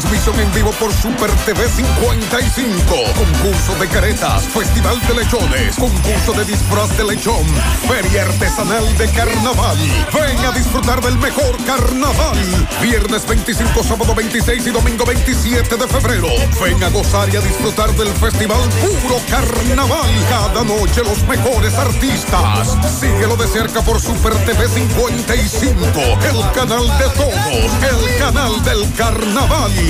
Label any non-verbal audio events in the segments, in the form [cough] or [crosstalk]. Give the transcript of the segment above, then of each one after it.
Transmisión en vivo por Super TV 55. Concurso de caretas, Festival de Lechones, concurso de disfraz de lechón, Feria Artesanal de Carnaval. Ven a disfrutar del mejor carnaval. Viernes 25, sábado 26 y domingo 27 de febrero. Ven a gozar y a disfrutar del festival Puro Carnaval. Cada noche los mejores artistas. Síguelo de cerca por Super TV 55, el canal de todos, el canal del carnaval.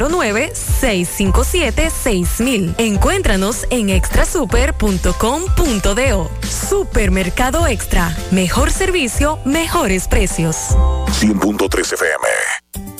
809-657-6000. Encuéntranos en extrasuper.com.do. Supermercado Extra. Mejor servicio, mejores precios. 100.3 FM.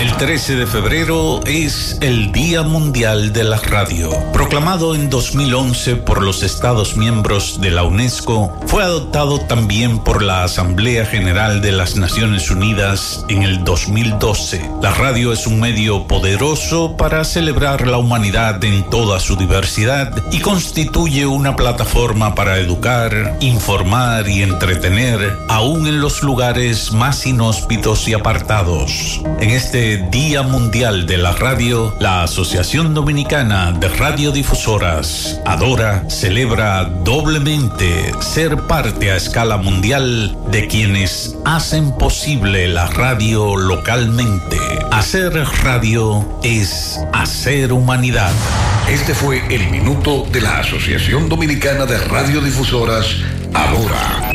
El 13 de febrero es el Día Mundial de la Radio. Proclamado en 2011 por los Estados miembros de la UNESCO, fue adoptado también por la Asamblea General de las Naciones Unidas en el 2012. La radio es un medio poderoso para celebrar la humanidad en toda su diversidad y constituye una plataforma para educar, informar y entretener, aún en los lugares más inhóspitos y apartados. En este Día Mundial de la Radio, la Asociación Dominicana de Radiodifusoras, Adora, celebra doblemente ser parte a escala mundial de quienes hacen posible la radio localmente. Hacer radio es hacer humanidad. Este fue el minuto de la Asociación Dominicana de Radiodifusoras, Adora.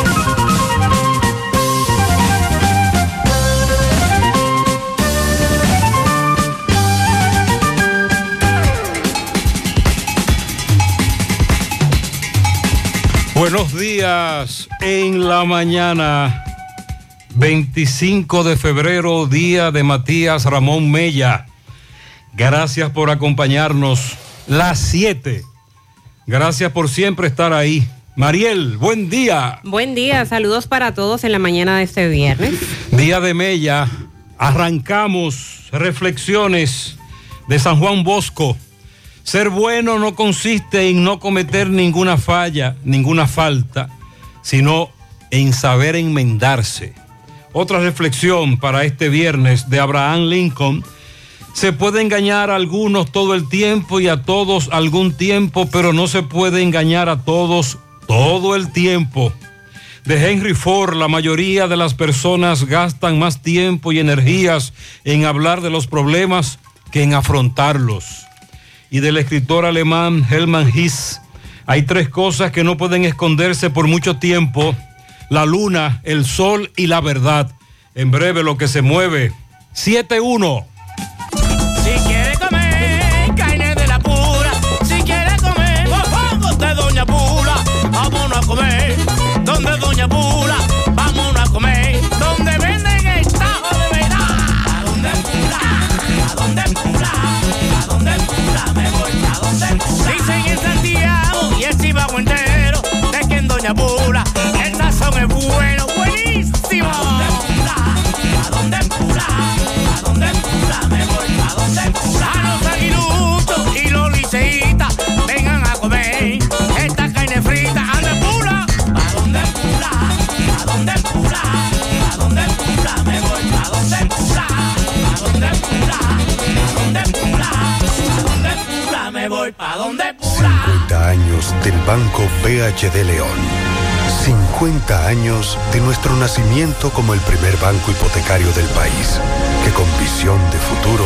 Buenos días en la mañana. 25 de febrero, día de Matías Ramón Mella. Gracias por acompañarnos. Las 7. Gracias por siempre estar ahí. Mariel, buen día. Buen día, saludos para todos en la mañana de este viernes. Día de Mella. Arrancamos reflexiones de San Juan Bosco. Ser bueno no consiste en no cometer ninguna falla, ninguna falta, sino en saber enmendarse. Otra reflexión para este viernes de Abraham Lincoln. Se puede engañar a algunos todo el tiempo y a todos algún tiempo, pero no se puede engañar a todos todo el tiempo. De Henry Ford, la mayoría de las personas gastan más tiempo y energías en hablar de los problemas que en afrontarlos y del escritor alemán Hermann Hiss. Hay tres cosas que no pueden esconderse por mucho tiempo, la luna, el sol y la verdad. En breve lo que se mueve. 7-1. Si quiere comer carne de la pura, si quiere comer ¡Oh, oh! vamos de Doña Pula, vámonos a comer, donde Doña Pula, vámonos a comer, donde venden el tajo de verdad. ¿A dónde Pula? ¿A dónde Pula? El sazón es bueno, buenísimo. ¿A dónde pura? ¿A dónde pura? ¿A dónde pura? Me voy, ¿a dónde pura? Cura. 50 años del Banco BHD León. 50 años de nuestro nacimiento como el primer banco hipotecario del país, que con visión de futuro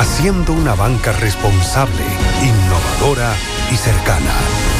haciendo una banca responsable, innovadora y cercana.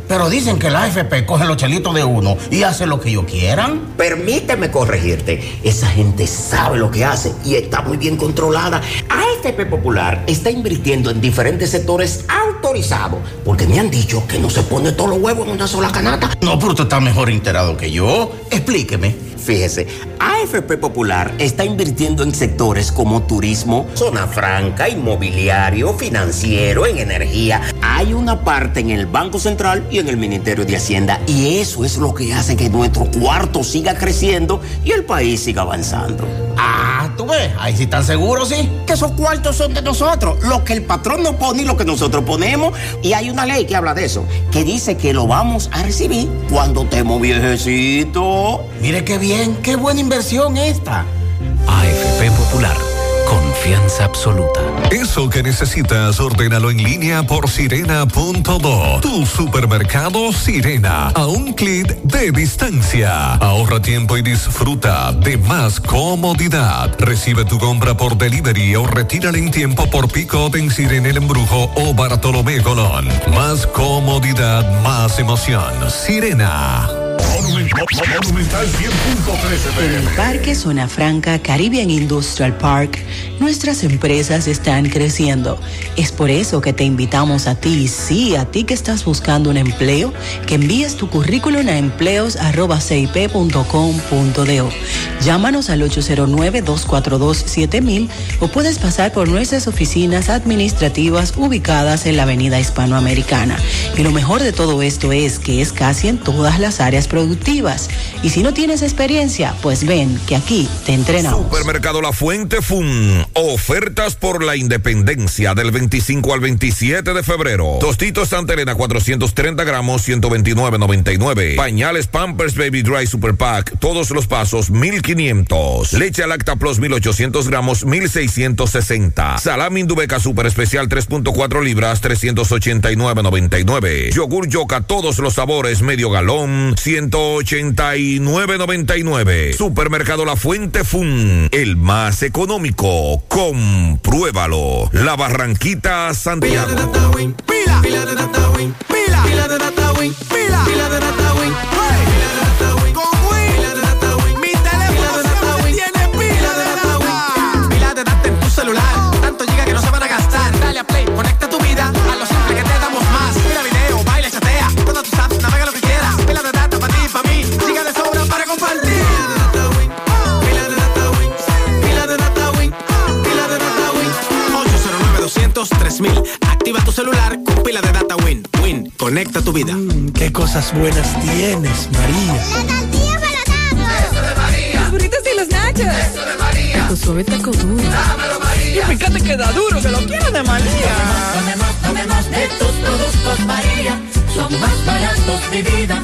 pero dicen que la AFP coge los chelitos de uno y hace lo que ellos quieran. Permíteme corregirte. Esa gente sabe lo que hace y está muy bien controlada. AFP Popular está invirtiendo en diferentes sectores autorizados porque me han dicho que no se pone todos los huevos en una sola canasta. No, pero usted está mejor enterado que yo. Explíqueme. Fíjese, AFP Popular está invirtiendo en sectores como turismo, zona franca, inmobiliario, financiero, en energía. Hay una parte en el Banco Central y en el Ministerio de Hacienda y eso es lo que hace que nuestro cuarto siga creciendo y el país siga avanzando. Ah, tú ves, ahí sí están seguros, sí, que esos cuartos son de nosotros, lo que el patrón no pone y lo que nosotros ponemos. Y hay una ley que habla de eso, que dice que lo vamos a recibir cuando estemos viejecitos. Mire qué bien, qué buena inversión esta. AFP Popular. Confianza absoluta. Eso que necesitas, ordénalo en línea por sirena.do. Tu supermercado Sirena. A un clic de distancia. Ahorra tiempo y disfruta de más comodidad. Recibe tu compra por delivery o retírala en tiempo por pick-up en Sirena El Embrujo o Bartolomé Colón. Más comodidad, más emoción. Sirena. En el Parque Zona Franca Caribbean Industrial Park, nuestras empresas están creciendo. Es por eso que te invitamos a ti, sí, a ti que estás buscando un empleo, que envíes tu currículum a empleos.cip.com.do. Llámanos al 809-242-7000 o puedes pasar por nuestras oficinas administrativas ubicadas en la Avenida Hispanoamericana. Y lo mejor de todo esto es que es casi en todas las áreas productivas. Y si no tienes experiencia, pues ven que aquí te entrenamos. Supermercado La Fuente Fun. Ofertas por la independencia del 25 al 27 de febrero. Tostitos Santa Elena 430 gramos 129.99. Pañales Pampers Baby Dry Super Pack. Todos los pasos 1500. Leche Lacta Plus 1800 gramos 1660. Salami Indubeca Super Especial 3.4 libras 389.99. Yogur Yoka todos los sabores medio galón 189.99. Supermercado La Fuente Fun. El más económico. Compruébalo. La Barranquita Santiago. Pila, pila de data win, pila, pila de data win, pila, pila de data win, hey. Pila de 2, 3. Activa tu celular con pila de data Win. Win, conecta tu vida. Mm, qué cosas buenas tienes, María. La tortilla para Eso de María. Los burritos y los nachos. Eso de María. Tu suave duro. Dámelo, María. Y fíjate que da duro, que lo quiero de María. Tomemos, tomemos, tomemos de tus productos, María. Son más baratos, de vida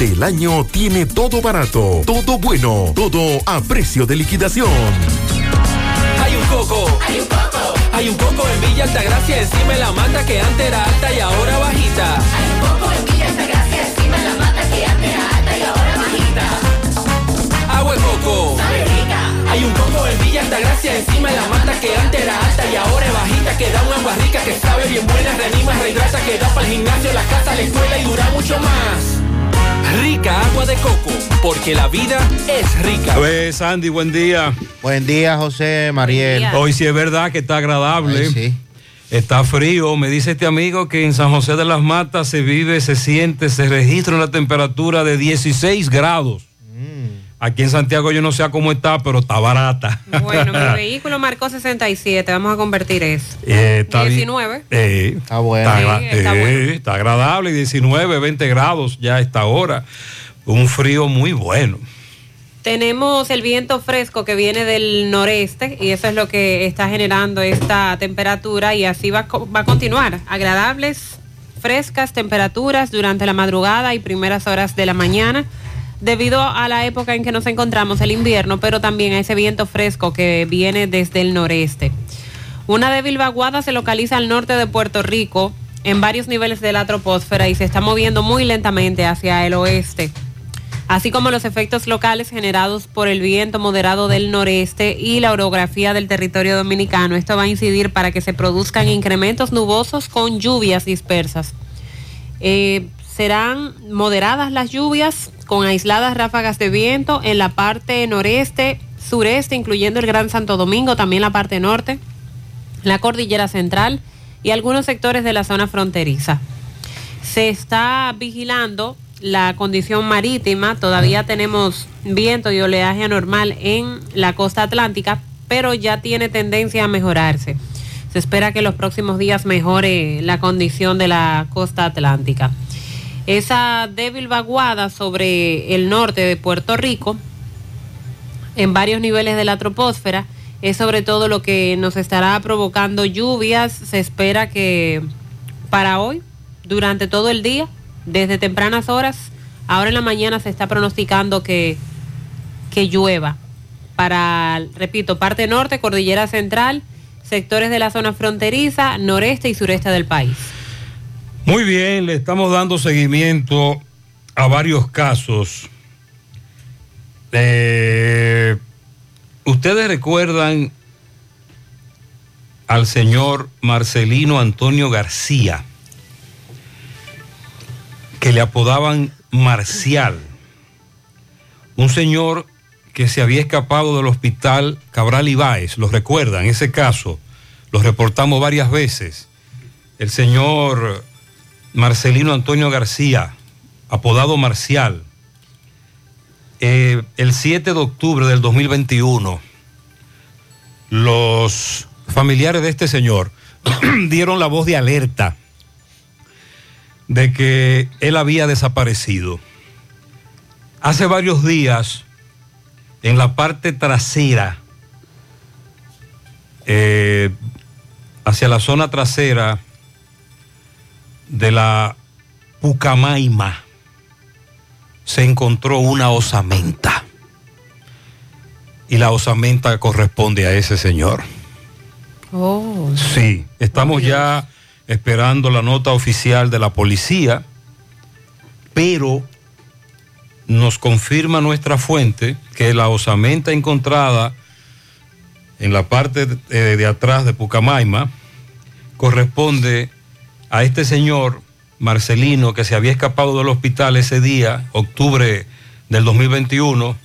el año tiene todo barato, todo bueno, todo a precio de liquidación. Hay un coco. Hay un coco. Hay un coco en Villa Altagracia encima de la mata que antes era alta y ahora bajita. Hay un coco en Villa Altagracia encima de la mata que antes era alta y ahora bajita. Agua de coco. Sabe rica. Hay un coco en Villa Altagracia encima de la mata que antes era alta y ahora es bajita. Que da un agua rica que sabe bien buena, reanima, rehidrata, que da para el gimnasio, la casa, la escuela y dura mucho más. Rica agua de coco, porque la vida es rica. Pues Andy, buen día. Buen día, José Mariel. Hoy sí es verdad que está agradable. Ay, sí. Está frío. Me dice este amigo que en San José de las Matas se vive, se siente, se registra una temperatura de 16 grados. Mm. Aquí en Santiago yo no sé cómo está, pero está barata. Bueno, mi [laughs] vehículo marcó 67, vamos a convertir eso. Eh, está bien. 19. Eh, está bueno. Está, Sí, agra- está eh, bueno. está agradable, 19, 20 grados ya a esta hora. Un frío muy bueno. Tenemos el viento fresco que viene del noreste y eso es lo que está generando esta temperatura y así va, va a continuar. Agradables, frescas temperaturas durante la madrugada y primeras horas de la mañana debido a la época en que nos encontramos el invierno, pero también a ese viento fresco que viene desde el noreste. Una débil vaguada se localiza al norte de Puerto Rico en varios niveles de la troposfera y se está moviendo muy lentamente hacia el oeste así como los efectos locales generados por el viento moderado del noreste y la orografía del territorio dominicano. Esto va a incidir para que se produzcan incrementos nubosos con lluvias dispersas. Eh, serán moderadas las lluvias con aisladas ráfagas de viento en la parte noreste, sureste, incluyendo el Gran Santo Domingo, también la parte norte, la cordillera central y algunos sectores de la zona fronteriza. Se está vigilando la condición marítima, todavía tenemos viento y oleaje anormal en la costa atlántica, pero ya tiene tendencia a mejorarse. Se espera que los próximos días mejore la condición de la costa atlántica. Esa débil vaguada sobre el norte de Puerto Rico, en varios niveles de la troposfera, es sobre todo lo que nos estará provocando lluvias. Se espera que para hoy, durante todo el día, desde tempranas horas, ahora en la mañana se está pronosticando que, que llueva. Para, repito, parte norte, cordillera central, sectores de la zona fronteriza, noreste y sureste del país. Muy bien, le estamos dando seguimiento a varios casos. Eh, Ustedes recuerdan al señor Marcelino Antonio García, que le apodaban Marcial, un señor que se había escapado del hospital Cabral Ibáez, ¿lo recuerdan? Ese caso lo reportamos varias veces. El señor Marcelino Antonio García, apodado Marcial, eh, el 7 de octubre del 2021, los familiares de este señor [clears throat] dieron la voz de alerta de que él había desaparecido. Hace varios días, en la parte trasera, eh, hacia la zona trasera de la Pucamaima, se encontró una osamenta. Y la osamenta corresponde a ese señor. Oh. Sí, estamos ya esperando la nota oficial de la policía, pero nos confirma nuestra fuente que la osamenta encontrada en la parte de, de atrás de Pucamaima corresponde a este señor Marcelino que se había escapado del hospital ese día, octubre del 2021.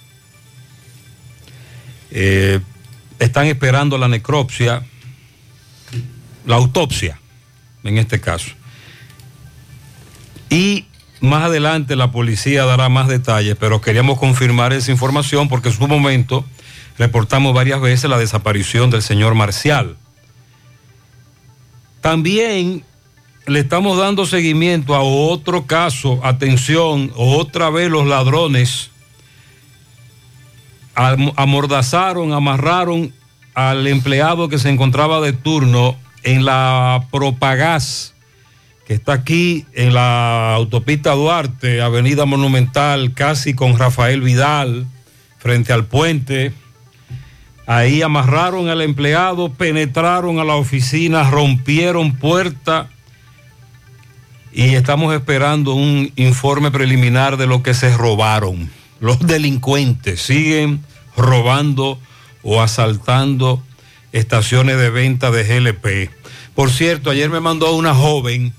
Eh, están esperando la necropsia, la autopsia, en este caso. Y más adelante la policía dará más detalles, pero queríamos confirmar esa información porque en su momento reportamos varias veces la desaparición del señor Marcial. También le estamos dando seguimiento a otro caso, atención, otra vez los ladrones am- amordazaron, amarraron al empleado que se encontraba de turno en la Propagás, que está aquí en la autopista Duarte, Avenida Monumental, casi con Rafael Vidal, frente al puente. Ahí amarraron al empleado, penetraron a la oficina, rompieron puerta y estamos esperando un informe preliminar de lo que se robaron. Los delincuentes siguen robando o asaltando estaciones de venta de GLP. Por cierto, ayer me mandó una joven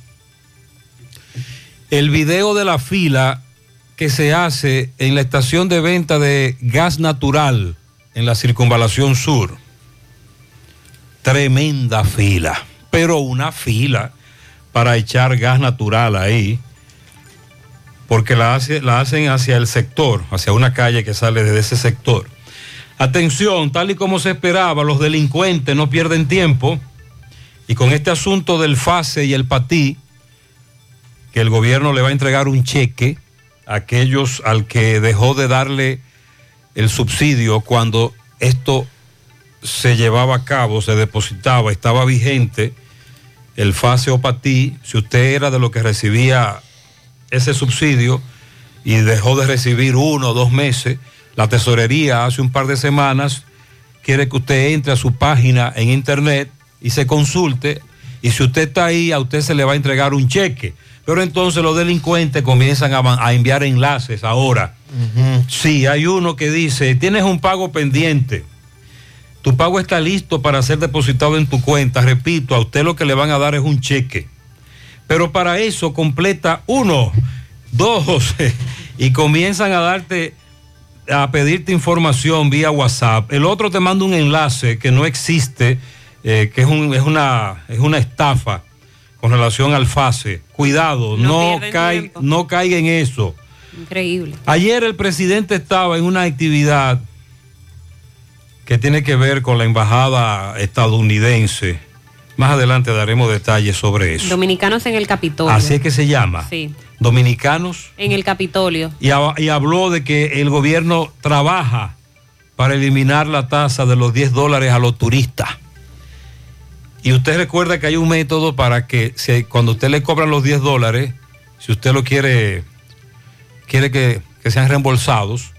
el video de la fila que se hace en la estación de venta de gas natural en la circunvalación sur. Tremenda fila, pero una fila para echar gas natural ahí, porque la, la hacen hacia el sector, hacia una calle que sale desde ese sector. Atención, tal y como se esperaba, los delincuentes no pierden tiempo y con este asunto del FASE y el PATI, que el gobierno le va a entregar un cheque a aquellos al que dejó de darle el subsidio cuando esto se llevaba a cabo, se depositaba, estaba vigente el FASE o PATI, si usted era de lo que recibía ese subsidio y dejó de recibir uno o dos meses, la tesorería hace un par de semanas quiere que usted entre a su página en internet y se consulte y si usted está ahí a usted se le va a entregar un cheque. Pero entonces los delincuentes comienzan a, a enviar enlaces ahora. Sí, hay uno que dice, tienes un pago pendiente. Tu pago está listo para ser depositado en tu cuenta. Repito, a usted lo que le van a dar es un cheque. Pero para eso completa uno, dos, [laughs] y comienzan a darte, a pedirte información vía WhatsApp. El otro te manda un enlace que no existe, eh, que es, un- es una, es una estafa con relación al FASE. Cuidado, No no, no caiga en eso. Increíble. Ayer el presidente estaba en una actividad que tiene que ver con la embajada estadounidense. Más adelante daremos detalles sobre eso. Dominicanos en el Capitolio. Así es que se llama. Sí, Dominicanos. en el Capitolio. Y, hab- y habló de que el gobierno trabaja para eliminar la tasa de los 10 dólares a los turistas. Y usted recuerda que hay un método para que si- cuando usted le cobran los 10 dólares, si usted lo quiere, quiere que, que sean reembolsados,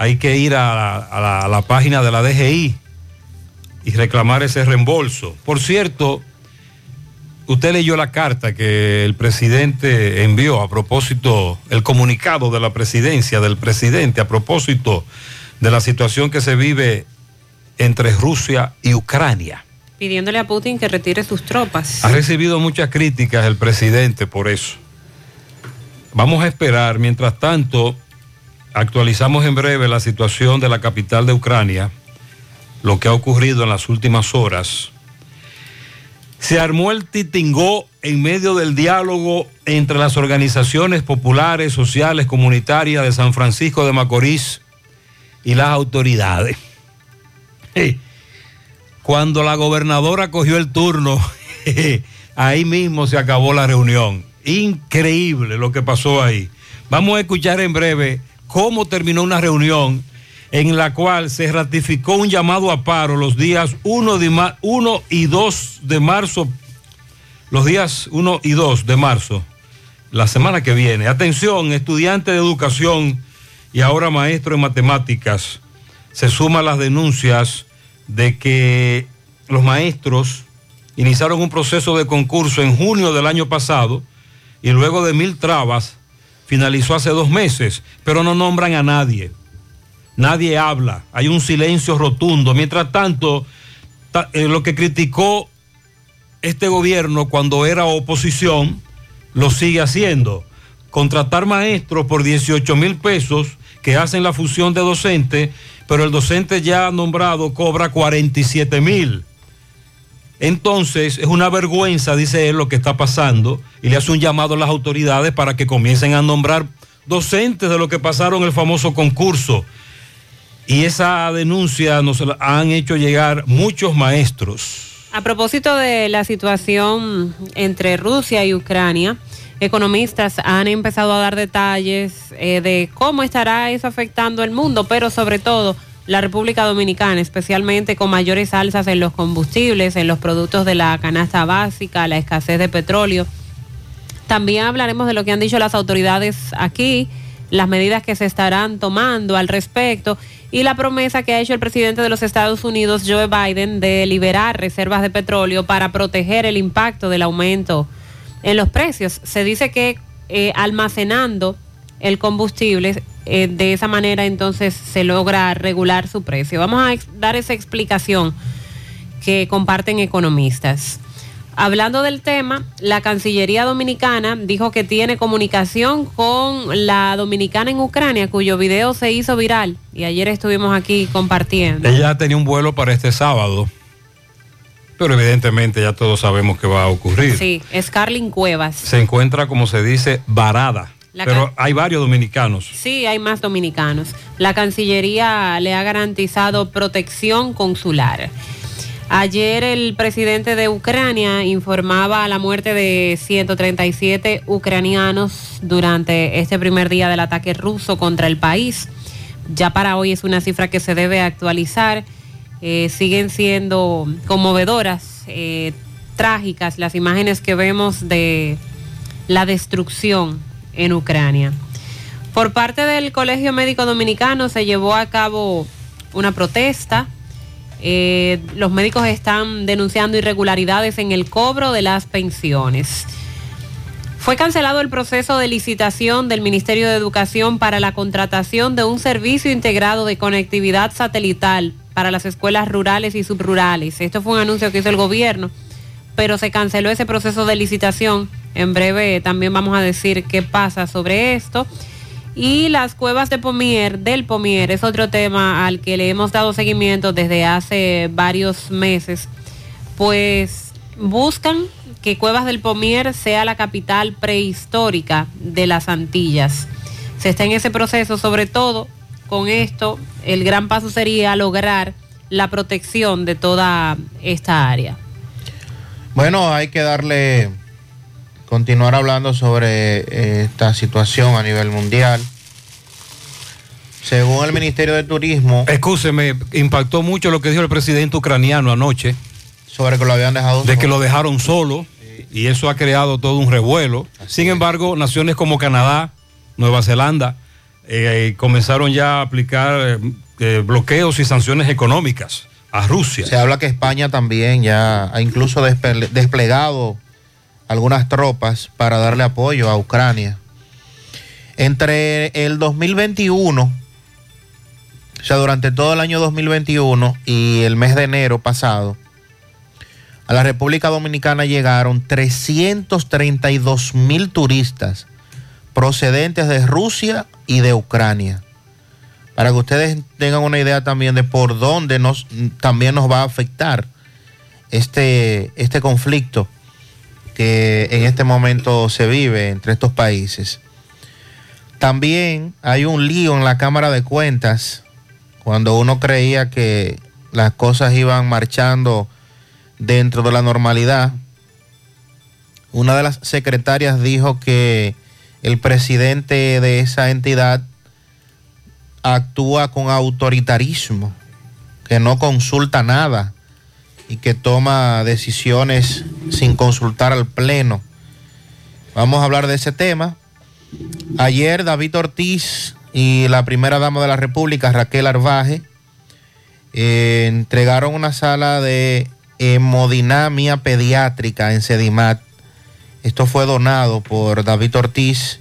hay que ir a la, a la- a la página de la DGI y reclamar ese reembolso. Por cierto, usted leyó la carta que el presidente envió a propósito, el comunicado de la presidencia del presidente a propósito de la situación que se vive entre Rusia y Ucrania. Pidiéndole a Putin que retire sus tropas. Ha recibido muchas críticas el presidente por eso. Vamos a esperar. Mientras tanto, actualizamos en breve la situación de la capital de Ucrania, lo que ha ocurrido en las últimas horas. Se armó el titingó en medio del diálogo entre las organizaciones populares, sociales, comunitarias de San Francisco de Macorís y las autoridades. [laughs] Cuando la gobernadora cogió el turno, [laughs] ahí mismo se acabó la reunión. Increíble lo que pasó ahí. Vamos a escuchar en breve cómo terminó una reunión en la cual se ratificó un llamado a paro los días 1, de ma- 1 y 2 de marzo, los días 1 y 2 de marzo, la semana que viene. Atención, estudiante de educación y ahora maestro en matemáticas, se suma las denuncias de que los maestros iniciaron un proceso de concurso en junio del año pasado y luego de mil trabas finalizó hace dos meses, pero no nombran a nadie. Nadie habla, hay un silencio rotundo. Mientras tanto, ta- eh, lo que criticó este gobierno cuando era oposición lo sigue haciendo. Contratar maestros por 18 mil pesos que hacen la fusión de docente, pero el docente ya nombrado cobra 47 mil. Entonces es una vergüenza, dice él, lo que está pasando y le hace un llamado a las autoridades para que comiencen a nombrar docentes de lo que pasaron el famoso concurso. Y esa denuncia nos la han hecho llegar muchos maestros. A propósito de la situación entre Rusia y Ucrania, economistas han empezado a dar detalles eh, de cómo estará eso afectando el mundo, pero sobre todo la República Dominicana, especialmente con mayores alzas en los combustibles, en los productos de la canasta básica, la escasez de petróleo. También hablaremos de lo que han dicho las autoridades aquí, las medidas que se estarán tomando al respecto y la promesa que ha hecho el presidente de los Estados Unidos, Joe Biden, de liberar reservas de petróleo para proteger el impacto del aumento en los precios. Se dice que eh, almacenando el combustible, eh, de esa manera entonces se logra regular su precio. Vamos a dar esa explicación que comparten economistas. Hablando del tema, la Cancillería Dominicana dijo que tiene comunicación con la dominicana en Ucrania, cuyo video se hizo viral y ayer estuvimos aquí compartiendo. Ella tenía un vuelo para este sábado, pero evidentemente ya todos sabemos que va a ocurrir. Sí, es Carlin Cuevas. Se encuentra, como se dice, varada. La pero hay varios dominicanos. Sí, hay más dominicanos. La Cancillería le ha garantizado protección consular. Ayer el presidente de Ucrania informaba la muerte de 137 ucranianos durante este primer día del ataque ruso contra el país. Ya para hoy es una cifra que se debe actualizar. Eh, siguen siendo conmovedoras, eh, trágicas las imágenes que vemos de la destrucción en Ucrania. Por parte del Colegio Médico Dominicano se llevó a cabo una protesta. Eh, los médicos están denunciando irregularidades en el cobro de las pensiones. Fue cancelado el proceso de licitación del Ministerio de Educación para la contratación de un servicio integrado de conectividad satelital para las escuelas rurales y subrurales. Esto fue un anuncio que hizo el gobierno, pero se canceló ese proceso de licitación. En breve también vamos a decir qué pasa sobre esto. Y las cuevas de Pomier, del Pomier, es otro tema al que le hemos dado seguimiento desde hace varios meses. Pues buscan que Cuevas del Pomier sea la capital prehistórica de las Antillas. Se está en ese proceso, sobre todo con esto, el gran paso sería lograr la protección de toda esta área. Bueno, hay que darle, continuar hablando sobre eh, esta situación a nivel mundial. Según el Ministerio de Turismo. Escúcheme, impactó mucho lo que dijo el presidente ucraniano anoche. Sobre que lo habían dejado De solo. que lo dejaron solo y eso ha creado todo un revuelo. Sin embargo, naciones como Canadá, Nueva Zelanda, eh, comenzaron ya a aplicar eh, eh, bloqueos y sanciones económicas Se habla que España también ya ha incluso desplegado algunas tropas para darle apoyo a Ucrania. Entre el 2021, o sea, durante todo el año 2021 y el mes de enero pasado, a la República Dominicana llegaron 332 mil turistas procedentes de Rusia y de Ucrania. Para que ustedes tengan una idea también de por dónde nos, también nos va a afectar este, este conflicto que en este momento se vive entre estos países. También hay un lío en la Cámara de Cuentas cuando uno creía que las cosas iban marchando dentro de la normalidad. Una de las secretarias dijo que el presidente de esa entidad actúa con autoritarismo, que no consulta nada y que toma decisiones sin consultar al Pleno. Vamos a hablar de ese tema. Ayer David Ortiz y la primera dama de la República, Raquel Arbaje, eh, entregaron una sala de hemodinamia pediátrica en Sedimat. Esto fue donado por David Ortiz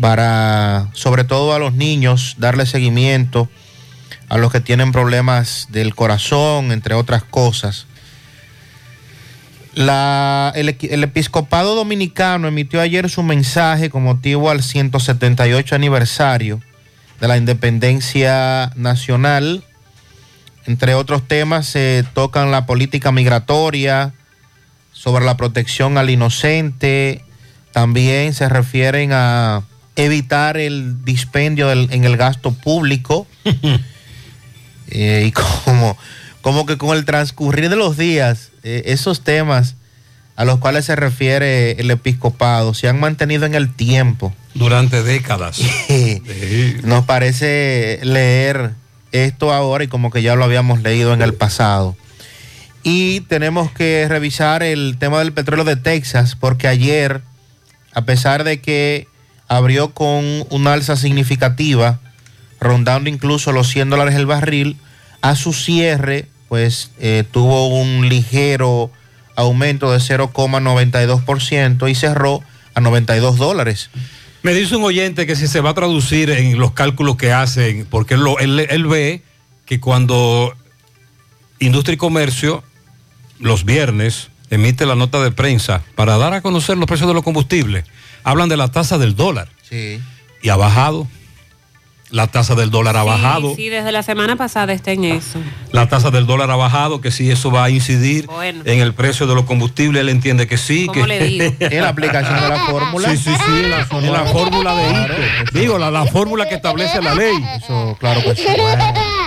para, sobre todo a los niños, darle seguimiento a los que tienen problemas del corazón, entre otras cosas. La- el, episcopado dominicano emitió ayer su mensaje con motivo al 178 aniversario de la independencia nacional. Entre otros temas se tocan la política migratoria, sobre la protección al inocente, también se refieren a evitar el dispendio del- en el gasto público. [laughs] Eh, y como, como que con el transcurrir de los días, eh, esos temas a los cuales se refiere el episcopado se han mantenido en el tiempo. Durante décadas. [laughs] Nos parece leer esto ahora y como que ya lo habíamos leído en el pasado. Y tenemos que revisar el tema del petróleo de Texas porque ayer, a pesar de que abrió con una alza significativa, rondando incluso los 100 dólares el barril, a su cierre, pues eh, tuvo un ligero aumento de 0,92% y cerró a 92 dólares. Me dice un oyente que si se va a traducir en los cálculos que hacen, porque él, ve que cuando Industria y Comercio los viernes emite la nota de prensa para dar a conocer los precios de los combustibles, hablan de la tasa del dólar Sí. y ha bajado. La tasa del dólar ha bajado. Sí, desde la semana pasada está en eso. La tasa del dólar ha bajado, que si eso va a incidir Bueno. en el precio de los combustibles, él entiende que sí. ¿Cómo que... le digo? [laughs] En la aplicación de la fórmula. Sí, sí, sí, en la, en la fórmula de. Digo, la, la fórmula que establece la ley. Eso, claro que sí. Bueno,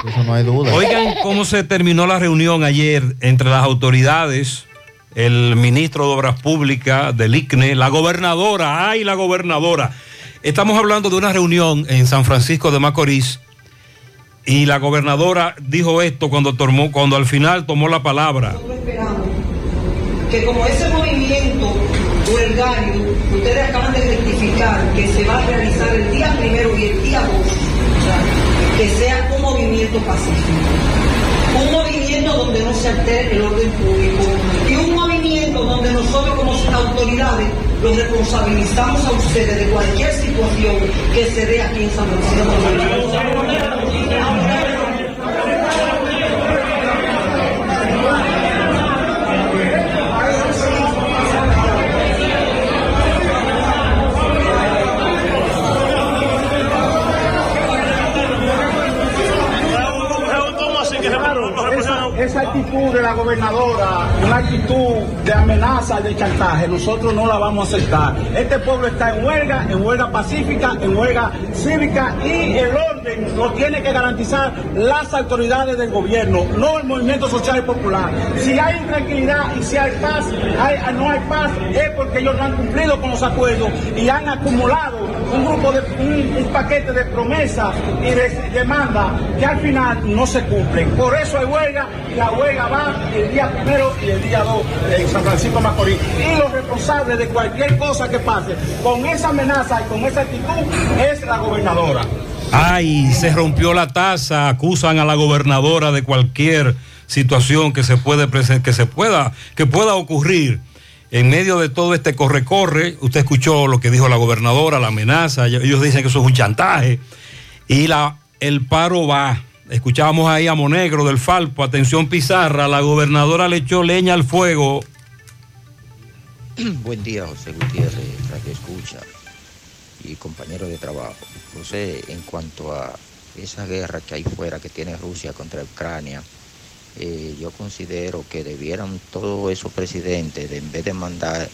eso no hay duda. Oigan cómo se terminó la reunión ayer entre las autoridades, el ministro de Obras Públicas del ICNE, la gobernadora, ay, la gobernadora. Estamos hablando de una reunión en San Francisco de Macorís y la gobernadora dijo esto cuando, tomó, cuando al final tomó la palabra. que como ese movimiento huelgario ustedes acaban de rectificar, que se va a realizar el día primero y el día dos, que sea un movimiento pacífico, un movimiento donde no se altere el orden público donde nosotros como autoridades los responsabilizamos a ustedes de cualquier situación que se dé aquí en San Francisco. Esa, actitud de la gobernadora, una actitud de amenaza, de chantaje, nosotros no la vamos a aceptar. Este pueblo está en huelga, en huelga pacífica, en huelga cívica y el orden lo tiene que garantizar las autoridades del gobierno, no el movimiento social y popular. Si hay intranquilidad y si hay paz, no hay paz, es porque ellos no han cumplido con los acuerdos y han acumulado un grupo de un, paquete de promesas y de demandas que al final no se cumplen. Por eso hay huelga la huelga va el día primero y el día dos en San Francisco Macorís. Y los responsables de cualquier cosa que pase con esa amenaza y con esa actitud es la gobernadora. Ay, se rompió la tasa, acusan a la gobernadora de cualquier situación que se puede que se pueda que pueda ocurrir en medio de todo este corre-corre. Usted escuchó lo que dijo la gobernadora, la amenaza, ellos dicen que eso es un chantaje y la el paro va. Escuchábamos ahí a Monegro del Falpo, atención Pizarra, la gobernadora le echó leña al fuego. [clears throat] Buen día, José Gutiérrez, Radio Escucha y compañero de trabajo. José, en cuanto a esa guerra que hay fuera que tiene Rusia contra Ucrania, eh, yo considero que debieran todos esos presidentes, de- en vez de mandar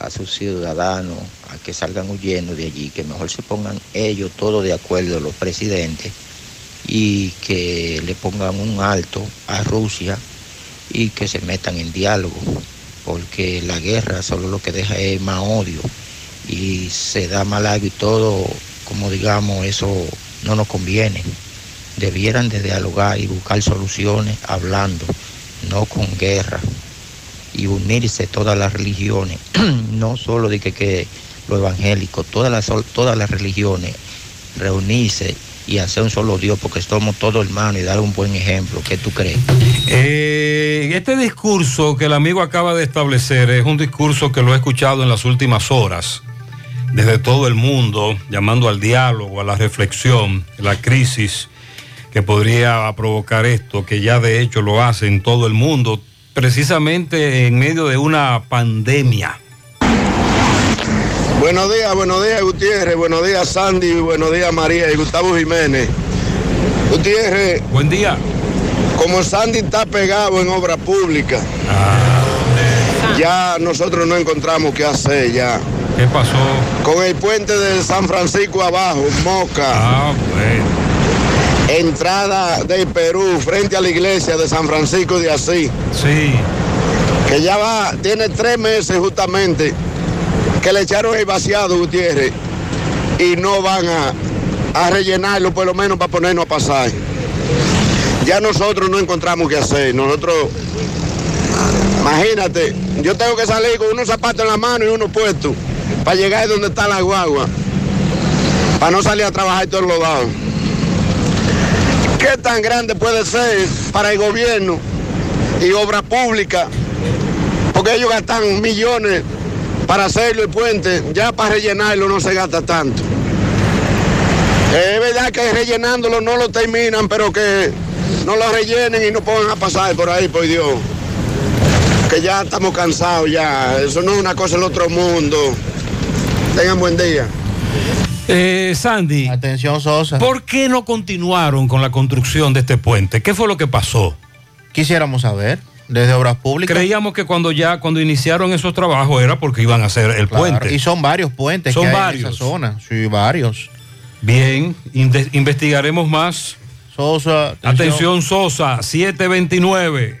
a sus ciudadanos a que salgan huyendo de allí, que mejor se pongan ellos todos de acuerdo, los presidentes, y que le pongan un alto a Rusia y que se metan en diálogo, porque la guerra solo lo que deja es más odio y se da mal algo y todo, como digamos, eso no nos conviene. Debieran de dialogar y buscar soluciones hablando, no con guerra, y unirse todas las religiones, [clears throat] no solo de que, que lo evangélico, todas las, todas las religiones, reunirse y hacer un solo Dios, porque somos todos hermanos y dar un buen ejemplo. ¿Qué tú crees? Eh, este discurso que el amigo acaba de establecer es un discurso que lo he escuchado en las últimas horas, desde todo el mundo, llamando al diálogo, a la reflexión, la crisis que podría provocar esto, que ya de hecho lo hace en todo el mundo. precisamente en medio de una pandemia. Buenos días, buenos días Gutiérrez, buenos días Sandy, buenos días María y Gustavo Jiménez. Gutiérrez. Buen día. Como Sandy está pegado en obra pública, ya nosotros no encontramos qué hacer ya. ¿Qué pasó? Con el puente de San Francisco abajo, Moca. Ah, bueno. Entrada del Perú, frente a la iglesia de San Francisco de Asís. Sí. Que ya va, tiene tres meses justamente que le echaron el vaciado, Gutiérrez, y no van a, a rellenarlo por lo menos para ponernos a pasar. Ya nosotros no encontramos qué hacer. Nosotros, imagínate, yo tengo que salir con unos zapatos en la mano y uno puesto para llegar donde está la guagua, para no salir a trabajar todos los lados. ¿Qué tan grande puede ser para el gobierno y obra pública? Porque ellos gastan millones para hacerlo el puente, ya para rellenarlo no se gasta tanto. Es verdad que rellenándolo no lo terminan, pero que no lo rellenen y no pongan a pasar por ahí, por Dios. Que ya estamos cansados ya, eso no es una cosa del otro mundo. Tengan buen día. Eh, Sandy. Atención, Sosa. ¿Por qué no continuaron con la construcción de este puente? ¿Qué fue lo que pasó? Quisiéramos saber, desde Obras Públicas. Creíamos que cuando ya, cuando iniciaron esos trabajos era porque iban a hacer el Claro, puente. Y son varios puentes Son que hay varios. en esa zona. Sí, varios. Bien, investigaremos más. Sosa. Atención, Sosa, 729.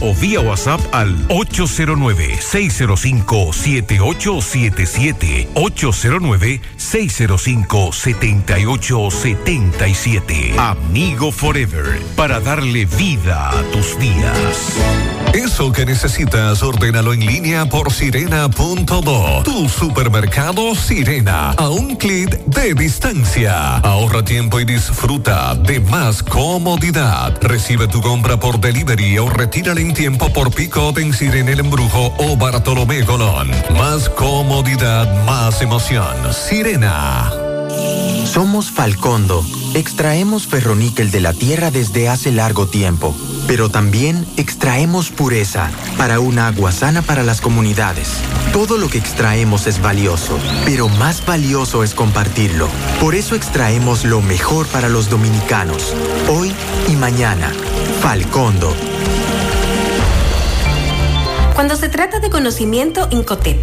o vía WhatsApp al 809-605-7877. 809-605-7877. Amigo Forever, para darle vida a tus días. Eso que necesitas, ordénalo en línea por sirena.do. Tu supermercado Sirena, a un clic de distancia. Ahorra tiempo y disfruta de más comodidad. Recibe tu compra por delivery o retírala en tiempo por pick-up en El Embrujo o Bartolomé Colón. Más comodidad, más emoción. Sirena. Somos Falcondo. Extraemos ferroníquel de la tierra desde hace largo tiempo, pero también extraemos pureza para un agua sana para las comunidades. Todo lo que extraemos es valioso, pero más valioso es compartirlo. Por eso extraemos lo mejor para los dominicanos, hoy y mañana. Falcondo. Cuando se trata de conocimiento, Incotep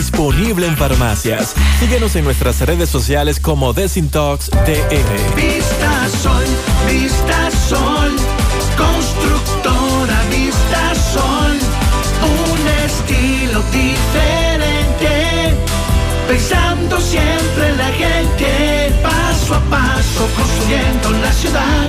disponible en farmacias. Síguenos en nuestras redes sociales como Desintox TN. Vista Sol, Vista Sol, constructora Vista Sol, un estilo diferente, pensando siempre en la gente, paso a paso construyendo la ciudad,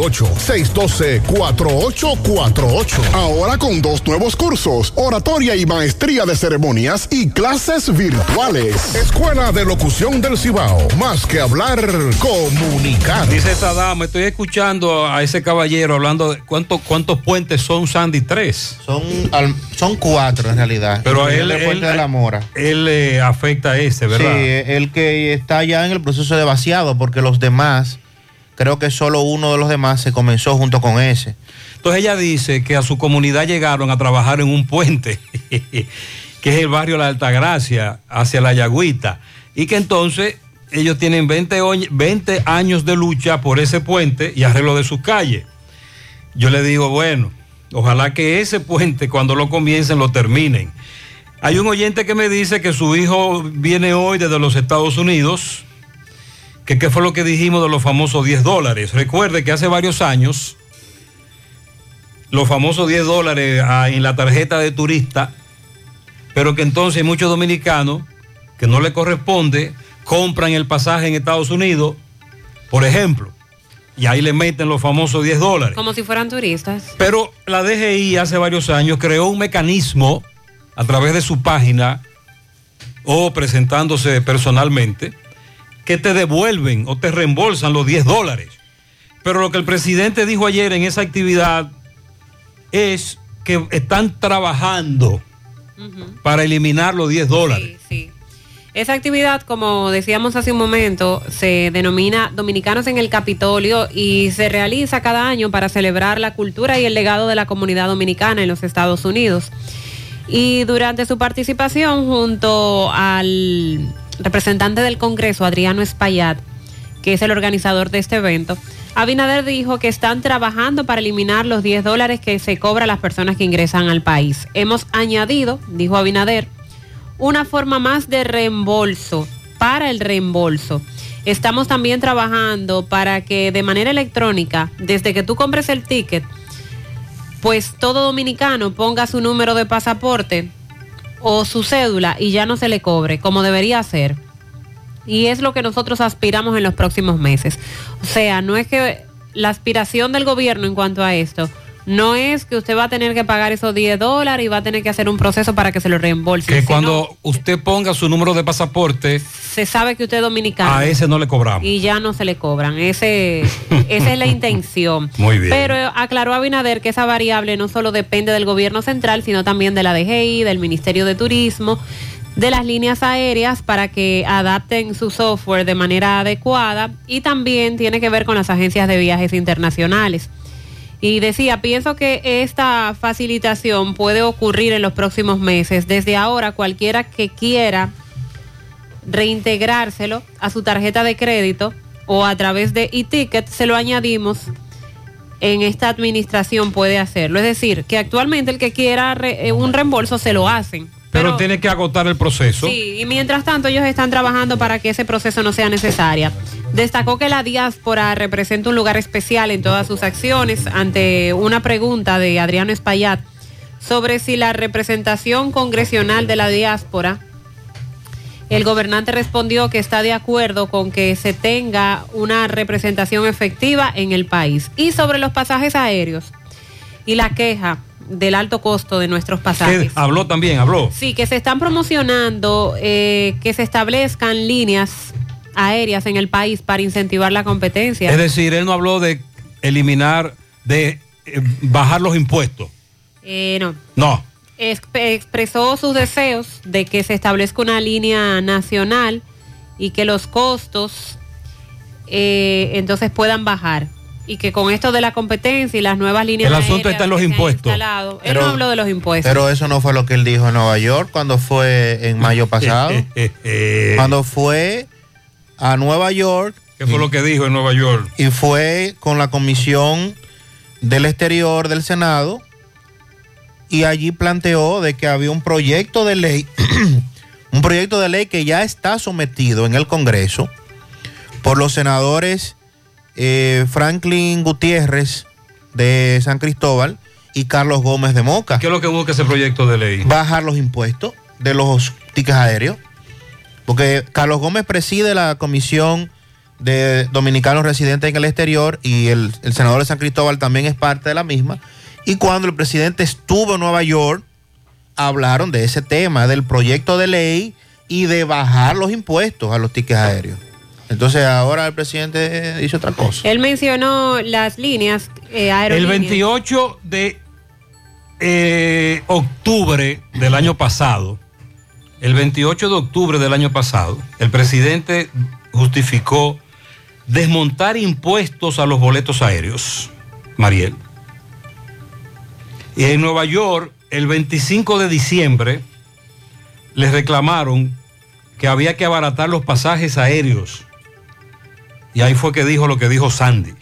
612-4848. Ahora con dos nuevos cursos, oratoria y maestría de ceremonias y clases virtuales. Escuela de Locución del Cibao. Más que hablar, comunicar. Dice esta dama, estoy escuchando a ese caballero hablando de cuántos cuántos puentes son Sandy tres. Son, al- son cuatro en realidad. Pero a él, el puente él- de la Mora. él le afecta a ese, ¿verdad? Sí, el que está ya en el proceso de vaciado, porque los demás, creo que solo uno de los demás se comenzó junto con ese. Entonces ella dice que a su comunidad llegaron a trabajar en un puente, [laughs] que es el barrio La Altagracia, hacia la Yagüita, y que entonces ellos tienen 20, oñ- 20 años de lucha por ese puente y arreglo de sus calles. Yo le digo, bueno, ojalá que ese puente cuando lo comiencen lo terminen. Hay un oyente que me dice que su hijo viene hoy desde los Estados Unidos, que qué fue lo que dijimos de los famosos 10 dólares. Recuerde que hace varios años los famosos 10 dólares ah, en la tarjeta de turista, pero que entonces muchos dominicanos que no le corresponde, compran el pasaje en Estados Unidos, por ejemplo, y ahí le meten los famosos 10 dólares. Como si fueran turistas. Pero la DGI hace varios años creó un mecanismo a través de su página o presentándose personalmente que te devuelven o te reembolsan los 10 dólares. Pero lo que el presidente dijo ayer en esa actividad es que están trabajando para eliminar los 10 dólares. Esa actividad, como decíamos hace un momento, se denomina Dominicanos en el Capitolio y se realiza cada año para celebrar la cultura y el legado de la comunidad dominicana en los Estados Unidos. Y durante su participación junto al representante del Congreso, Adriano Espaillat, que es el organizador de este evento, Abinader dijo que están trabajando para eliminar los 10 dólares que se cobra a las personas que ingresan al país. Hemos añadido, dijo Abinader, una forma más de reembolso para el reembolso. Estamos también trabajando para que de manera electrónica, desde que tú compres el ticket, pues todo dominicano ponga su número de pasaporte o su cédula y ya no se le cobre, como debería ser. Y es lo que nosotros aspiramos en los próximos meses. O sea, no es que la aspiración del gobierno en cuanto a esto, no es que usted va a tener que pagar esos 10 dólares y va a tener que hacer un proceso para que se lo reembolsen. Que cuando usted ponga su número de pasaporte, se sabe que usted es dominicano. a ese no le cobramos. y ya no se le cobran. Ese, [laughs] esa es la intención. [laughs] Muy bien. Pero eh, aclaró Abinader que esa variable no solo depende del gobierno central, sino también de la DGI, del Ministerio de Turismo, de las líneas aéreas para que adapten su software de manera adecuada y también tiene que ver con las agencias de viajes internacionales. Y decía, pienso que esta facilitación puede ocurrir en los próximos meses. Desde ahora, cualquiera que quiera reintegrárselo a su tarjeta de crédito o a través de e-ticket, se lo añadimos en esta administración puede hacerlo. Es decir, que actualmente el que quiera eh, un reembolso se lo hacen. Pero, tiene que agotar el proceso. Sí, y mientras tanto ellos están trabajando para que ese proceso no sea necesario. Destacó que la diáspora representa un lugar especial en todas sus acciones ante una pregunta de Adriano Espaillat sobre si la representación congresional de la diáspora, el gobernante respondió que está de acuerdo con que se tenga una representación efectiva en el país. Y sobre los pasajes aéreos y la queja del alto costo de nuestros pasajes. Habló también, habló. Sí, que se están promocionando eh, que se establezcan líneas aéreas en el país para incentivar la competencia. Es decir, él no habló de eliminar, de eh, bajar los impuestos. Eh, no. No. Exp- expresó sus deseos de que se establezca una línea nacional y que los costos eh, entonces puedan bajar. Y que con esto de la competencia y las nuevas líneas El asunto está en los impuestos. instalado- él Pero- no habló de los impuestos. Pero eso no fue lo que él dijo en Nueva York cuando fue en mayo pasado. [laughs] cuando fue a Nueva York. ¿Qué fue lo que dijo en Nueva York? Y fue con la Comisión del Exterior del Senado. Y allí planteó de que había un proyecto de ley, [clears throat] un proyecto de ley que ya está sometido en el Congreso por los senadores eh, Franklin Gutiérrez de San Cristóbal y Carlos Gómez de Moca. ¿Qué es lo que busca ese proyecto de ley? Bajar los impuestos de los tickets aéreos. Porque Carlos Gómez preside la comisión de dominicanos residentes en el exterior y el, el senador de San Cristóbal también es parte de la misma. Y cuando el presidente estuvo en Nueva York, hablaron de ese tema, del proyecto de ley y de bajar los impuestos a los tickets aéreos. Entonces ahora el presidente dice otra cosa. Él mencionó las líneas eh, El aerolíneas. 28 de eh, octubre del año pasado, el 28 de octubre del año pasado, el presidente justificó desmontar impuestos a los boletos aéreos. Mariel. Y en Nueva York, el 25 de diciembre, les reclamaron que había que abaratar los pasajes aéreos. Y ahí fue que dijo lo que dijo Sandy.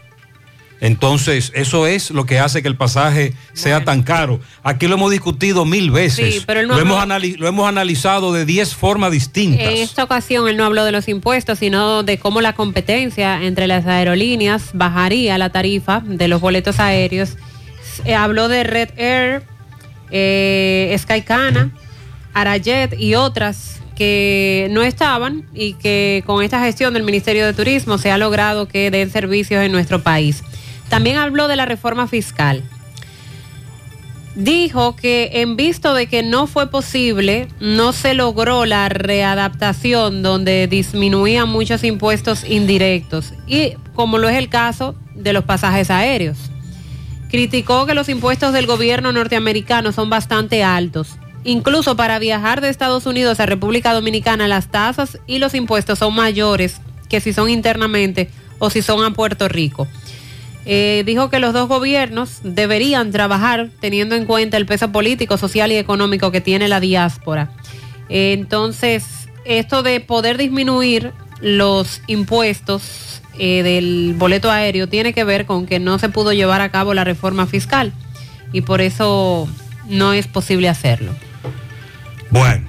Entonces, eso es lo que hace que el pasaje sea tan caro. Aquí lo hemos discutido mil veces. Sí, pero él no lo, hemos habló- lo hemos analizado de 10 formas distintas. En esta ocasión él no habló de los impuestos, sino de cómo la competencia entre las aerolíneas bajaría la tarifa de los boletos aéreos. Eh, habló de Red Air, eh, Skycana, Arajet y otras que no estaban y que con esta gestión del Ministerio de Turismo se ha logrado que den servicios en nuestro país. También habló de la reforma fiscal dijo que en visto de que no fue posible, no se logró la readaptación donde disminuían muchos impuestos indirectos y como lo es el caso de los pasajes aéreos. Criticó que los impuestos del gobierno norteamericano son bastante altos. Incluso para viajar de Estados Unidos a República Dominicana las tasas y los impuestos son mayores que si son internamente o si son a Puerto Rico. Eh, dijo que los dos gobiernos deberían trabajar teniendo en cuenta el peso político, social y económico que tiene la diáspora. Entonces, esto de poder disminuir los impuestos eh, del boleto aéreo tiene que ver con que no se pudo llevar a cabo la reforma fiscal y por eso no es posible hacerlo. Bueno,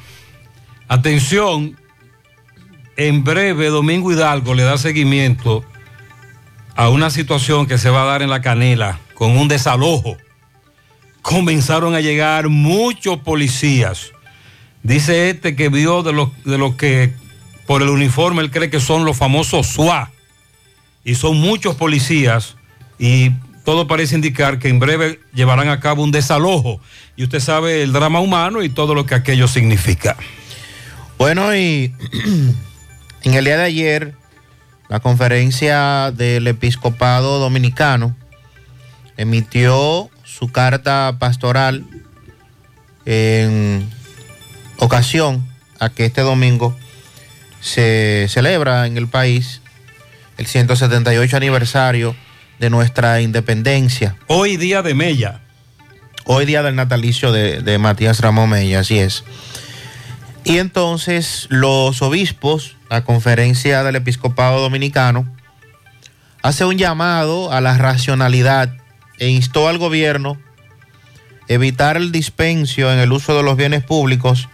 atención, en breve Domingo Hidalgo le da seguimiento a una situación que se va a dar en la canela con un desalojo comenzaron a llegar muchos policías. Dice este que vio de los de que por el uniforme él cree que son los famosos SWAT. Y son muchos policías y todo parece indicar que en breve llevarán a cabo un desalojo. Y usted sabe el drama humano y todo lo que aquello significa. Bueno, y [clears throat] en el día de ayer, la conferencia del episcopado dominicano emitió su carta pastoral en ocasión a que este domingo se celebra en el país el 178 aniversario de nuestra independencia. Hoy día de Mella. Hoy día del natalicio de, de Matías Ramón Mella, así es. Y entonces los obispos, la conferencia del episcopado dominicano, hace un llamado a la racionalidad e instó al gobierno evitar el dispencio en el uso de los bienes públicos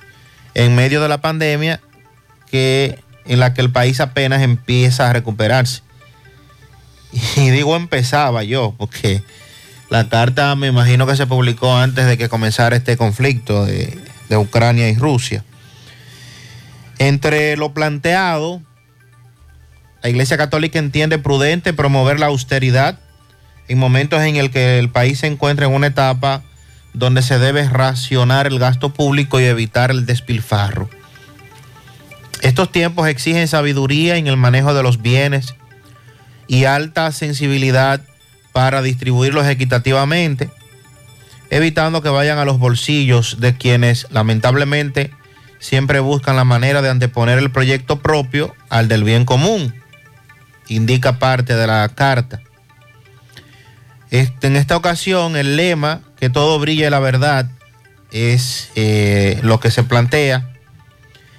en medio de la pandemia que en la que el país apenas empieza a recuperarse. [laughs] Y digo empezaba yo, porque la carta me imagino que se publicó antes de que comenzara este conflicto de, de Ucrania y Rusia. Entre lo planteado, la Iglesia Católica entiende prudente promover la austeridad en momentos en el que el país se encuentra en una etapa donde se debe racionar el gasto público y evitar el despilfarro. Estos tiempos exigen sabiduría en el manejo de los bienes y alta sensibilidad para distribuirlos equitativamente, evitando que vayan a los bolsillos de quienes lamentablemente siempre buscan la manera de anteponer el proyecto propio al del bien común, indica parte de la carta. Este, en esta ocasión el lema, que todo brille la verdad, es eh, lo que se plantea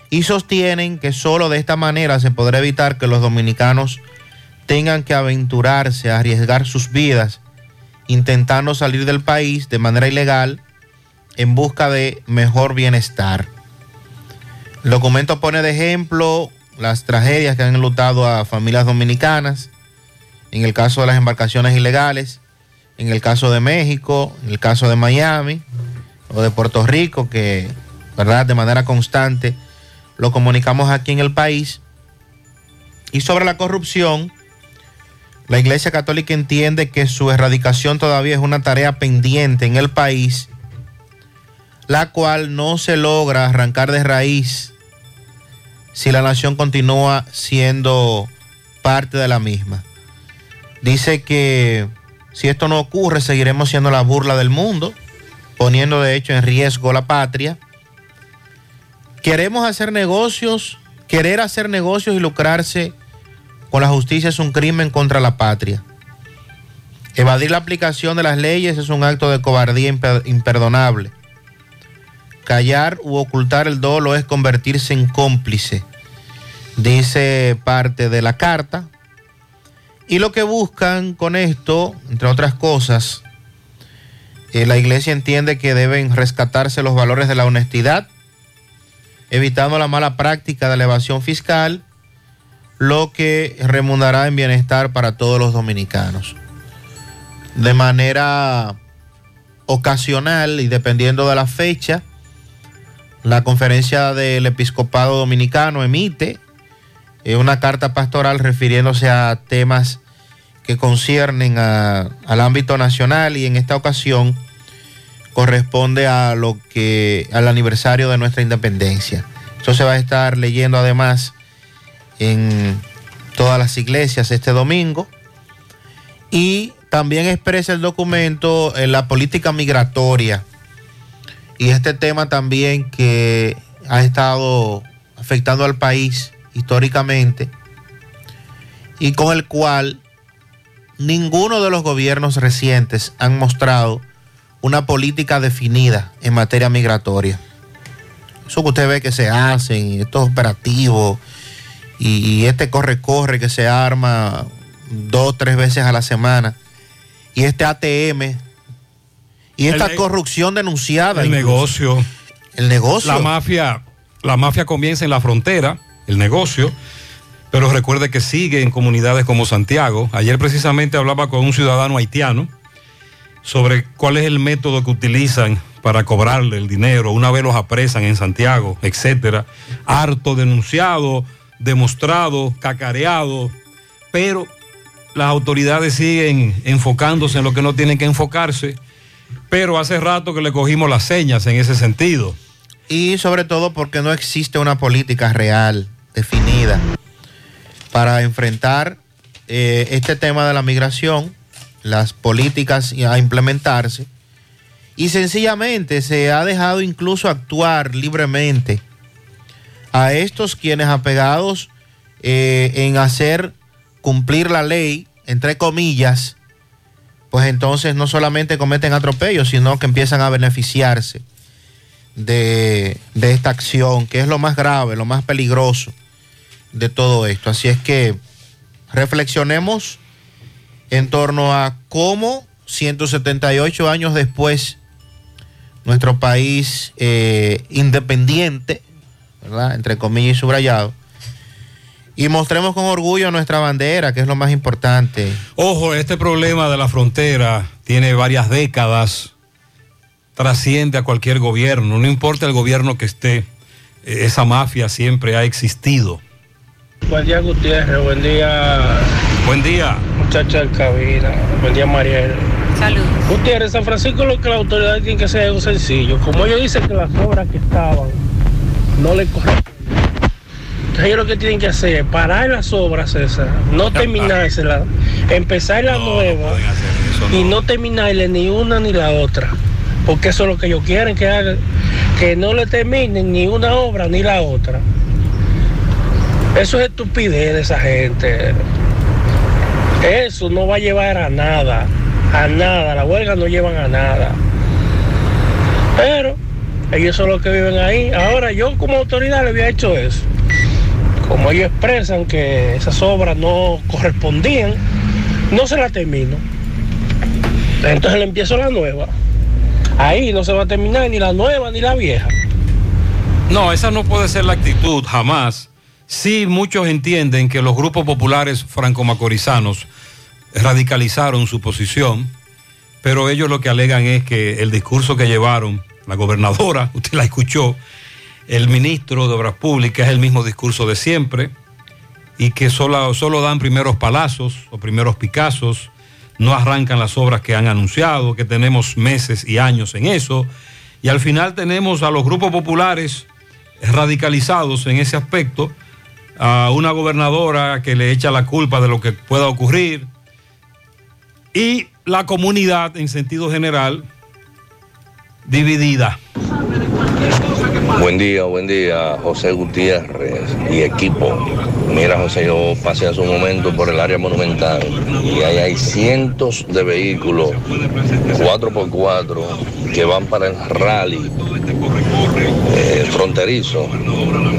y sostienen que solo de esta manera se podrá evitar que los dominicanos tengan que aventurarse a arriesgar sus vidas intentando salir del país de manera ilegal en busca de mejor bienestar. El documento pone de ejemplo las tragedias que han enlutado a familias dominicanas, en el caso de las embarcaciones ilegales, en el caso de México, en el caso de Miami o de Puerto Rico, que ¿verdad? de manera constante lo comunicamos aquí en el país. Y sobre la corrupción, la Iglesia Católica entiende que su erradicación todavía es una tarea pendiente en el país, la cual no se logra arrancar de raíz si la nación continúa siendo parte de la misma. Dice que si esto no ocurre, seguiremos siendo la burla del mundo, poniendo de hecho en riesgo la patria. Queremos hacer negocios, querer hacer negocios y lucrarse con la justicia es un crimen contra la patria. Evadir la aplicación de las leyes es un acto de cobardía imperdonable. Callar u ocultar el dolo es convertirse en cómplice, dice parte de la carta. Y lo que buscan con esto, entre otras cosas, eh, la iglesia entiende que deben rescatarse los valores de la honestidad, evitando la mala práctica de la evasión fiscal, lo que remundará en bienestar para todos los dominicanos. De manera ocasional y dependiendo de la fecha, la conferencia del episcopado dominicano emite eh, una carta pastoral refiriéndose a temas que conciernen al ámbito nacional y en esta ocasión corresponde a lo que al aniversario de nuestra independencia. Esto se va a estar leyendo además en todas las iglesias este domingo y también expresa el documento en la política migratoria y este tema también que ha estado afectando al país históricamente y con el cual ninguno de los gobiernos recientes han mostrado una política definida en materia migratoria. Eso que usted ve que se hacen, estos operativos y, y este corre-corre que se arma dos, tres veces a la semana, y este ATM, y esta El corrupción denunciada. El incluso. negocio. El negocio. La mafia, la mafia comienza en la frontera, el negocio, pero recuerde que sigue en comunidades como Santiago. Ayer precisamente hablaba con un ciudadano haitiano sobre cuál es el método que utilizan para cobrarle el dinero, una vez los apresan en Santiago, etcétera. Harto denunciado, demostrado, cacareado, pero las autoridades siguen enfocándose en lo que no tienen que enfocarse, pero hace rato que le cogimos las señas en ese sentido. Y sobre todo porque no existe una política real, definida, para enfrentar eh, este tema de la migración, las políticas a implementarse. Y sencillamente se ha dejado incluso actuar libremente a estos quienes apegados eh, en hacer cumplir la ley, entre comillas, pues entonces no solamente cometen atropellos, sino que empiezan a beneficiarse de, de esta acción, que es lo más grave, lo más peligroso de todo esto. Así es que reflexionemos en torno a cómo 178 años después nuestro país eh, independiente, ¿verdad? entre comillas y subrayado, y mostremos con orgullo nuestra bandera, que es lo más importante. Ojo, este problema de la frontera tiene varias décadas, trasciende a cualquier gobierno, no importa el gobierno que esté, eh, esa mafia siempre ha existido. Buen día Gutiérrez, buen día. Buen día. Muchacha del cabina, buen día Mariel. Saludos. Gutiérrez, San Francisco lo que la autoridad tiene que hacer es algo sencillo. Como ellos dicen que las obras que estaban no le corresponden. Entonces ellos lo que tienen que hacer es parar las obras esas, no terminárselas, empezar la nueva y no terminarle ni una ni la otra. Porque eso es lo que ellos quieren que hagan, que no le terminen ni una obra ni la otra. Eso es estupidez de esa gente. Eso no va a llevar a nada, a nada. La huelga no llevan a nada. Pero ellos son los que viven ahí. Ahora yo como autoridad le había hecho eso. Como ellos expresan que esas obras no correspondían, no se la termino. Entonces le empiezo la nueva. Ahí no se va a terminar ni la nueva ni la vieja. No, esa no puede ser la actitud, jamás. Sí, muchos entienden que los grupos populares franco-macorizanos radicalizaron su posición, pero ellos lo que alegan es que el discurso que llevaron la gobernadora, [laughs] usted la escuchó, el ministro de Obras Públicas es el mismo discurso de siempre y que solo, solo dan primeros palazos o primeros picazos, no arrancan las obras que han anunciado, que tenemos meses y años en eso, y al final tenemos a los grupos populares radicalizados en ese aspecto, a una gobernadora que le echa la culpa de lo que pueda ocurrir y la comunidad en sentido general dividida. Buen día, buen día, José Gutiérrez y equipo. Mira, José, yo pasé hace un momento por el área monumental y ahí hay cientos de vehículos 4x4 que van para el rally eh, fronterizo.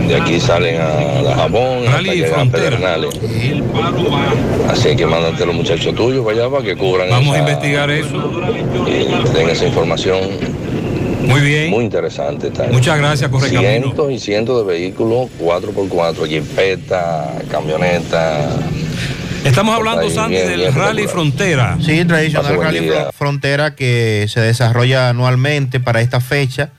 De aquí salen a la Jabón hasta a Pedernales. Así que mándate a los muchachos tuyos para allá para que cubran Vamos a investigar eso. y den esa información. Muy bien. Muy interesante. Está. Muchas gracias, Correcamino. Cientos y cientos de vehículos 4x4, jipeta, camioneta. Estamos hablando, Ahí, Sandy, bien, del bien, Rally bien. Frontera. Sí, tradicional Rally Frontera que se desarrolla anualmente para esta fecha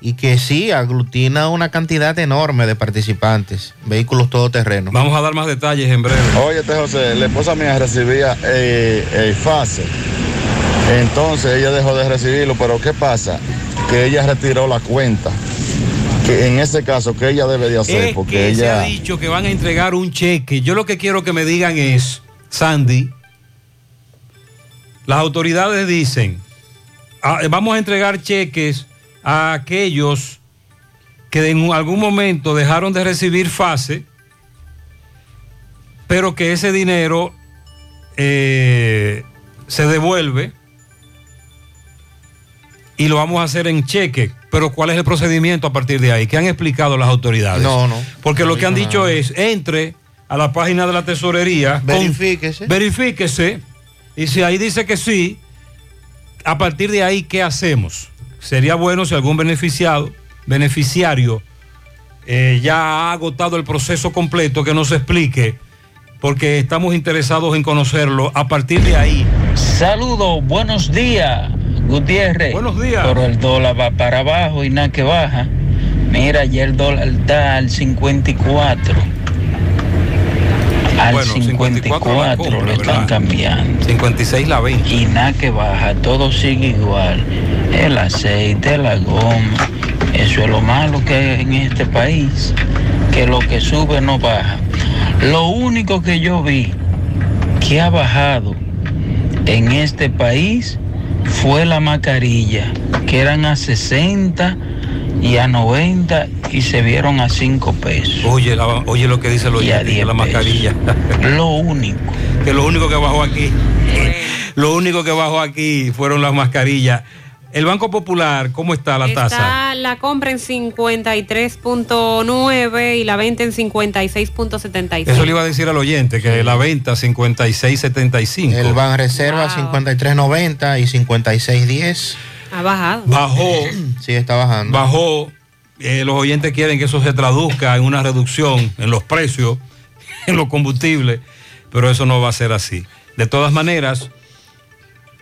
y que sí aglutina una cantidad enorme de participantes, vehículos todoterrenos. Vamos a dar más detalles en breve. Oye, este José, la esposa mía recibía eh, el FASE. Entonces ella dejó de recibirlo, pero ¿qué pasa? Que ella retiró la cuenta. Que en ese caso, ¿qué ella debe de hacer? Es Porque que se ha ella... dicho que van a entregar un cheque. Yo lo que quiero que me digan es, Sandy, las autoridades dicen, ah, vamos a entregar cheques a aquellos que en algún momento dejaron de recibir fase, pero que ese dinero eh, se devuelve y lo vamos a hacer en cheque. Pero ¿cuál es el procedimiento a partir de ahí? ¿Qué han explicado las autoridades? No, no. Porque No lo que han dicho es, entre a la página de la tesorería. con- Verifíquese. verifíquese. Y si ahí dice que sí, a partir de ahí, ¿qué hacemos? Sería bueno si algún beneficiado, beneficiario eh, ya ha agotado el proceso completo, que nos explique porque estamos interesados en conocerlo. A partir de ahí. Saludos, buenos días, Gutiérrez. Buenos días. Pero el dólar va para abajo y nada que baja. Mira, ya el dólar está al 54. Al Bueno, 54 la 54 compra, lo están ¿verdad? cambiando. 56 la 20. Y nada que baja, todo sigue igual. El aceite, la goma. Eso es lo malo que hay en este país. Que lo que sube no baja. Lo único que yo vi que ha bajado en este país fue la mascarilla, que eran a 60 y a 90 y se vieron a 5 pesos. Oye, la- oye lo que dice oyente, 10 la mascarilla. [laughs] Lo único. que lo único que bajó aquí, lo único que bajó aquí fueron las mascarillas. El Banco Popular, ¿cómo está la tasa? Está la compra en 53.9 y la venta en 56.76. Eso le iba a decir al oyente, que la venta 56.75. El Banreserva 53.90 y 56.10. Ha bajado. Bajó. [clears throat] Sí, está bajando. Bajó. Eh, los oyentes quieren que eso se traduzca en una reducción en los precios, [laughs] en los combustibles, pero eso no va a ser así. De todas maneras,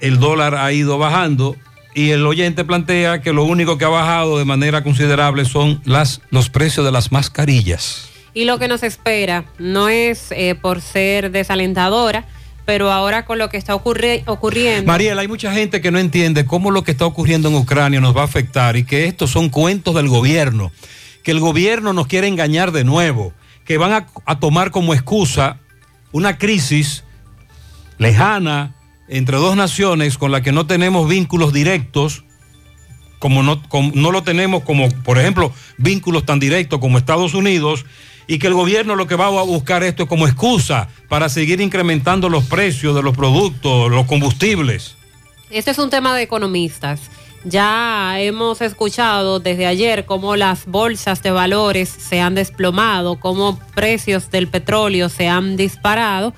el dólar ha ido bajando y el oyente plantea que lo único que ha bajado de manera considerable son las, los precios de las mascarillas. Y lo que nos espera no es eh, por ser desalentadora, pero ahora con lo que está ocurri- ocurriendo. Mariela, hay mucha gente que no entiende cómo lo que está ocurriendo en Ucrania nos va a afectar y que estos son cuentos del gobierno, que el gobierno nos quiere engañar de nuevo, que van a, a tomar como excusa una crisis lejana entre dos naciones con la que no tenemos vínculos directos, como no, no lo tenemos como, por ejemplo, vínculos tan directos como Estados Unidos, y que el gobierno lo que va a buscar esto es como excusa para seguir incrementando los precios de los productos, los combustibles. Este es un tema de economistas. Ya hemos escuchado desde ayer cómo las bolsas de valores se han desplomado, cómo precios del petróleo se han disparado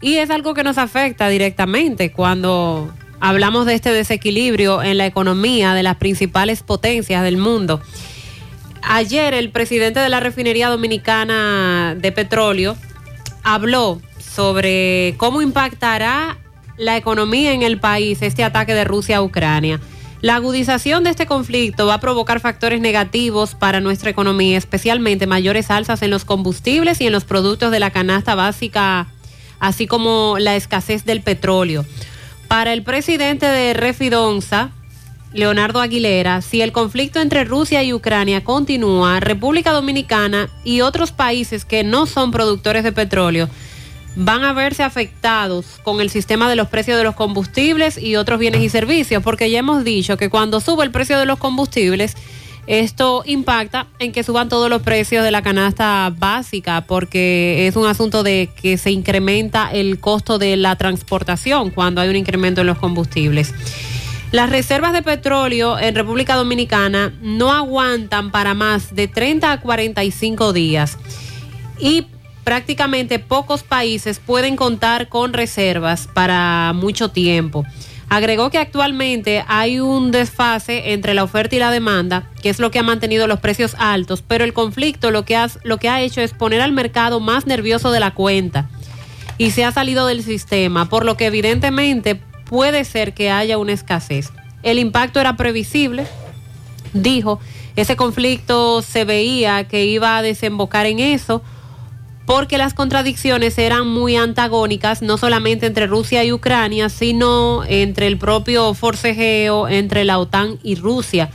y es algo que nos afecta directamente cuando hablamos de este desequilibrio en la economía de las principales potencias del mundo. Ayer el presidente de la refinería dominicana de petróleo habló sobre cómo impactará la economía en el país este ataque de Rusia a Ucrania. La agudización de este conflicto va a provocar factores negativos para nuestra economía, especialmente mayores alzas en los combustibles y en los productos de la canasta básica, así como la escasez del petróleo. Para el presidente de Refidonza, Leonardo Aguilera, si el conflicto entre Rusia y Ucrania continúa, República Dominicana y otros países que no son productores de petróleo van a verse afectados con el sistema de los precios de los combustibles y otros bienes y servicios, porque ya hemos dicho que cuando sube el precio de los combustibles, esto impacta en que suban todos los precios de la canasta básica, porque es un asunto de que se incrementa el costo de la transportación cuando hay un incremento en los combustibles. Las reservas de petróleo en República Dominicana no aguantan para más de 30 a 45 días y prácticamente pocos países pueden contar con reservas para mucho tiempo. Agregó que actualmente hay un desfase entre la oferta y la demanda, que es lo que ha mantenido los precios altos, pero el conflicto lo que ha, lo que ha hecho es poner al mercado más nervioso de la cuenta. Y se ha salido del sistema, por lo que evidentemente puede ser que haya una escasez. El impacto era previsible, dijo, ese conflicto se veía que iba a desembocar en eso, porque las contradicciones eran muy antagónicas, no solamente entre Rusia y Ucrania, sino entre el propio forcejeo entre la OTAN y Rusia.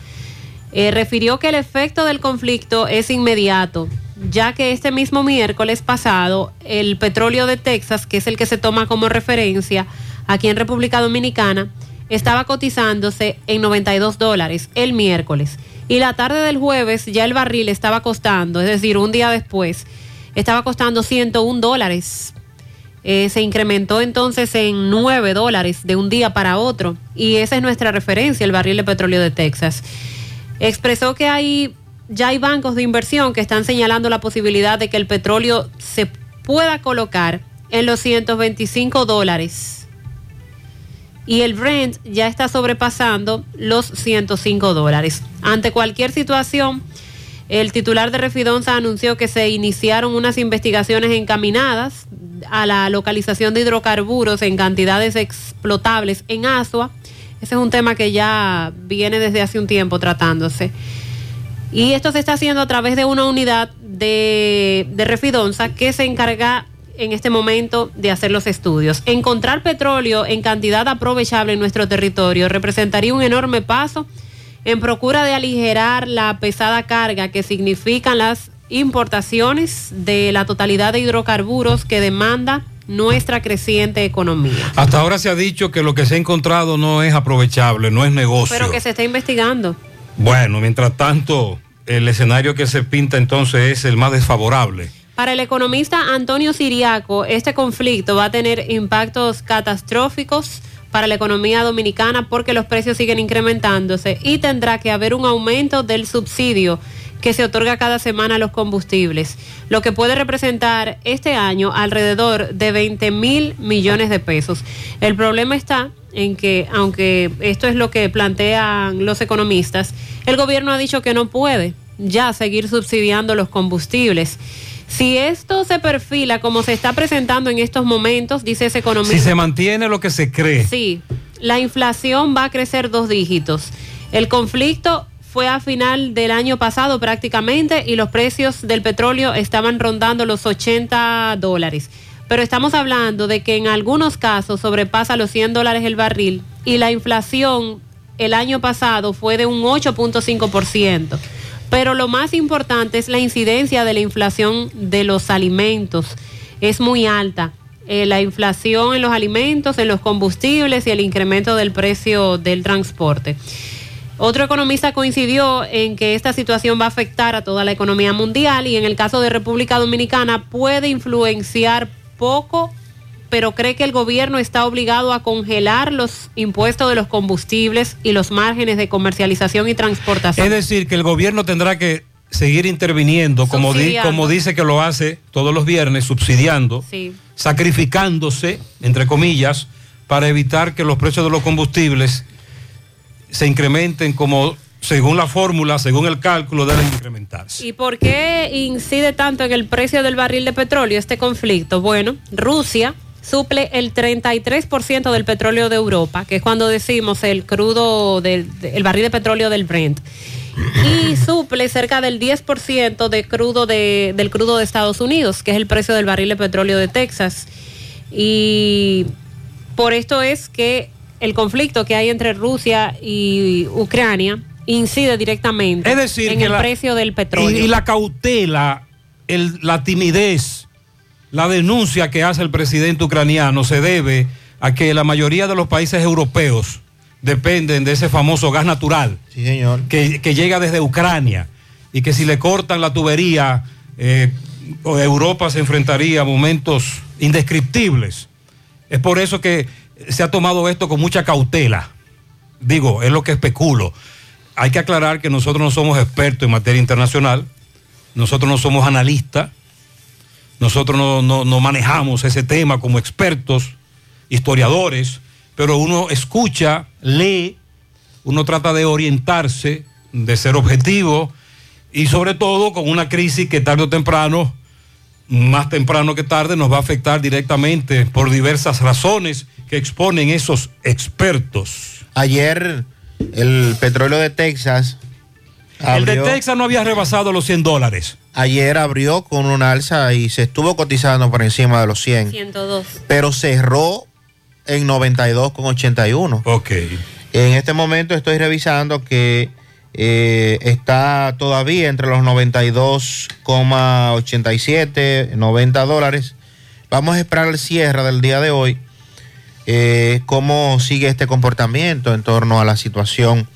Eh, refirió que el efecto del conflicto es inmediato, ya que este mismo miércoles pasado el petróleo de Texas, que es el que se toma como referencia aquí en República Dominicana, estaba cotizándose en 92 dólares el miércoles. Y la tarde del jueves ya el barril estaba costando, es decir, un día después, estaba costando 101 dólares. Eh, se incrementó entonces en 9 dólares de un día para otro. Y esa es nuestra referencia, el barril de petróleo de Texas. Expresó que hay, ya hay bancos de inversión que están señalando la posibilidad de que el petróleo se pueda colocar en los 125 dólares. Y el Brent ya está sobrepasando los 105 dólares. Ante cualquier situación, El titular de Refidonza anunció que se iniciaron unas investigaciones encaminadas a la localización de hidrocarburos en cantidades explotables en Asua. Ese es un tema que ya viene desde hace un tiempo tratándose. Y esto se está haciendo a través de una unidad de, de Refidonza que se encarga en este momento de hacer los estudios. Encontrar petróleo en cantidad aprovechable en nuestro territorio representaría un enorme paso en procura de aligerar la pesada carga que significan las importaciones de la totalidad de hidrocarburos que demanda nuestra creciente economía. Hasta ahora se ha dicho que lo que se ha encontrado no es aprovechable, no es negocio. Pero que se está investigando. Bueno, mientras tanto, el escenario que se pinta entonces es el más desfavorable. Para el economista Antonio Siriaco, este conflicto va a tener impactos catastróficos para la economía dominicana porque los precios siguen incrementándose y tendrá que haber un aumento del subsidio que se otorga cada semana a los combustibles, lo que puede representar este año alrededor de 20 mil millones de pesos. El problema está en que, aunque esto es lo que plantean los economistas, el gobierno ha dicho que no puede ya seguir subsidiando los combustibles. Si esto se perfila como se está presentando en estos momentos, dice ese economista. Si se mantiene lo que se cree. Sí, la inflación va a crecer dos dígitos. El conflicto fue a final del año pasado prácticamente y los precios del petróleo estaban rondando los 80 dólares. Pero estamos hablando de que en algunos casos sobrepasa los 100 dólares el barril y la inflación el año pasado fue de un 8.5%. Pero lo más importante es la incidencia de la inflación de los alimentos. Es muy alta. Eh, la inflación en los alimentos, en los combustibles y el incremento del precio del transporte. Otro economista coincidió en que esta situación va a afectar a toda la economía mundial y en el caso de República Dominicana puede influenciar poco, pero cree que el gobierno está obligado a congelar los impuestos de los combustibles y los márgenes de comercialización y transportación. Es decir, que el gobierno tendrá que seguir interviniendo, como, di- como dice que lo hace todos los viernes, subsidiando, Sí. sacrificándose, entre comillas, para evitar que los precios de los combustibles se incrementen como, según la fórmula, según el cálculo, deben incrementarse. ¿Y por qué incide tanto en el precio del barril de petróleo este conflicto? Bueno, Rusia suple el 33% del petróleo de Europa, que es cuando decimos el crudo del el barril de petróleo del Brent. Y suple cerca del 10% de crudo de, del crudo de Estados Unidos, que es el precio del barril de petróleo de Texas. Y por esto es que el conflicto que hay entre Rusia y Ucrania incide directamente Es decir, en el la- precio del petróleo. Y, y la cautela, el- la timidez, la denuncia que hace el presidente ucraniano se debe a que la mayoría de los países europeos dependen de ese famoso gas natural Sí, señor. que, que llega desde Ucrania y que si le cortan la tubería, eh, Europa se enfrentaría a momentos indescriptibles. Es por eso que se ha tomado esto con mucha cautela. Digo, es lo que especulo. Hay que aclarar que nosotros no somos expertos en materia internacional, nosotros no somos analistas, nosotros no, no- no manejamos ese tema como expertos, historiadores, pero uno escucha, lee, uno trata de orientarse, de ser objetivo y sobre todo con una crisis que tarde o temprano, más temprano que tarde, nos va a afectar directamente por diversas razones que exponen esos expertos. Ayer el petróleo de Texas El de Texas no había rebasado los 100 dólares. ayer abrió con una alza y se estuvo cotizando por encima de los 100, 102. pero cerró en 92,81. Ok. En este momento estoy revisando que eh, está todavía entre los 92,87, 90 dólares. Vamos a esperar el cierre del día de hoy, eh, cómo sigue este comportamiento en torno a la situación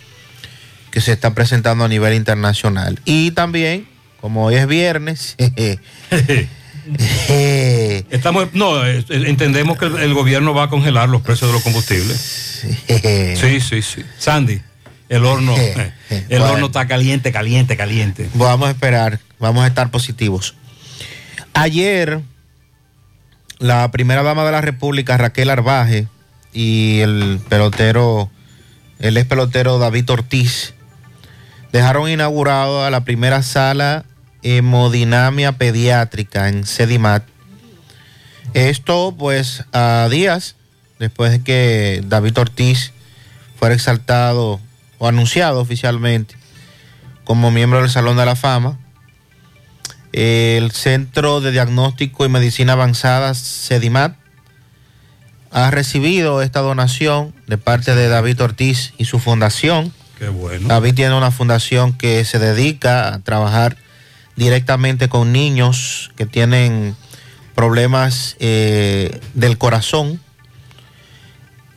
que se está presentando a nivel internacional. Y también, como hoy es viernes, [laughs] Estamos, no, eh, entendemos que el, el gobierno va a congelar los precios de los combustibles. [laughs] Sí, sí, sí. Sandy, el horno, [laughs] eh, el Bueno. horno está caliente, caliente, caliente. Vamos a esperar, vamos a estar positivos. Ayer, la primera dama de la República, Raquel Arbaje, y el pelotero, el ex pelotero David Ortiz, dejaron inaugurada la primera sala hemodinamia pediátrica en Sedimat. Esto pues a días después de que David Ortiz fuera exaltado o anunciado oficialmente como miembro del Salón de la Fama. El Centro de Diagnóstico y Medicina Avanzada, CEDIMAT, ha recibido esta donación de parte de David Ortiz y su fundación. David tiene una fundación que se dedica a trabajar directamente con niños que tienen problemas eh, del corazón.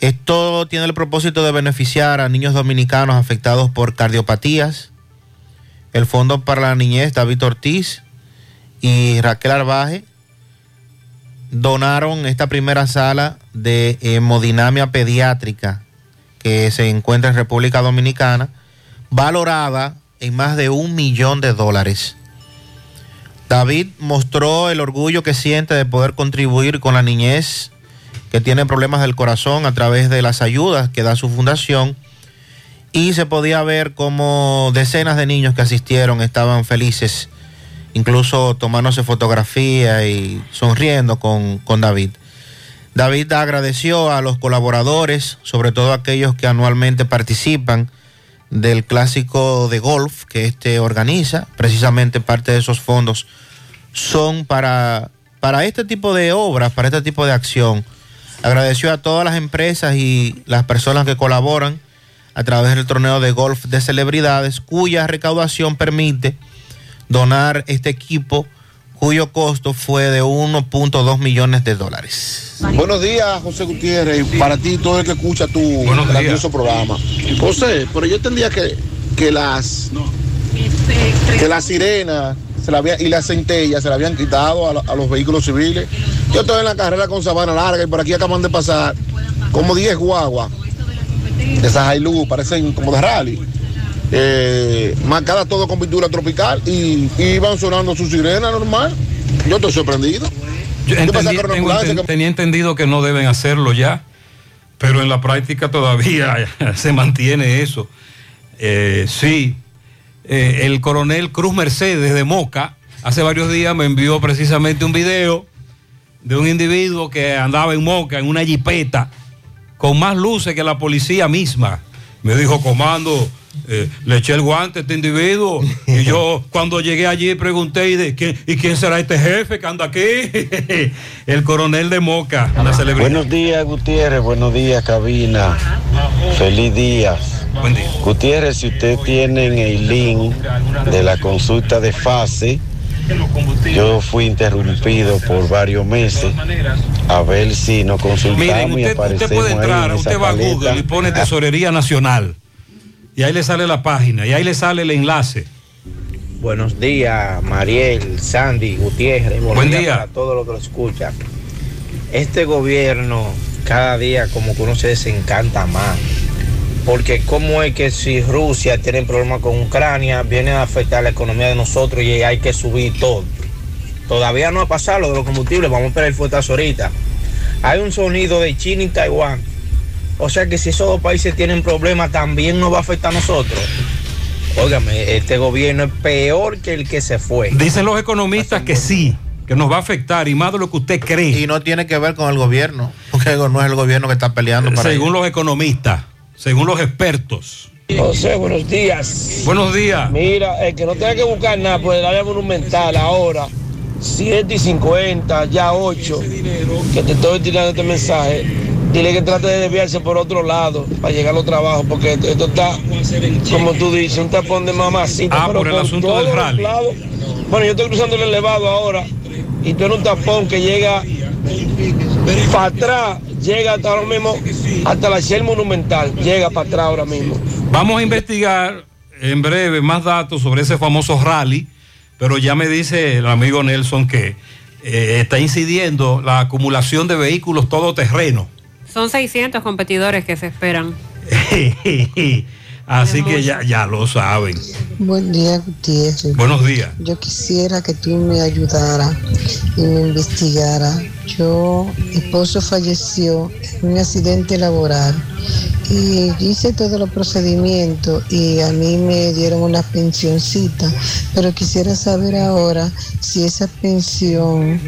Esto tiene el propósito de beneficiar a niños dominicanos afectados por cardiopatías. El Fondo para la Niñez, David Ortiz y Raquel Arbaje donaron esta primera sala de hemodinamia pediátrica que se encuentra en República Dominicana, valorada en más de un millón de dólares. David mostró el orgullo que siente de poder contribuir con la niñez que tiene problemas del corazón a través de las ayudas que da su fundación y se podía ver como decenas de niños que asistieron estaban felices, incluso tomándose fotografía y sonriendo con, con David. David agradeció a los colaboradores, sobre todo aquellos que anualmente participan del clásico de golf que este organiza. Precisamente parte de esos fondos son para, para este tipo de obras, para este tipo de acción. Agradeció a todas las empresas y las personas que colaboran a través del torneo de golf de celebridades, cuya recaudación permite donar este equipo, cuyo costo fue de 1.2 millones de dólares. Buenos días, José Gutiérrez, y para ti todo el que escucha tu grandioso programa. José, pero yo entendía que, que las que las sirenas se la había- y las centellas se la habían quitado a los vehículos civiles. Yo estoy en la carrera con Sabana Larga y por aquí acaban de pasar como 10 guaguas de esas Hilux, parecen como de rally. Eh, marcadas todo con pintura tropical y, y iban sonando su sirena normal. Yo estoy sorprendido. Yo ¿Qué pasa entendí- con una tengo ambulancia enten- tenía entendido que no deben hacerlo ya, pero en la práctica todavía [laughs] se mantiene eso. Eh, sí, Eh, el coronel Cruz Mercedes de Moca hace varios días me envió precisamente un video de un individuo que andaba en Moca en una jipeta con más luces que la policía misma. Me dijo, comando, eh, le eché el guante a este individuo. [laughs] Y yo cuando llegué allí pregunté, ¿y, de quién, ¿y quién será este jefe que anda aquí? [laughs] el coronel de Moca, una celebridad. Buenos días, Gutiérrez. Buenos días, cabina. Feliz día. Gutiérrez, si usted tiene el link de la consulta de fase, yo fui interrumpido por varios meses a ver si nos consultamos Miren, y aparecemos usted puede entrar, en esa usted va a. Google y pone Tesorería Nacional. Y ahí le sale la página, y ahí le sale el enlace. Buenos días, Mariel, Sandy, Gutiérrez. Buenos Buen días día. Para todos los que lo escuchan. Este gobierno cada día como que uno se desencanta más. Porque cómo es que si Rusia tiene problemas con Ucrania, viene a afectar la economía de nosotros y hay que subir todo. Todavía no ha pasado lo de los combustibles, vamos a esperar el fuetazo ahorita. Hay un sonido de China y Taiwán. O sea que si esos dos países tienen problemas, también nos va a afectar a nosotros. Óigame, este gobierno es peor que el que se fue. Dicen los economistas que sí, que nos va a afectar y más de lo que usted cree. Y no tiene que ver con el gobierno, porque no es el gobierno que está peleando para Según ello. los economistas, según los expertos. José, buenos días. Buenos días. Mira, el que no tenga que buscar nada por el área monumental ahora, 7 y 50, ya 8, que te estoy tirando este mensaje, dile que trate de desviarse por otro lado para llegar a los trabajos, porque esto, esto está, como tú dices, un tapón de mamacita. Ah, pero por el asunto del rally. lados. Bueno, yo estoy cruzando el elevado ahora y tú eres un tapón que llega para atrás, llega hasta ahora mismo, hasta la Shell Monumental, llega para atrás ahora mismo. Vamos a investigar en breve más datos sobre ese famoso rally, pero ya me dice el amigo Nelson que eh, está incidiendo la acumulación de vehículos todoterreno. Son 600 competidores que se esperan. [laughs] Así que ya, ya lo saben. Buen día, Gutiérrez. Buenos días. Yo quisiera que tú me ayudaras y me investigara. Yo, mi esposo falleció en un accidente laboral y hice todos los procedimientos y a mí me dieron una pensioncita, pero quisiera saber ahora si esa pensión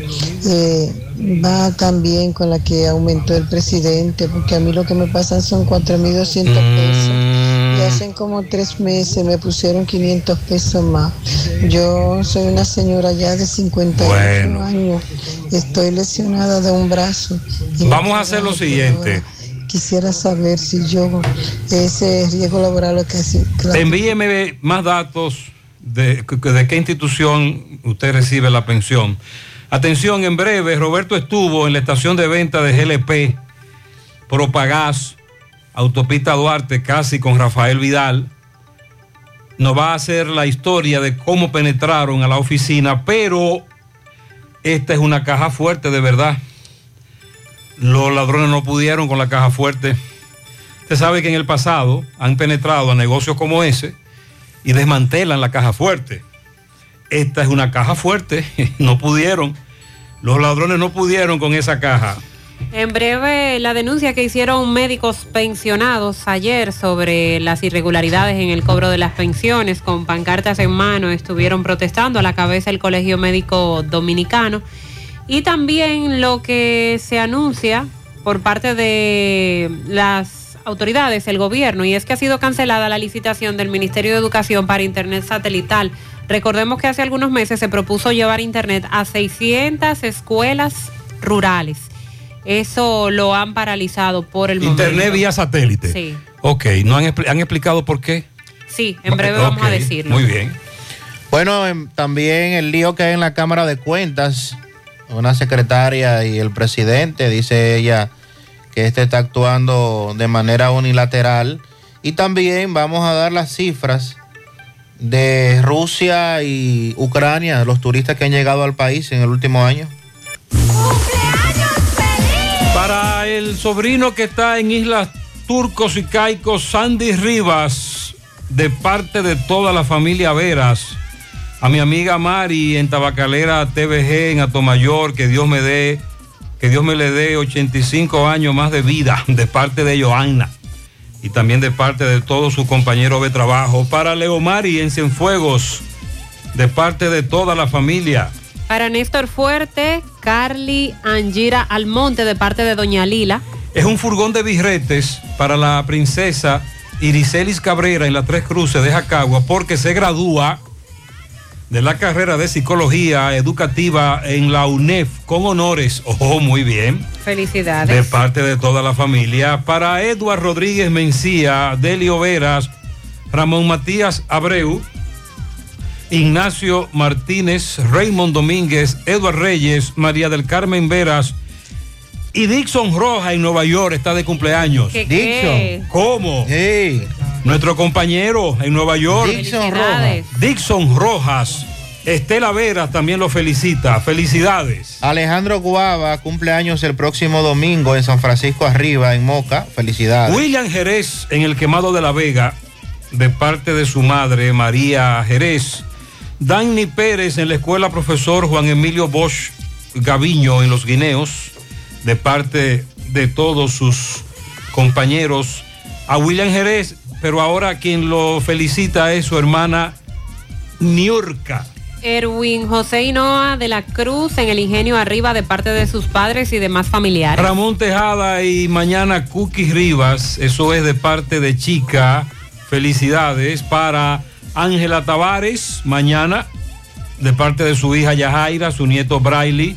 eh, va también con la que aumentó el presidente, porque a mí lo que me pasan son 4.200 pesos y hacen como tres meses me pusieron 500 pesos más. Yo soy una señora ya de 58 Bueno. años, estoy lesionada de un brazo. Vamos a hacer lo siguiente. Quisiera saber si yo ese riesgo laboral lo que hace. Envíeme más datos de, de qué institución usted recibe la pensión. Atención, en breve, Roberto estuvo en la estación de venta de GLP, Propagás, Autopista Duarte, casi con Rafael Vidal. Nos va a hacer la historia de cómo penetraron a la oficina, pero esta es una caja fuerte de verdad. Los ladrones no pudieron con la caja fuerte. Usted sabe que en el pasado han penetrado a negocios como ese y desmantelan la caja fuerte. Esta es una caja fuerte, [laughs] no pudieron. Los ladrones no pudieron con esa caja. En breve, la denuncia que hicieron médicos pensionados ayer sobre las irregularidades en el cobro de las pensiones con pancartas en mano estuvieron protestando a la cabeza del Colegio Médico Dominicano. Y también lo que se anuncia por parte de las autoridades, el gobierno, y es que ha sido cancelada la licitación del Ministerio de Educación para Internet satelital. Recordemos que hace algunos meses se propuso llevar Internet a 600 escuelas rurales. Eso lo han paralizado por el Internet momento. vía satélite. Sí, Ok, ¿no han, han explicado por qué? sí, en breve vamos a decirlo. Muy bien. Bueno, em, también el lío que hay en la Cámara de Cuentas, una secretaria y el presidente, dice ella que este está actuando de manera unilateral. Y también vamos a dar las cifras de Rusia y Ucrania, los turistas que han llegado al país en el último año. Para el sobrino que está en Islas Turcos y Caicos, Sandy Rivas, de parte de toda la familia Veras, a mi amiga Mari en Tabacalera TVG en Atomayor, que Dios me dé, que Dios me le dé 85 años más de vida, [laughs] de parte de Joanna y también de parte de todos sus compañeros de trabajo. Para Leo Mari en Cienfuegos, de parte de toda la familia. Para Néstor Fuerte, Carly Angira Almonte de parte de Doña Lila. Es un furgón de birretes para la princesa Iricelis Cabrera en la Tres Cruces de Jacagua porque se gradúa de la carrera de psicología educativa en la UNEF con honores. Oh, muy bien. Felicidades. De parte de toda la familia. Para Eduard Rodríguez Mencía, Delio Veras, Ramón Matías Abreu, Ignacio Martínez, Raymond Domínguez, Eduard Reyes, María del Carmen Veras y Dixon Roja en Nueva York está de cumpleaños. ¿Qué, qué? Dixon. ¿Cómo? Nuestro compañero en Nueva York. Dixon. Rojas. Dixon Rojas. Estela Veras también lo felicita. Felicidades. Alejandro Guava cumpleaños el próximo domingo en San Francisco Arriba, en Moca. Felicidades. William Jerez en el Quemado de la Vega, de parte de su madre, María Jerez. Danny Pérez en la escuela profesor Juan Emilio Bosch Gaviño en Los Guineos, de parte de todos sus compañeros. A William Jerez, pero ahora quien lo felicita es su hermana Niurka. Erwin José Hinoa de la Cruz en el Ingenio Arriba de parte de sus padres y demás familiares. Ramón Tejada y mañana Cookie Rivas, eso es de parte de Chica. Felicidades para Ángela Tavares, mañana, de parte de su hija Yajaira, su nieto Braille,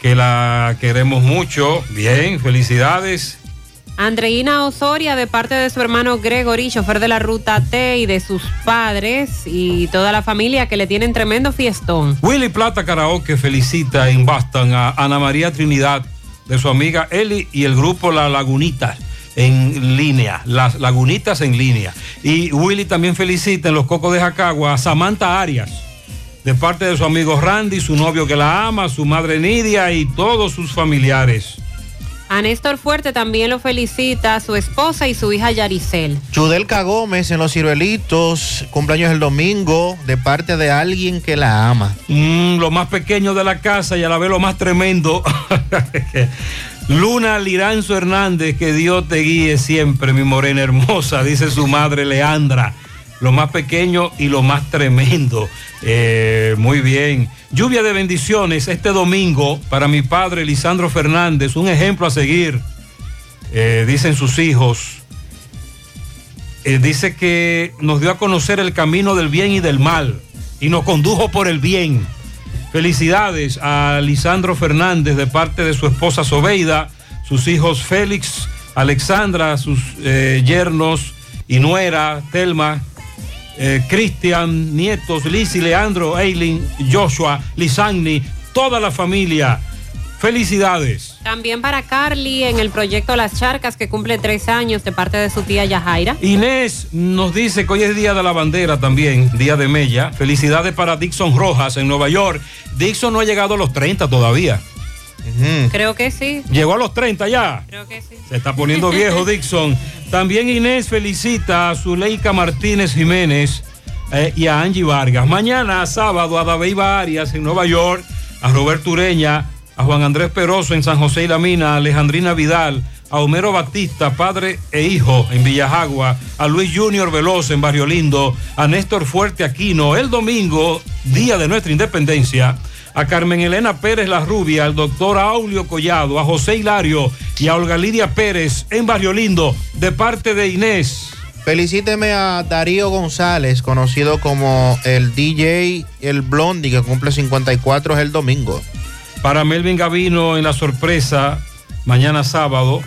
que la queremos mucho. Bien, felicidades. Andreina Osoria de parte de su hermano Gregory, chofer de la ruta T y de sus padres y toda la familia que le tienen tremendo fiestón. Willy Plata Karaoke felicita en Boston a Ana María Trinidad de su amiga Eli y el grupo La Lagunita en línea, las Lagunitas en línea. Y Willy también felicita en los Cocos de Jacagua a Samantha Arias de parte de su amigo Randy, su novio que la ama, su madre Nidia y todos sus familiares. A Néstor Fuerte también lo felicita su esposa y su hija Yaricel. Chudelka Gómez en Los Ciruelitos, cumpleaños el domingo, de parte de alguien que la ama. Mm, lo más pequeño de la casa y a la vez lo más tremendo. [laughs] [laughs] Luna Liranzo Hernández, que Dios te guíe siempre, mi morena hermosa, dice su madre Leandra. Lo más pequeño y lo más tremendo. Eh, muy bien. Lluvia de bendiciones este domingo para mi padre Lisandro Fernández, un ejemplo a seguir, eh, dicen sus hijos. Eh, dice que nos dio a conocer el camino del bien y del mal y nos condujo por el bien. Felicidades a Lisandro Fernández de parte de su esposa Sobeida, sus hijos Félix, Alexandra, sus eh, yernos y nuera, Telma, eh, Cristian, nietos, Lizy, Leandro, Eileen, Joshua, Lisagni, toda la familia. Felicidades. También para Carly en el proyecto Las Charcas, que cumple tres años de parte de su tía Yajaira. Inés nos dice que hoy es Día de la Bandera también, Día de Mella. Felicidades para Dixon Rojas en Nueva York. Dixon no ha llegado a los 30 todavía. Creo que sí. Llegó a los 30 ya. Creo que sí. Se está poniendo viejo [laughs] Dixon. También Inés felicita a Zuleika Martínez Jiménez eh, y a Angie Vargas. Mañana, sábado, a David Arias en Nueva York, a Roberto Ureña, a Juan Andrés Peroso en San José y la Mina, a Alejandrina Vidal, a Homero Batista, padre e hijo en Villajagua, a Luis Junior Veloz en Barrio Lindo, a Néstor Fuerte Aquino el domingo, día de nuestra independencia, a Carmen Elena Pérez La Rubia, al doctor Aulio Collado, a José Hilario y a Olga Lidia Pérez en Barrio Lindo, de parte de Inés. Felicíteme a Darío González, conocido como el DJ El Blondie, que cumple 54 es el domingo. Para Melvin Gavino en la sorpresa, mañana sábado,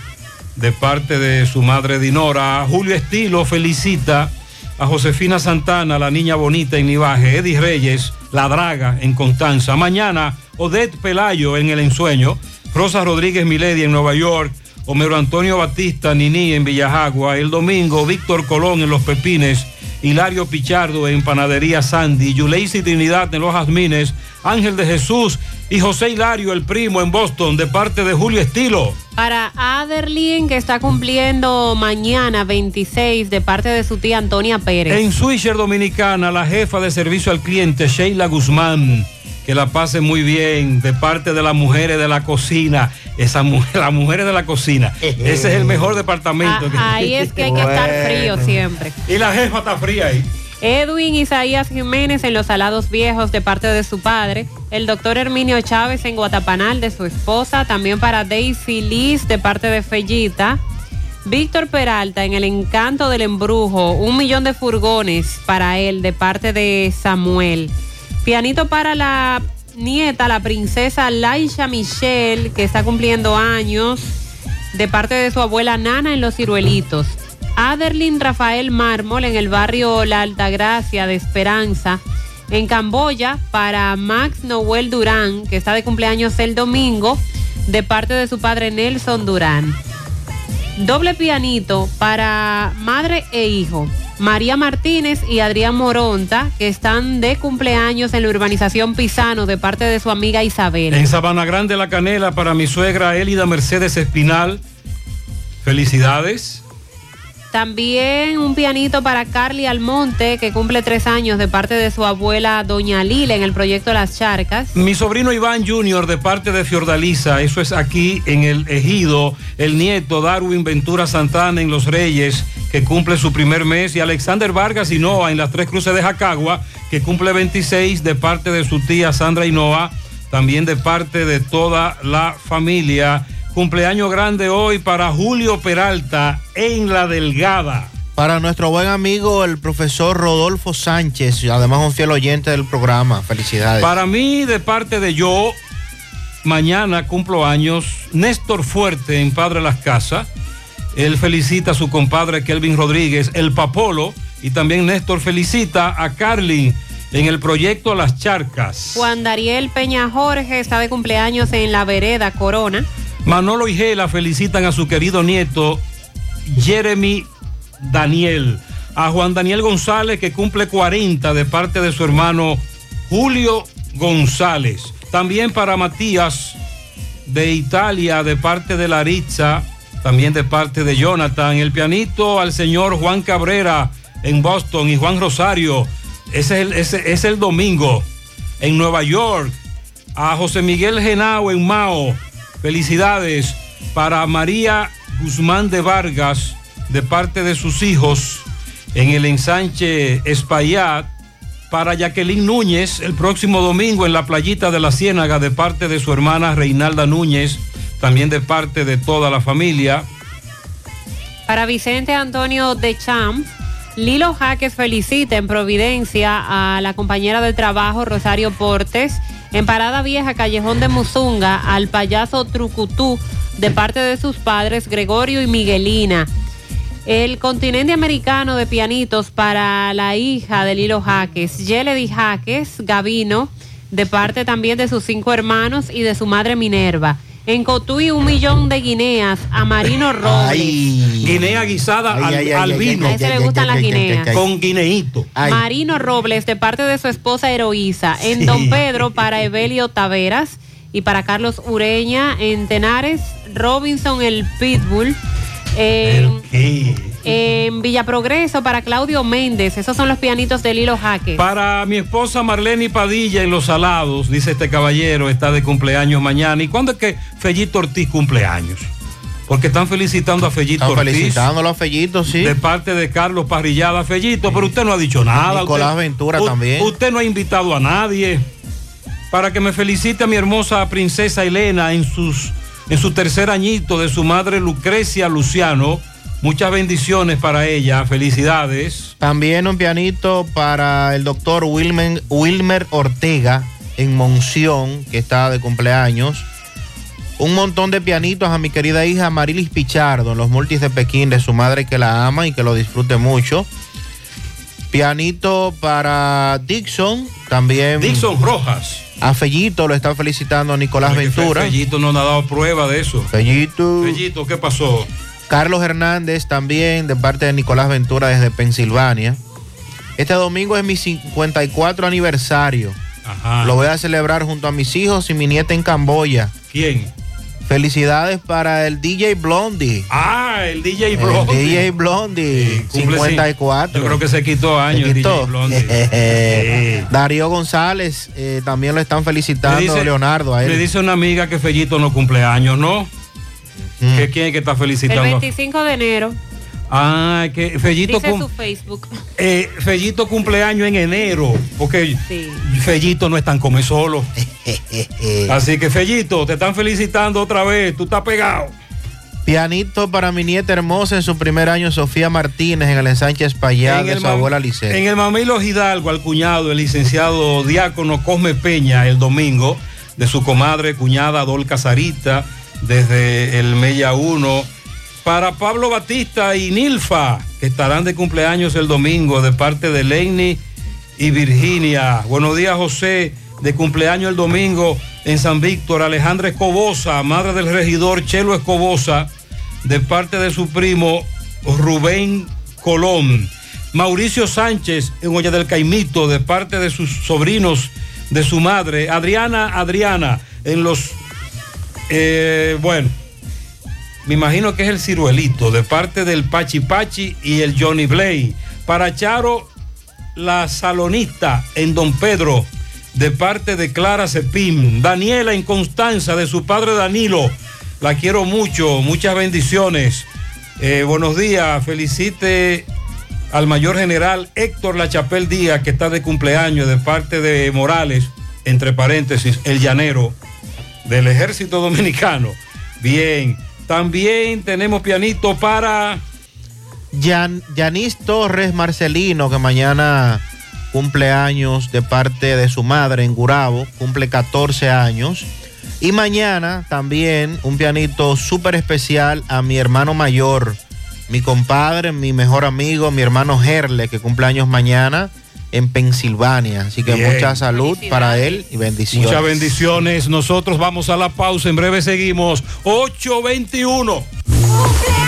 de parte de su madre Dinora. Julio Estilo felicita a Josefina Santana, la niña bonita en Nivaje. Eddie Reyes, la draga en Constanza. Mañana, Odette Pelayo en El Ensueño. Rosa Rodríguez Miledi en Nueva York. Homero Antonio Batista, Nini en Villajagua. El domingo, Víctor Colón en Los Pepines. Hilario Pichardo en Panadería Sandy. Yuleisi Trinidad en Los Jazmines. Ángel de Jesús y José Hilario, el primo en Boston, de parte de Julio Estilo. Para Aderlin, que está cumpliendo mañana 26, de parte de su tía Antonia Pérez. En Swisher Dominicana, la jefa de servicio al cliente, Sheila Guzmán. Que la pase muy bien de parte de las mujeres de la cocina. Esa mujer, [laughs] las mujeres de la cocina. Ese es el mejor departamento. que- Ah, Ahí es que hay que estar frío siempre. Y la jefa está fría ahí. Edwin Isaías Jiménez en Los Salados Viejos de parte de su padre. El doctor Herminio Chávez en Guatapanal de su esposa. También para Daisy Liz de parte de Fellita. Víctor Peralta en El Encanto del Embrujo. Un millón de furgones para él de parte de Samuel. Pianito para la nieta, la princesa Laisha Michelle, que está cumpliendo años, de parte de su abuela Nana en Los Ciruelitos. Aderlin Rafael Mármol en el barrio La Altagracia de Esperanza. En Camboya, para Max Noel Durán, que está de cumpleaños el domingo, de parte de su padre Nelson Durán. Doble pianito para madre e hijo. María Martínez y Adrián Moronta, que están de cumpleaños en la urbanización Pisano de parte de su amiga Isabel. En Sabana Grande, La Canela, para mi suegra Élida Mercedes Espinal. Felicidades. También un pianito para Carly Almonte, que cumple tres años de parte de su abuela Doña Lila en el proyecto Las Charcas. Mi sobrino Iván Junior de parte de Fiordaliza, eso es aquí en el Ejido, el nieto Darwin Ventura Santana en Los Reyes, que cumple su primer mes, y Alexander Vargas Hinoa en las Tres Cruces de Jacagua, que cumple 26 de parte de su tía Sandra Hinoa, también de parte de toda la familia. Cumpleaños grande hoy para Julio Peralta en La Delgada. Para nuestro buen amigo, el profesor Rodolfo Sánchez, además un fiel oyente del programa. Felicidades. Para mí, de parte de yo, mañana cumplo años, Néstor Fuerte en Padre Las Casas. Él felicita a su compadre Kelvin Rodríguez, el Papolo, y también Néstor felicita a Carly en el proyecto Las Charcas. Juan Dariel Peña Jorge está de cumpleaños en la vereda Corona. Manolo y Gela felicitan a su querido nieto Jeremy Daniel. A Juan Daniel González que cumple 40 de parte de su hermano Julio González. También para Matías de Italia de parte de Laritza. También de parte de Jonathan. El pianito al señor Juan Cabrera en Boston y Juan Rosario. Es el, es el domingo. En Nueva York. A José Miguel Genao en Mao. Felicidades para María Guzmán de Vargas de parte de sus hijos en el ensanche Espaillat. Para Jacqueline Núñez el próximo domingo en la playita de la Ciénaga de parte de su hermana Reinalda Núñez, también de parte de toda la familia. Para Vicente Antonio de Champ, Lilo Jaques felicita en Providencia a la compañera de trabajo Rosario Portes. En Parada Vieja, Callejón de Muzunga, al payaso Trucutú de parte de sus padres Gregorio y Miguelina. El continente americano de pianitos para la hija de Lilo Jaques, Yeledy Jaques Gavino, de parte también de sus cinco hermanos y de su madre Minerva. En Cotuí, un millón de guineas a Marino Robles. Guinea guisada al, ay, vino. ay, A ese le gustan las guineas. Con guineíto. Marino Robles, de parte de su esposa Heroísa. En Don Pedro, para Evelio Taveras. Y para Carlos Ureña, en Tenares, Robinson el Pitbull. En, en Villa Progreso, para Claudio Méndez. Esos son los pianitos de Lilo Jaque. Para mi esposa Marlene Padilla en Los Salados, dice este caballero, está de cumpleaños mañana. ¿Y cuándo es que Fellito Ortiz cumpleaños? Porque están felicitando a Fellito Están Ortiz. felicitándolo a Fellito, sí. De parte de Carlos Parrillada. Fellito, pero usted no ha dicho nada. Nicolás Usted- Ventura u- también. Usted no ha invitado a nadie para que me felicite a mi hermosa princesa Elena en, sus, en su tercer añito de su madre Lucrecia Luciano. Muchas bendiciones para ella. Felicidades. También un pianito para el doctor Wilmer, Wilmer Ortega en Monción, que está de cumpleaños. Un montón de pianitos a mi querida hija Marilis Pichardo en los multis de Pekín, de su madre que la ama y que lo disfrute mucho. Pianito para Dixon, también. Dixon Rojas. A Fellito lo está felicitando Nicolás Ventura. Fellito no nos ha dado prueba de eso. Fellito. Fellito, ¿qué pasó? Carlos Hernández también de parte de Nicolás Ventura desde Pensilvania. Este domingo es mi 54 aniversario. Lo voy a celebrar junto a mis hijos y mi nieta en Camboya. ¿Quién? Felicidades para el DJ Blondie. Ah, el DJ El Blondie. DJ Blondie, cumple 54. Yo creo que se quitó años Se el quitó. DJ Blondie. [laughs] Darío González, eh, también lo están felicitando Le dice- Leonardo a él. Le dice una amiga que Fellito no cumple años, ¿no? ¿Que ¿Quién es que está El felicitando? 25 de enero. Ah, que Fellito, Dice cum- su Facebook. eh, Fellito cumpleaños en enero, porque Sí. Fellito no es tan come solo. [laughs] Así que Fellito, te están felicitando otra vez, tú estás pegado. Pianito para mi nieta hermosa en su primer año, Sofía Martínez, en el ensanche Espaillat En de el su mam- abuela Lice. En el Mamilo Hidalgo, al cuñado, el licenciado diácono Cosme Peña, el domingo, de su comadre, cuñada Dolca Sarita, desde el Mella 1. Para Pablo Batista y Nilfa, que estarán de cumpleaños el domingo, de parte de Leini y Virginia. Buenos días, José, de cumpleaños el domingo en San Víctor. Alejandra Escobosa, madre del regidor Chelo Escobosa, de parte de su primo Rubén Colón. Mauricio Sánchez en Olla del Caimito, de parte de sus sobrinos, de su madre. Adriana, Adriana, en los. eh, bueno, me imagino que es el ciruelito, de parte del Pachi Pachi y el Johnny Blay. Para Charo, la salonista en Don Pedro, de parte de Clara Cepín. Daniela en Constanza, de su padre Danilo. La quiero mucho, muchas bendiciones. Eh, buenos días, felicite al mayor general Héctor Lachapel Díaz, que está de cumpleaños, de parte de Morales, entre paréntesis, el llanero del ejército dominicano. Bien, también tenemos pianito para... Yan- Torres Marcelino, que mañana cumple años de parte de su madre en Gurabo, cumple 14 años. Y mañana también un pianito súper especial a mi hermano mayor, mi compadre, mi mejor amigo, mi hermano Gerle, que cumple años mañana en Pensilvania. Así que Bien. mucha salud para él y bendiciones. Muchas bendiciones. Nosotros vamos a la pausa. En breve seguimos. 821. Nuestra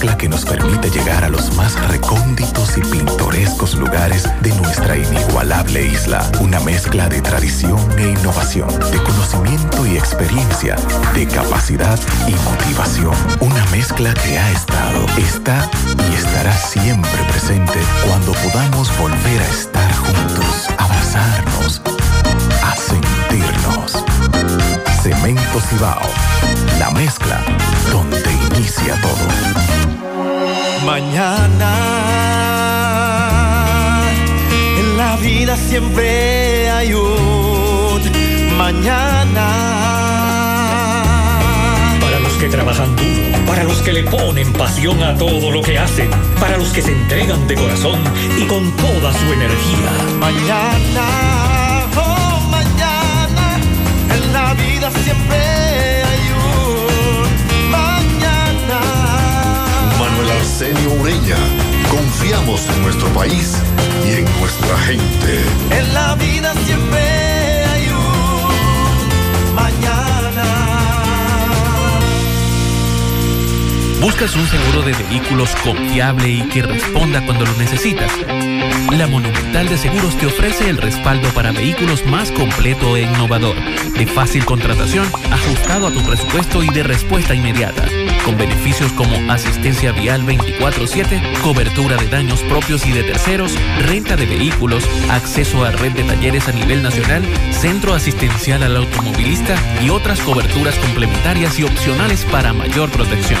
mezcla que nos permite llegar a los más recónditos y pintorescos lugares de nuestra inigualable isla. Una mezcla de tradición e innovación, de conocimiento y experiencia, de capacidad y motivación. Una mezcla que ha estado, está y estará siempre presente cuando podamos volver a estar juntos, abrazarnos, a sentirnos. Cemento Cibao, la mezcla donde inicia todo. Mañana, en la vida siempre hay un mañana. Para los que trabajan duro, para los que le ponen pasión a todo lo que hacen, para los que se entregan de corazón y con toda su energía. Mañana, Ureña. Confiamos en nuestro país y en nuestra gente. En la vida siempre hay un mañana. ¿Buscas un seguro de vehículos confiable y que responda cuando lo necesitas? La Monumental de Seguros te ofrece el respaldo para vehículos más completo e innovador, de fácil contratación, ajustado a tu presupuesto y de respuesta inmediata, con beneficios como asistencia vial 24/7, cobertura de daños propios y de terceros, renta de vehículos, acceso a red de talleres a nivel nacional, centro asistencial al automovilista y otras coberturas complementarias y opcionales para mayor protección.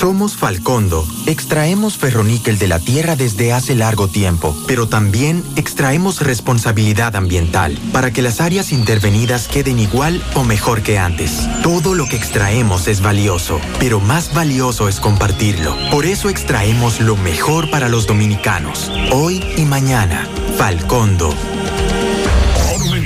Somos Falcondo. Extraemos ferroníquel de la tierra desde hace largo tiempo, pero también extraemos responsabilidad ambiental para que las áreas intervenidas queden igual o mejor que antes. Todo lo que extraemos es valioso, pero más valioso es compartirlo. Por eso extraemos lo mejor para los dominicanos, hoy y mañana. Falcondo.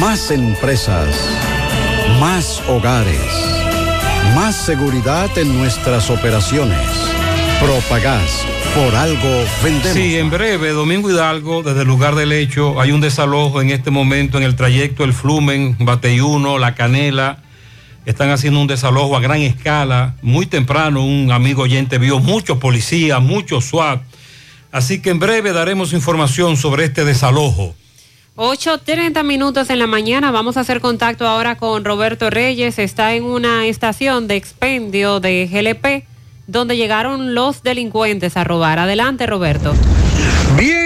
Más empresas. Más hogares. Más seguridad en nuestras operaciones. Propagás. Por algo vendemos. Sí, en breve, Domingo Hidalgo, desde el lugar del hecho, hay un desalojo en este momento en el trayecto El Flumen, Bateyuno, La Canela. Están haciendo un desalojo a gran escala. Muy temprano un amigo oyente vio muchos policías, muchos SWAT. Así que en breve daremos información sobre este desalojo. 8.30 minutos en la mañana. Vamos a hacer contacto ahora con Roberto Reyes. Está en una estación de expendio de GLP donde llegaron los delincuentes a robar. Adelante, Roberto. Bien,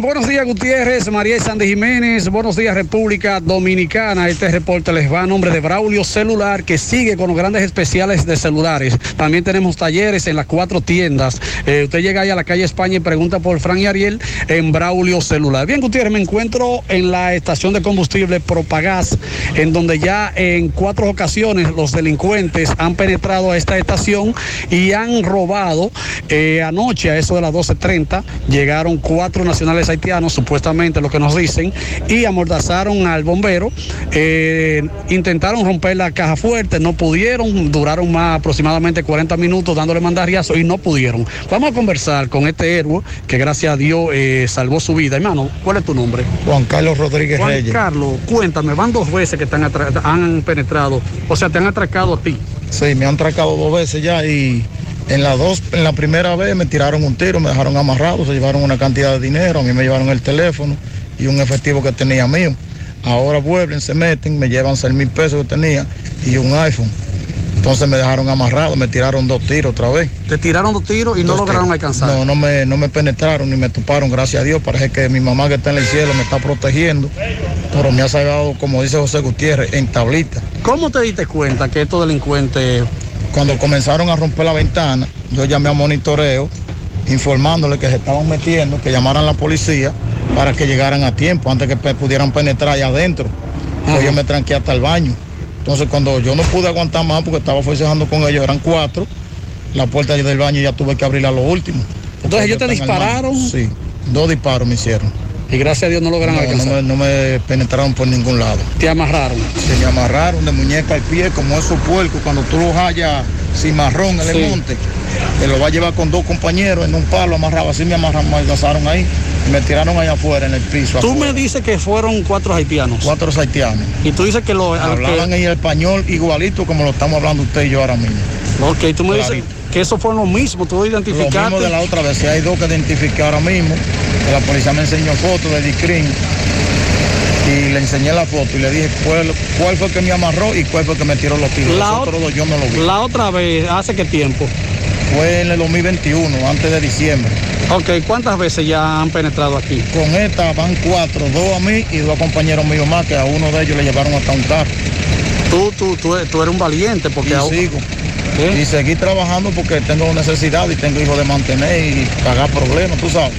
buenos días Gutiérrez, María Sandy Jiménez, buenos días República Dominicana. Este reporte les va a nombre de Braulio Celular que sigue con los grandes especiales de celulares. También tenemos talleres en las cuatro tiendas. Eh, usted llega ahí a la calle España y pregunta por Fran y Ariel en Braulio Celular. Bien Gutiérrez, me encuentro en la estación de combustible Propagás, en donde ya en cuatro ocasiones los delincuentes han penetrado a esta estación y han robado. Eh, anoche a eso de las 12.30 llegaron cuatro nacionales haitianos, supuestamente lo que nos dicen, y amordazaron al bombero. Eh, intentaron romper la caja fuerte, no pudieron, duraron más aproximadamente 40 minutos dándole mandariazo y no pudieron. Vamos a conversar con este héroe que gracias a Dios eh, salvó su vida. Hermano, ¿cuál es tu nombre? Juan Carlos Rodríguez Juan Reyes. Carlos, cuéntame, van dos veces que están atra- han penetrado, o sea, te han atracado a ti. Sí, me han atracado dos veces ya y en la dos, en la primera vez me tiraron un tiro, me dejaron amarrado, se llevaron una cantidad de dinero, a mí me llevaron el teléfono y un efectivo que tenía mío. Ahora vuelven, se meten, me llevan seis mil pesos que tenía y un iPhone. Entonces me dejaron amarrado, me tiraron dos tiros otra vez. Te tiraron dos tiros y no lograron tiros. alcanzar. No, no me, no me penetraron ni me toparon, gracias a Dios. Parece que mi mamá que está en el cielo me está protegiendo, pero me ha salvado, como dice José Gutiérrez, en tablita. ¿Cómo te diste cuenta que estos delincuentes... Cuando comenzaron a romper la ventana, yo llamé a monitoreo informándole que se estaban metiendo, que llamaran a la policía para que llegaran a tiempo, antes que pudieran penetrar allá adentro. Pues yo me tranqué hasta el baño. Entonces cuando yo no pude aguantar más porque estaba forcejando con ellos, eran cuatro, la puerta del baño ya tuve que abrirla a lo último. Entonces ellos te dispararon. Sí, dos disparos me hicieron. Y gracias a Dios no lograron No, no me, no me penetraron por ningún lado. Te amarraron. Se me amarraron de muñeca al pie, como esos puercos, cuando tú los hallas sin marrón en el Sí. monte, te lo va a llevar con dos compañeros en un palo amarrado, así me amarraron, me alcanzaron ahí y me tiraron allá afuera en el piso. Tú afuera. me dices que fueron cuatro haitianos. Cuatro haitianos. Y tú dices que lo... al Hablaban que- en español igualito como lo estamos hablando usted y yo ahora mismo. Ok, tú me dices. Que eso fue lo mismo, tú Lo identificaste. mismo de la otra vez, si hay dos que identifiqué ahora mismo, que la policía me enseñó fotos de Discrin y le enseñé la foto y le dije cuál, cuál fue el que me amarró y cuál fue el que me tiró los tiros. La yo lo vi. Otra vez, ¿hace qué tiempo? Fue en el 2021, antes de diciembre. Ok, ¿cuántas veces ya han penetrado aquí? Con esta van cuatro, dos a mí y dos compañeros míos más, que a uno de ellos le llevaron hasta un carro. Tú, tú, tú, tú eres un valiente porque y aún- Y seguir trabajando porque tengo necesidad y tengo hijos de mantener y pagar problemas, tú sabes.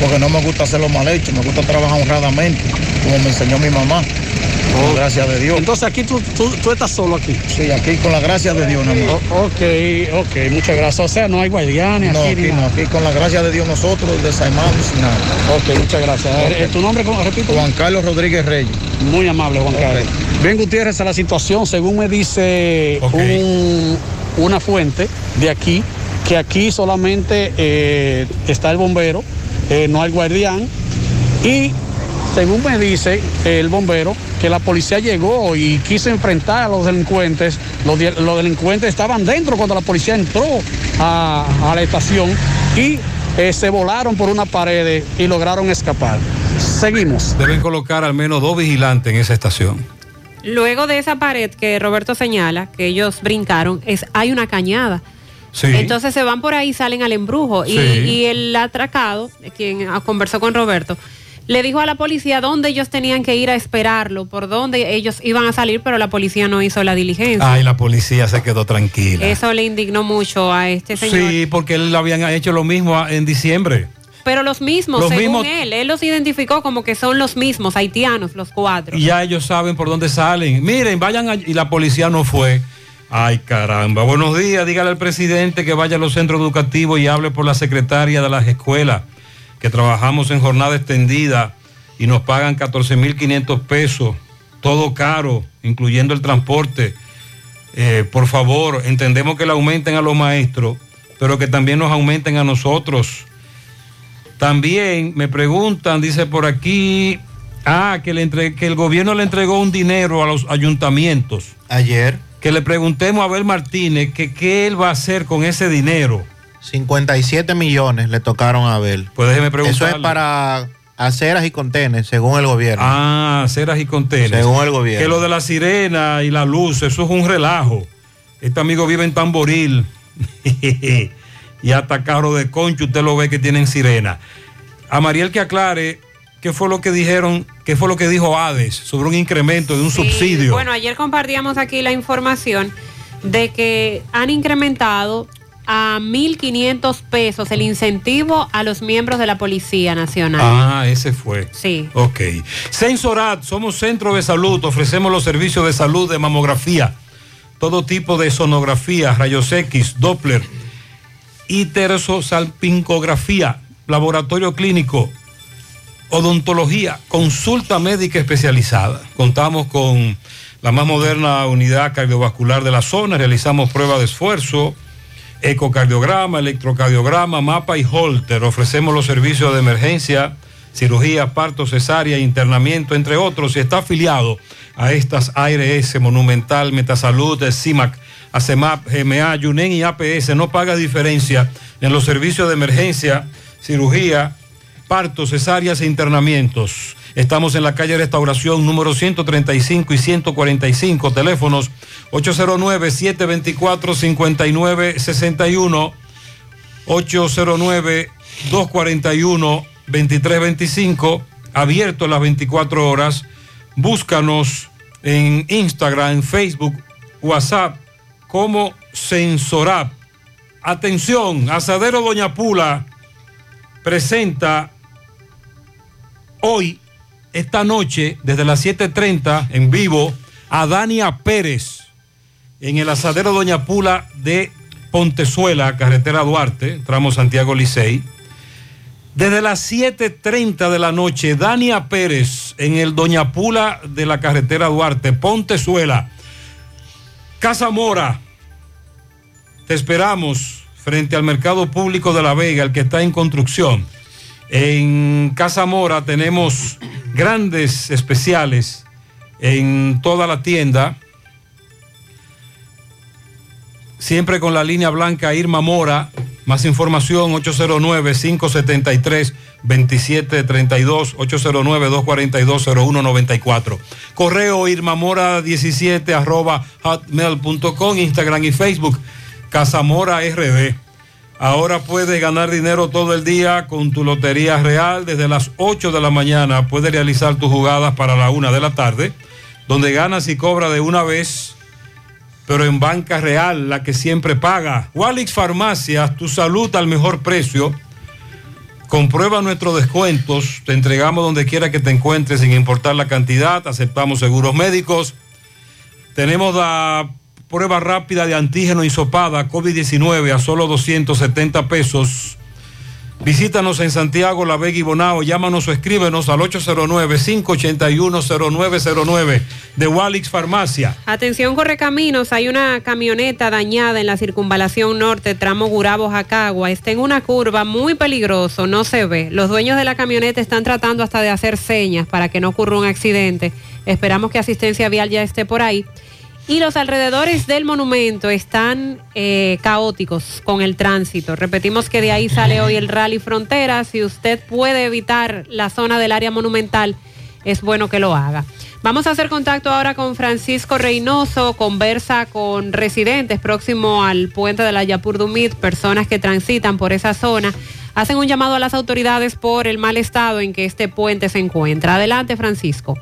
Porque no me gusta hacerlo mal hecho, me gusta trabajar honradamente, como me enseñó mi mamá. Con gracias de Dios. Entonces aquí tú, tú, tú estás solo aquí. Sí, aquí con la gracia de Dios. O- ok, ok, muchas gracias. O sea, no hay guardianes No, aquí, no, aquí con la gracia de Dios nosotros desarmados sin nada. Ok, muchas gracias. Eh, ¿Tu nombre, repito? Juan Carlos Rodríguez Reyes. Muy amable, Juan Carlos. Bien, Gutiérrez, a la situación, según me dice un- una fuente de aquí, que aquí solamente eh, está el bombero, eh, no hay guardián, y según me dice el bombero, que la policía llegó y quiso enfrentar a los delincuentes, los, delincuentes estaban dentro cuando la policía entró a, a la estación y eh, se volaron por una pared y lograron escapar. Seguimos. Deben colocar al menos dos vigilantes en esa estación. Luego de esa pared que Roberto señala, que ellos brincaron, es, hay una cañada. Sí. Entonces se van por ahí y salen al embrujo. Y, Sí. y el atracado, quien ah, conversó con Roberto, le dijo a la policía dónde ellos tenían que ir a esperarlo, por dónde ellos iban a salir, pero la policía no hizo la diligencia. Ay, la policía se quedó tranquila. Eso le indignó mucho a este señor. Sí, porque él habían hecho lo mismo en diciembre. Pero los mismos, Los según mismos- él, él los identificó como que son los mismos haitianos, los cuatro. Y ya ellos saben por dónde salen. Miren, vayan allí. Y la policía no fue. Ay, caramba. Buenos días. Dígale al presidente que vaya a los centros educativos y hable por la secretaria de las escuelas, que trabajamos en jornada extendida y nos pagan 14.500 pesos, todo caro, incluyendo el transporte. Eh, por favor, entendemos que le aumenten a los maestros, pero que también nos aumenten a nosotros. También me preguntan, dice por aquí, ah, que, le entre- que el gobierno le entregó un dinero a los ayuntamientos. Ayer. Que le preguntemos a Abel Martínez que qué él va a hacer con ese dinero. 57 millones le tocaron a Abel. Pues déjeme Eso preguntarle. es para aceras y contenes, según el gobierno. Ah, aceras y contenes. Según el gobierno. Que lo de la sirena y la luz, eso es un relajo. Este amigo vive en Tamboril. [laughs] y hasta carro de concho usted lo ve que tienen sirena. A Mariel que aclare qué fue lo que dijeron, qué fue lo que dijo Hades sobre un incremento de un Sí, subsidio. Bueno, ayer compartíamos aquí la información de que han incrementado a 1.500 pesos el incentivo a los miembros de la Policía Nacional. Ah, ese fue. Sí. Ok. Sensorat, somos centro de salud, ofrecemos los servicios de salud de mamografía, todo tipo de sonografía, rayos X, Doppler y terzosalpingografía, laboratorio clínico, odontología, consulta médica especializada. Contamos con la más moderna unidad cardiovascular de la zona, realizamos pruebas de esfuerzo, ecocardiograma, electrocardiograma, mapa y holter. Ofrecemos los servicios de emergencia, cirugía, parto, cesárea, internamiento, entre otros, y está afiliado a estas ARS, Monumental, Metasalud, CIMAC, ACEMAP, GMA, YUNEN y APS. No paga diferencia en los servicios de emergencia, cirugía, partos, cesáreas e internamientos. Estamos en la calle Restauración número 135 y 145, teléfonos 809-724-5961, 809-241-2325, abierto las 24 horas. Búscanos en Instagram, Facebook, WhatsApp como Sensorap. Atención, Asadero Doña Pula presenta hoy, esta noche, desde las 7.30 en vivo, a Dania Pérez en el asadero Doña Pula de Pontezuela, carretera Duarte, tramo Santiago Licey. Desde las 7.30 de la noche, Dania Pérez en el Doña Pula de la carretera Duarte, Pontezuela. Casa Mora, te esperamos frente al mercado público de La Vega, el que está en construcción. En Casa Mora tenemos grandes especiales en toda la tienda. Siempre con la línea blanca Irma Mora, Más información 809-573-2732, 809-242-0194. Correo irmamora17 arroba hotmail.com, Instagram y Facebook, Casamora RD. Ahora puedes ganar dinero todo el día con tu Lotería Real. Desde las 8 de la mañana puedes realizar tus jugadas para la 1 de la tarde, donde ganas y cobras de una vez pero en banca real, la que siempre paga. Walix Farmacias, tu salud al mejor precio. Comprueba nuestros descuentos, te entregamos donde quiera que te encuentres sin importar la cantidad, aceptamos seguros médicos. Tenemos la prueba rápida de antígeno hisopada COVID-19 a solo 270 pesos. Visítanos en Santiago, La Vega y Bonao. Llámanos o escríbenos al 809-581-0909 de Walix Farmacia. Atención Correcaminos, hay una camioneta dañada en la circunvalación norte, tramo Gurabo Jacagua. Está en una curva muy peligroso, no se ve. Los dueños de la camioneta están tratando hasta de hacer señas para que no ocurra un accidente. Esperamos que asistencia vial ya esté por ahí. Y los alrededores del monumento están eh, caóticos con el tránsito. Repetimos que de ahí sale hoy el Rally Frontera. Si usted puede evitar la zona del área monumental, es bueno que lo haga. Vamos a hacer contacto ahora con Francisco Reynoso, conversa con residentes próximo al puente de la Yapur Dumit, personas que transitan por esa zona. Hacen un llamado a las autoridades por el mal estado en que este puente se encuentra. Adelante, Francisco.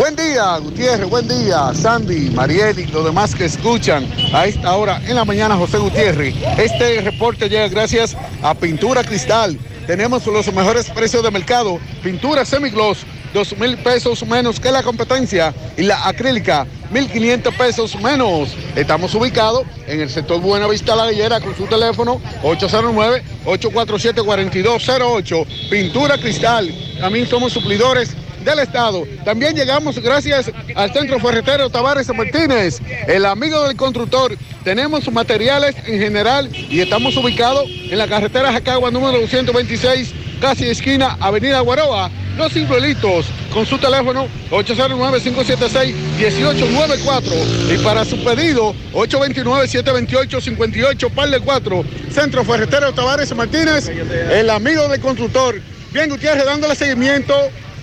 Buen día, Gutiérrez, buen día, Sandy, Marieli, los demás que escuchan a esta hora en la mañana, José Gutiérrez. Este reporte llega gracias a Pintura Cristal. Tenemos los mejores precios de mercado. Pintura semigloss, dos mil pesos menos que la competencia. Y la acrílica, mil quinientos pesos menos. Estamos ubicados en el sector Buena Vista La Gallera con su teléfono 809-847-4208. Pintura Cristal. También somos suplidores del Estado. También llegamos gracias al Centro Ferretero Tavares Martínez, el amigo del constructor. Tenemos materiales en general y estamos ubicados en la carretera Jacagua número 226, casi esquina Avenida Guaroa. Los Ciruelitos, con su teléfono 809-576-1894. Y para su pedido, 829-728-58, par de 4. Centro Ferretero Tavares Martínez, el amigo del constructor. Bien, Gutiérrez, dándole seguimiento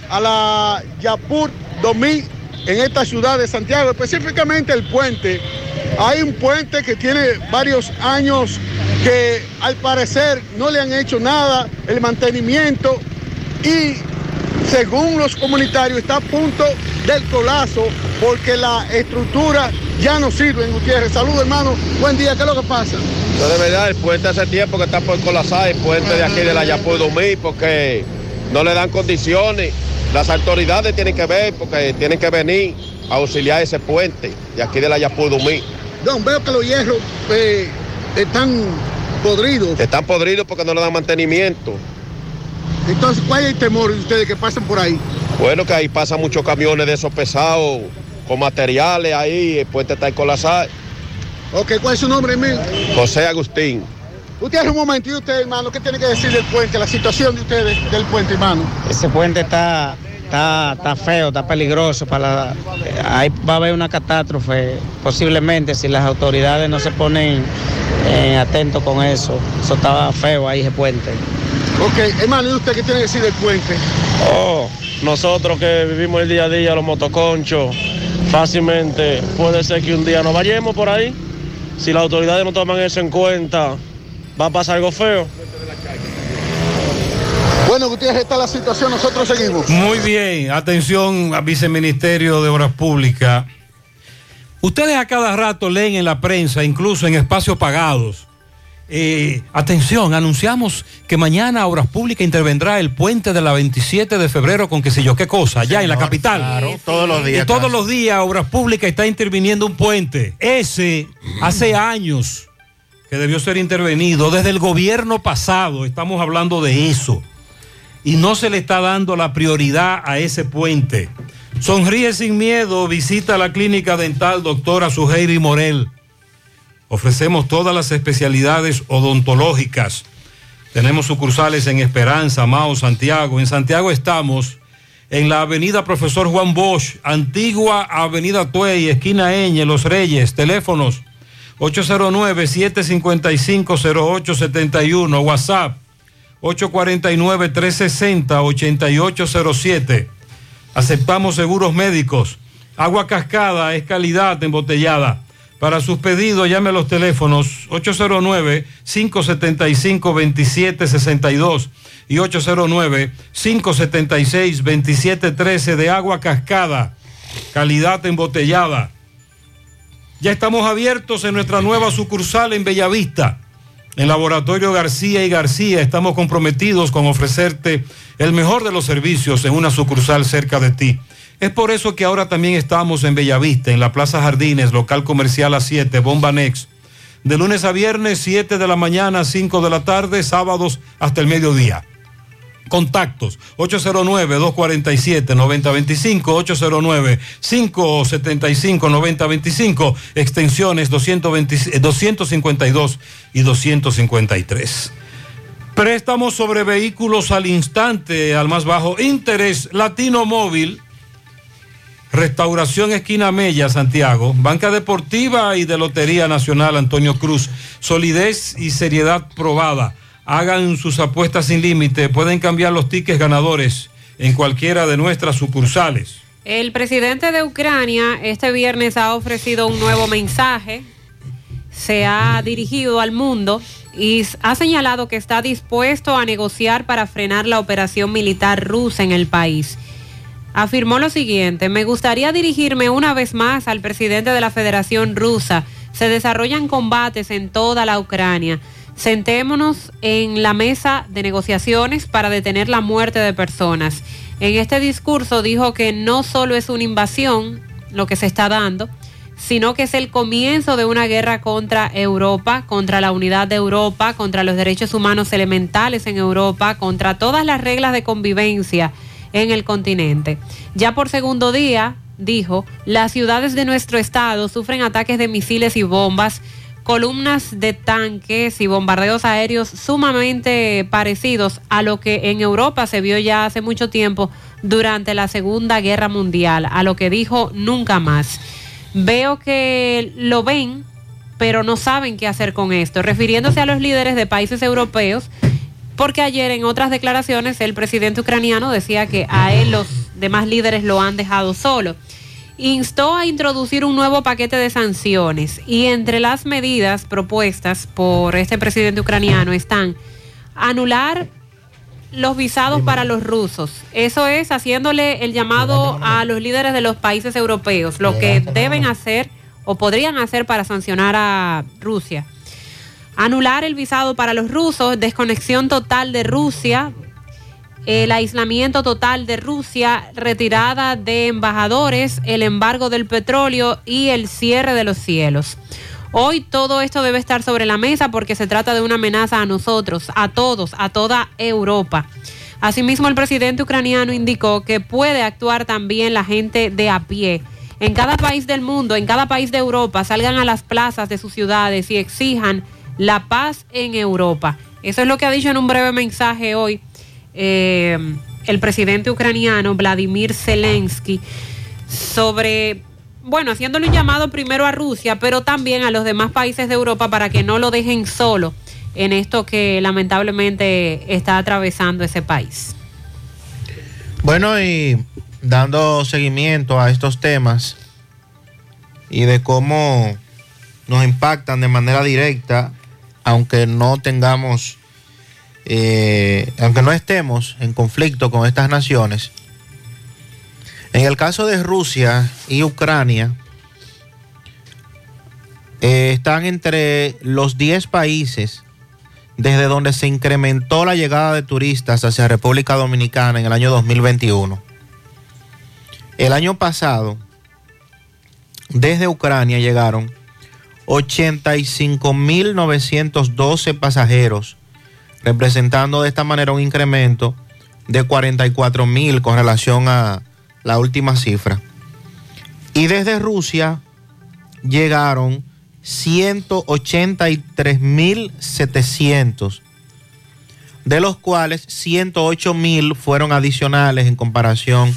a la Yapur 2000 en esta ciudad de Santiago, específicamente el puente. Hay un puente que tiene varios años que al parecer no le han hecho nada, el mantenimiento y según los comunitarios está a punto del colapso porque la estructura ya no sirve en Gutiérrez. Saludos hermano, buen día, ¿qué es lo que pasa? No, de verdad, el puente hace tiempo que está por colapsar, el puente de aquí de la Yapur 2000 porque no le dan condiciones. Las autoridades tienen que ver porque tienen que venir a auxiliar ese puente de aquí de la Yapudumí. Don, veo que los hierros eh, están podridos. Están podridos porque no le dan mantenimiento. Entonces, ¿cuál es el temor de ustedes que pasen por ahí? Bueno, que ahí pasan muchos camiones de esos pesados con materiales ahí, el puente está en colapsar. Ok, ¿cuál es su nombre, Emil? José Agustín. Usted hace un momento, ¿y usted, hermano, qué tiene que decir del puente, la situación de ustedes del puente, hermano? Ese puente está, está, está feo, está peligroso. Para la- ahí va a haber una catástrofe, posiblemente, si las autoridades no se ponen eh, atentos con eso. Eso estaba feo ahí, ese puente. Ok, hermano, ¿y usted qué tiene que decir del puente? Oh, nosotros que vivimos el día a día, los motoconchos, fácilmente puede ser que un día nos vayamos por ahí. Si las autoridades no toman eso en cuenta, va a pasar algo feo. Bueno, Gutiérrez, esta es la situación, nosotros seguimos. Muy bien, atención al viceministerio de Obras Públicas. Ustedes a cada rato leen en la prensa, incluso en espacios pagados. eh, atención, anunciamos que mañana Obras Públicas intervendrá el puente de la 27 de febrero con qué sé yo qué cosa, allá en la capital. claro, todos los días Y todos los días Obras Públicas está interviniendo un puente. Ese hace años que debió ser intervenido desde el gobierno pasado. Estamos hablando de eso y no se le está dando la prioridad a ese puente. Sonríe sin miedo, visita la clínica dental doctora Suheiri Morel. Ofrecemos todas las especialidades odontológicas. Tenemos sucursales en Esperanza, Mao, Santiago. En Santiago estamos en la avenida Profesor Juan Bosch, antigua avenida Tuey, esquina Eñe, Los Reyes. Teléfonos 809-755-0871. WhatsApp 849-360-8807. Aceptamos seguros médicos. Agua cascada es calidad embotellada. Para sus pedidos llame a los teléfonos 809-575-2762 y 809-576-2713 de agua cascada. Calidad embotellada. Ya estamos abiertos en nuestra nueva sucursal en Bellavista. En Laboratorio García y García estamos comprometidos con ofrecerte el mejor de los servicios en una sucursal cerca de ti. Es por eso que ahora también estamos en Bellavista, en la Plaza Jardines, local comercial a 7, Bomba Next. De lunes a viernes, 7 de la mañana, 5 de la tarde, sábados hasta el mediodía. Contactos 809-247-9025, 809-575-9025, extensiones 220 252 y 253. Préstamos sobre vehículos al instante, al más bajo interés, Latino Móvil, Restauración Esquina Mella, Santiago, Banca Deportiva y de Lotería Nacional Antonio Cruz, solidez y seriedad probada. Hagan sus apuestas sin límite, pueden cambiar los tickets ganadores en cualquiera de nuestras sucursales. El presidente de Ucrania este viernes ha ofrecido un nuevo mensaje, se ha dirigido al mundo y ha señalado que está dispuesto a negociar para frenar la operación militar rusa en el país. Afirmó lo siguiente, me gustaría dirigirme una vez más al presidente de la Federación Rusa. Se desarrollan combates en toda la Ucrania. Sentémonos en la mesa de negociaciones para detener la muerte de personas. En este discurso dijo que no solo es una invasión lo que se está dando, sino que es el comienzo de una guerra contra Europa, contra la unidad de Europa, contra los derechos humanos elementales en Europa, contra todas las reglas de convivencia en el continente. Ya por segundo día, dijo, las ciudades de nuestro estado sufren ataques de misiles y bombas columnas de tanques y bombardeos aéreos sumamente parecidos a lo que en Europa se vio ya hace mucho tiempo durante la Segunda Guerra Mundial, a lo que dijo nunca más. Veo que lo ven, pero no saben qué hacer con esto, refiriéndose a los líderes de países europeos, porque ayer en otras declaraciones el presidente ucraniano decía que a él los demás líderes lo han dejado solo instó a introducir un nuevo paquete de sanciones y entre las medidas propuestas por este presidente ucraniano están anular los visados para los rusos. Eso es haciéndole el llamado a los líderes de los países europeos, lo que deben hacer o podrían hacer para sancionar a Rusia. Anular el visado para los rusos, desconexión total de Rusia el aislamiento total de Rusia, retirada de embajadores, el embargo del petróleo y el cierre de los cielos. Hoy todo esto debe estar sobre la mesa porque se trata de una amenaza a nosotros, a todos, a toda Europa. Asimismo, el presidente ucraniano indicó que puede actuar también la gente de a pie. En cada país del mundo, en cada país de Europa, salgan a las plazas de sus ciudades y exijan la paz en Europa. Eso es lo que ha dicho en un breve mensaje hoy eh, el presidente ucraniano Vladimir Zelensky sobre, bueno, haciéndole un llamado primero a Rusia, pero también a los demás países de Europa para que no lo dejen solo en esto que lamentablemente está atravesando ese país. Bueno, y dando seguimiento a estos temas y de cómo nos impactan de manera directa, aunque no tengamos eh, aunque no estemos en conflicto con estas naciones, en el caso de Rusia y Ucrania, eh, están entre los 10 países desde donde se incrementó la llegada de turistas hacia República Dominicana en el año 2021. El año pasado, desde Ucrania llegaron 85.912 pasajeros representando de esta manera un incremento de 44 mil con relación a la última cifra. Y desde Rusia llegaron 183 mil 700, de los cuales 108 mil fueron adicionales en comparación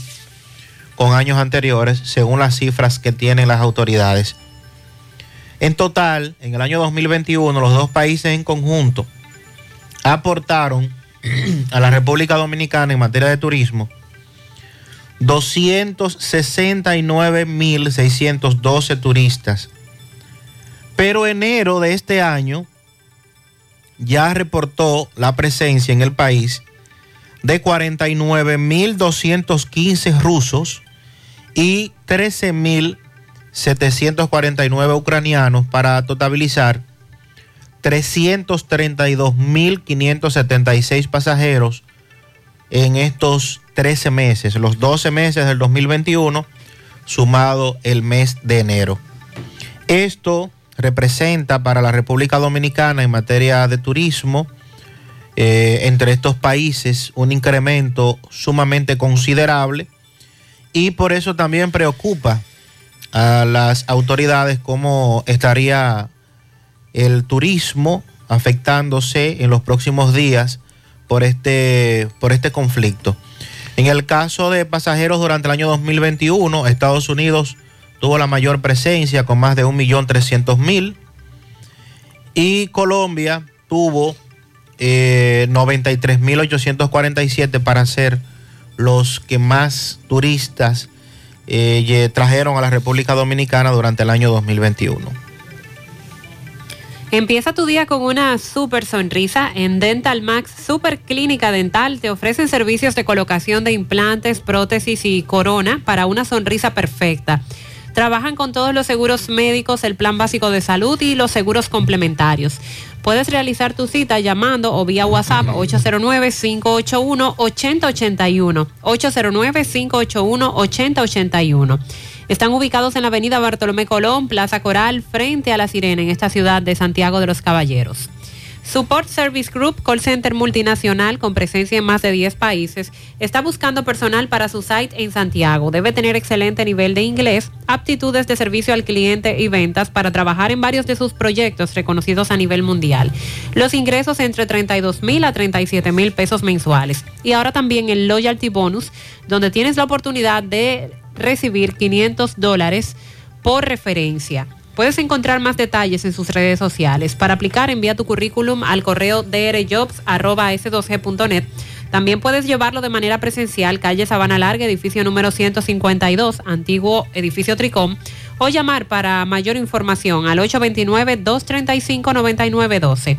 con años anteriores, según las cifras que tienen las autoridades. En total, en el año 2021, los dos países en conjunto aportaron [clears throat] a la República Dominicana en materia de turismo 269.612 turistas. Pero enero de este año ya reportó la presencia en el país de 49.215 rusos y 13.749 ucranianos para totalizar 332.576 pasajeros en estos 13 meses, los 12 meses del 2021, sumado el mes de enero. Esto representa para la República Dominicana en materia de turismo, eh, entre estos países, un incremento sumamente considerable y por eso también preocupa a las autoridades cómo estaría el turismo afectándose en los próximos días por este, por este conflicto. En el caso de pasajeros durante el año 2021, Estados Unidos tuvo la mayor presencia con más de 1.300.000 y Colombia tuvo eh, 93.847 para ser los que más turistas eh, trajeron a la República Dominicana durante el año 2021. Empieza tu día con una super sonrisa. En Dental Max Super Clínica Dental te ofrecen servicios de colocación de implantes, prótesis y corona para una sonrisa perfecta. Trabajan con todos los seguros médicos, el plan básico de salud y los seguros complementarios. Puedes realizar tu cita llamando o vía WhatsApp 809-581-8081. 809-581-8081. Están ubicados en la avenida Bartolomé Colón, Plaza Coral, frente a La Sirena, en esta ciudad de Santiago de los Caballeros. Support Service Group, call center multinacional con presencia en más de 10 países, está buscando personal para su site en Santiago. Debe tener excelente nivel de inglés, aptitudes de servicio al cliente y ventas para trabajar en varios de sus proyectos reconocidos a nivel mundial. Los ingresos entre 32 mil a 37 mil pesos mensuales. Y ahora también el Loyalty Bonus, donde tienes la oportunidad de recibir 500 dólares por referencia. Puedes encontrar más detalles en sus redes sociales. Para aplicar, envía tu currículum al correo drjobs.s2g.net. También puedes llevarlo de manera presencial, calle Sabana Larga, edificio número 152, antiguo edificio Tricom, o llamar para mayor información al 829-235-9912.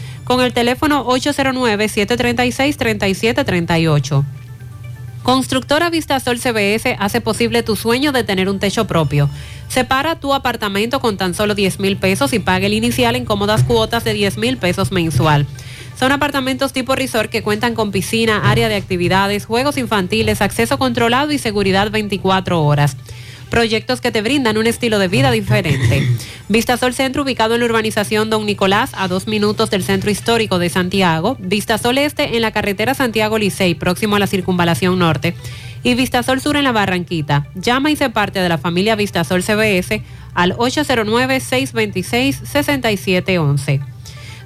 con el teléfono 809-736-3738. Constructora Vistasol CBS hace posible tu sueño de tener un techo propio. Separa tu apartamento con tan solo 10 mil pesos y pague el inicial en cómodas cuotas de 10 mil pesos mensual. Son apartamentos tipo resort que cuentan con piscina, área de actividades, juegos infantiles, acceso controlado y seguridad 24 horas proyectos que te brindan un estilo de vida diferente. [laughs] Vistasol Centro, ubicado en la urbanización Don Nicolás, a dos minutos del centro histórico de Santiago. Vistasol Este, en la carretera Santiago Licey, próximo a la circunvalación norte. Y Vistasol Sur en la Barranquita. Llama y se parte de la familia Vistasol CBS al 809-626-6711.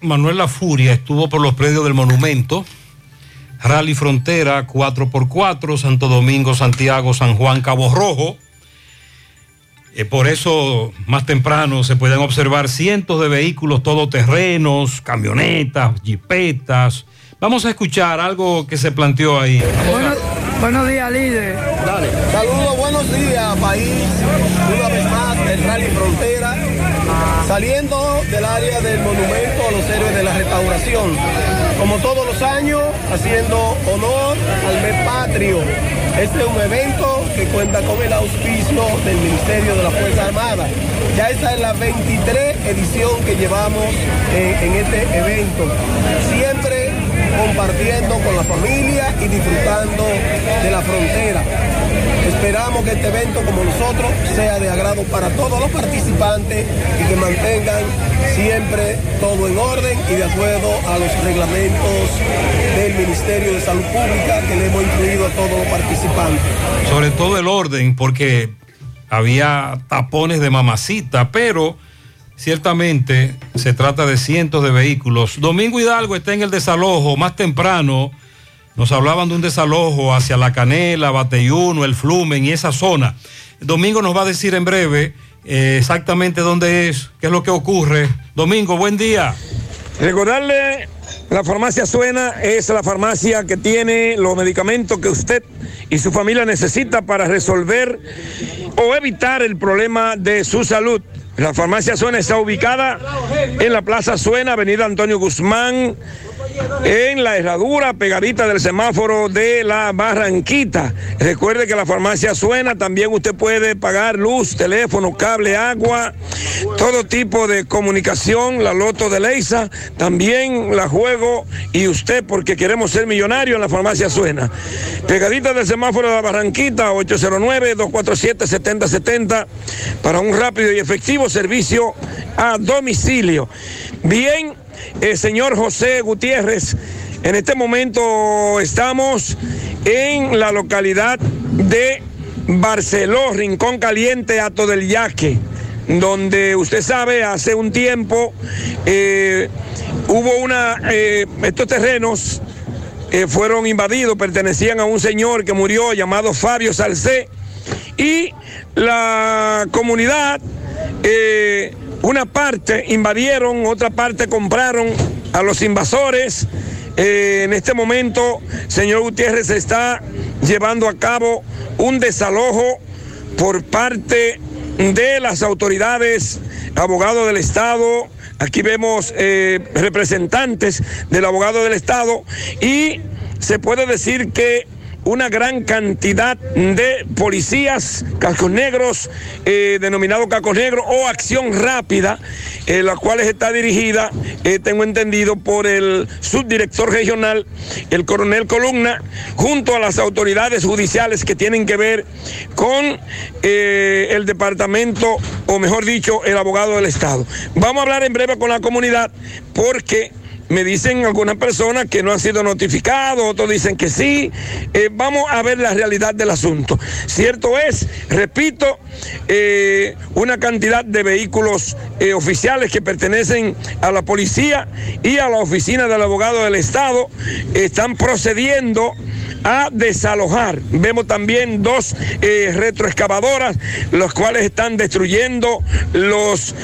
Manuel La Furia estuvo por los predios del monumento. Rally Frontera 4x4, Santo Domingo, Santiago, San Juan, Cabo Rojo. Eh, por eso más temprano se pueden observar cientos de vehículos todoterrenos, camionetas, jipetas. Vamos a escuchar algo que se planteó ahí. Buenos, Buenos días, líder. Dale. Saludos, buenos días, país. Una vez más, el Rally Frontera. Saliendo del área del monumento a los héroes de la restauración. Como todos los años, haciendo honor al mes patrio. Este es un evento que cuenta con el auspicio del Ministerio de la Fuerza Armada. Ya esta es la 23 edición que llevamos eh, en este evento. Siempre compartiendo con la familia y disfrutando de la frontera. Esperamos que este evento, como nosotros, sea de agrado para todos los participantes y que mantengan siempre todo en orden y de acuerdo a los reglamentos del Ministerio de Salud Pública que le hemos incluido a todos los participantes. Sobre todo el orden, porque había tapones de mamacita, pero ciertamente se trata de cientos de vehículos. Domingo Hidalgo está en el desalojo más temprano. Nos hablaban de un desalojo hacia La Canela, Bateyuno, El Flumen y esa zona. Domingo nos va a decir en breve eh, exactamente dónde es, qué es lo que ocurre. Domingo, buen día. Recordarle, la farmacia Suena es la farmacia que tiene los medicamentos que usted y su familia necesita para resolver o evitar el problema de su salud. La farmacia Suena está ubicada en la Plaza Suena, Avenida Antonio Guzmán, en la herradura pegadita del semáforo de la Barranquita. Recuerde que la farmacia Suena, también usted puede pagar luz, teléfono, cable, agua, todo tipo de comunicación, la loto de Leisa, también la juego y usted porque queremos ser millonario en la farmacia Suena. Pegadita del semáforo de la Barranquita, 809-247-7070 para un rápido y efectivo servicio a domicilio. Bien, el señor José Gutiérrez, en este momento estamos en la localidad de Barceló, Rincón Caliente, Ato del Yaque, donde usted sabe, hace un tiempo eh, hubo una, eh, estos terrenos eh, fueron invadidos, pertenecían a un señor que murió llamado Fabio Salcé y la comunidad, una parte invadieron, otra parte compraron a los invasores. Eh, en este momento, señor Gutiérrez, se está llevando a cabo un desalojo por parte de las autoridades, abogados del Estado. Aquí vemos eh, representantes del abogado del Estado y se puede decir que una gran cantidad de policías, cascos negros, eh, denominados cascos negros o acción rápida, eh, la cual está dirigida, eh, tengo entendido, por el subdirector regional, el coronel Columna, junto a las autoridades judiciales que tienen que ver con eh, el departamento, o mejor dicho, el abogado del Estado. Vamos a hablar en breve con la comunidad porque me dicen algunas personas que no han sido notificados, otros dicen que sí. Eh, vamos a ver la realidad del asunto. Cierto es, repito, eh, una cantidad de vehículos eh, oficiales que pertenecen a la policía y a la oficina del abogado del Estado están procediendo a desalojar. Vemos también dos retroexcavadoras, los cuales están destruyendo los,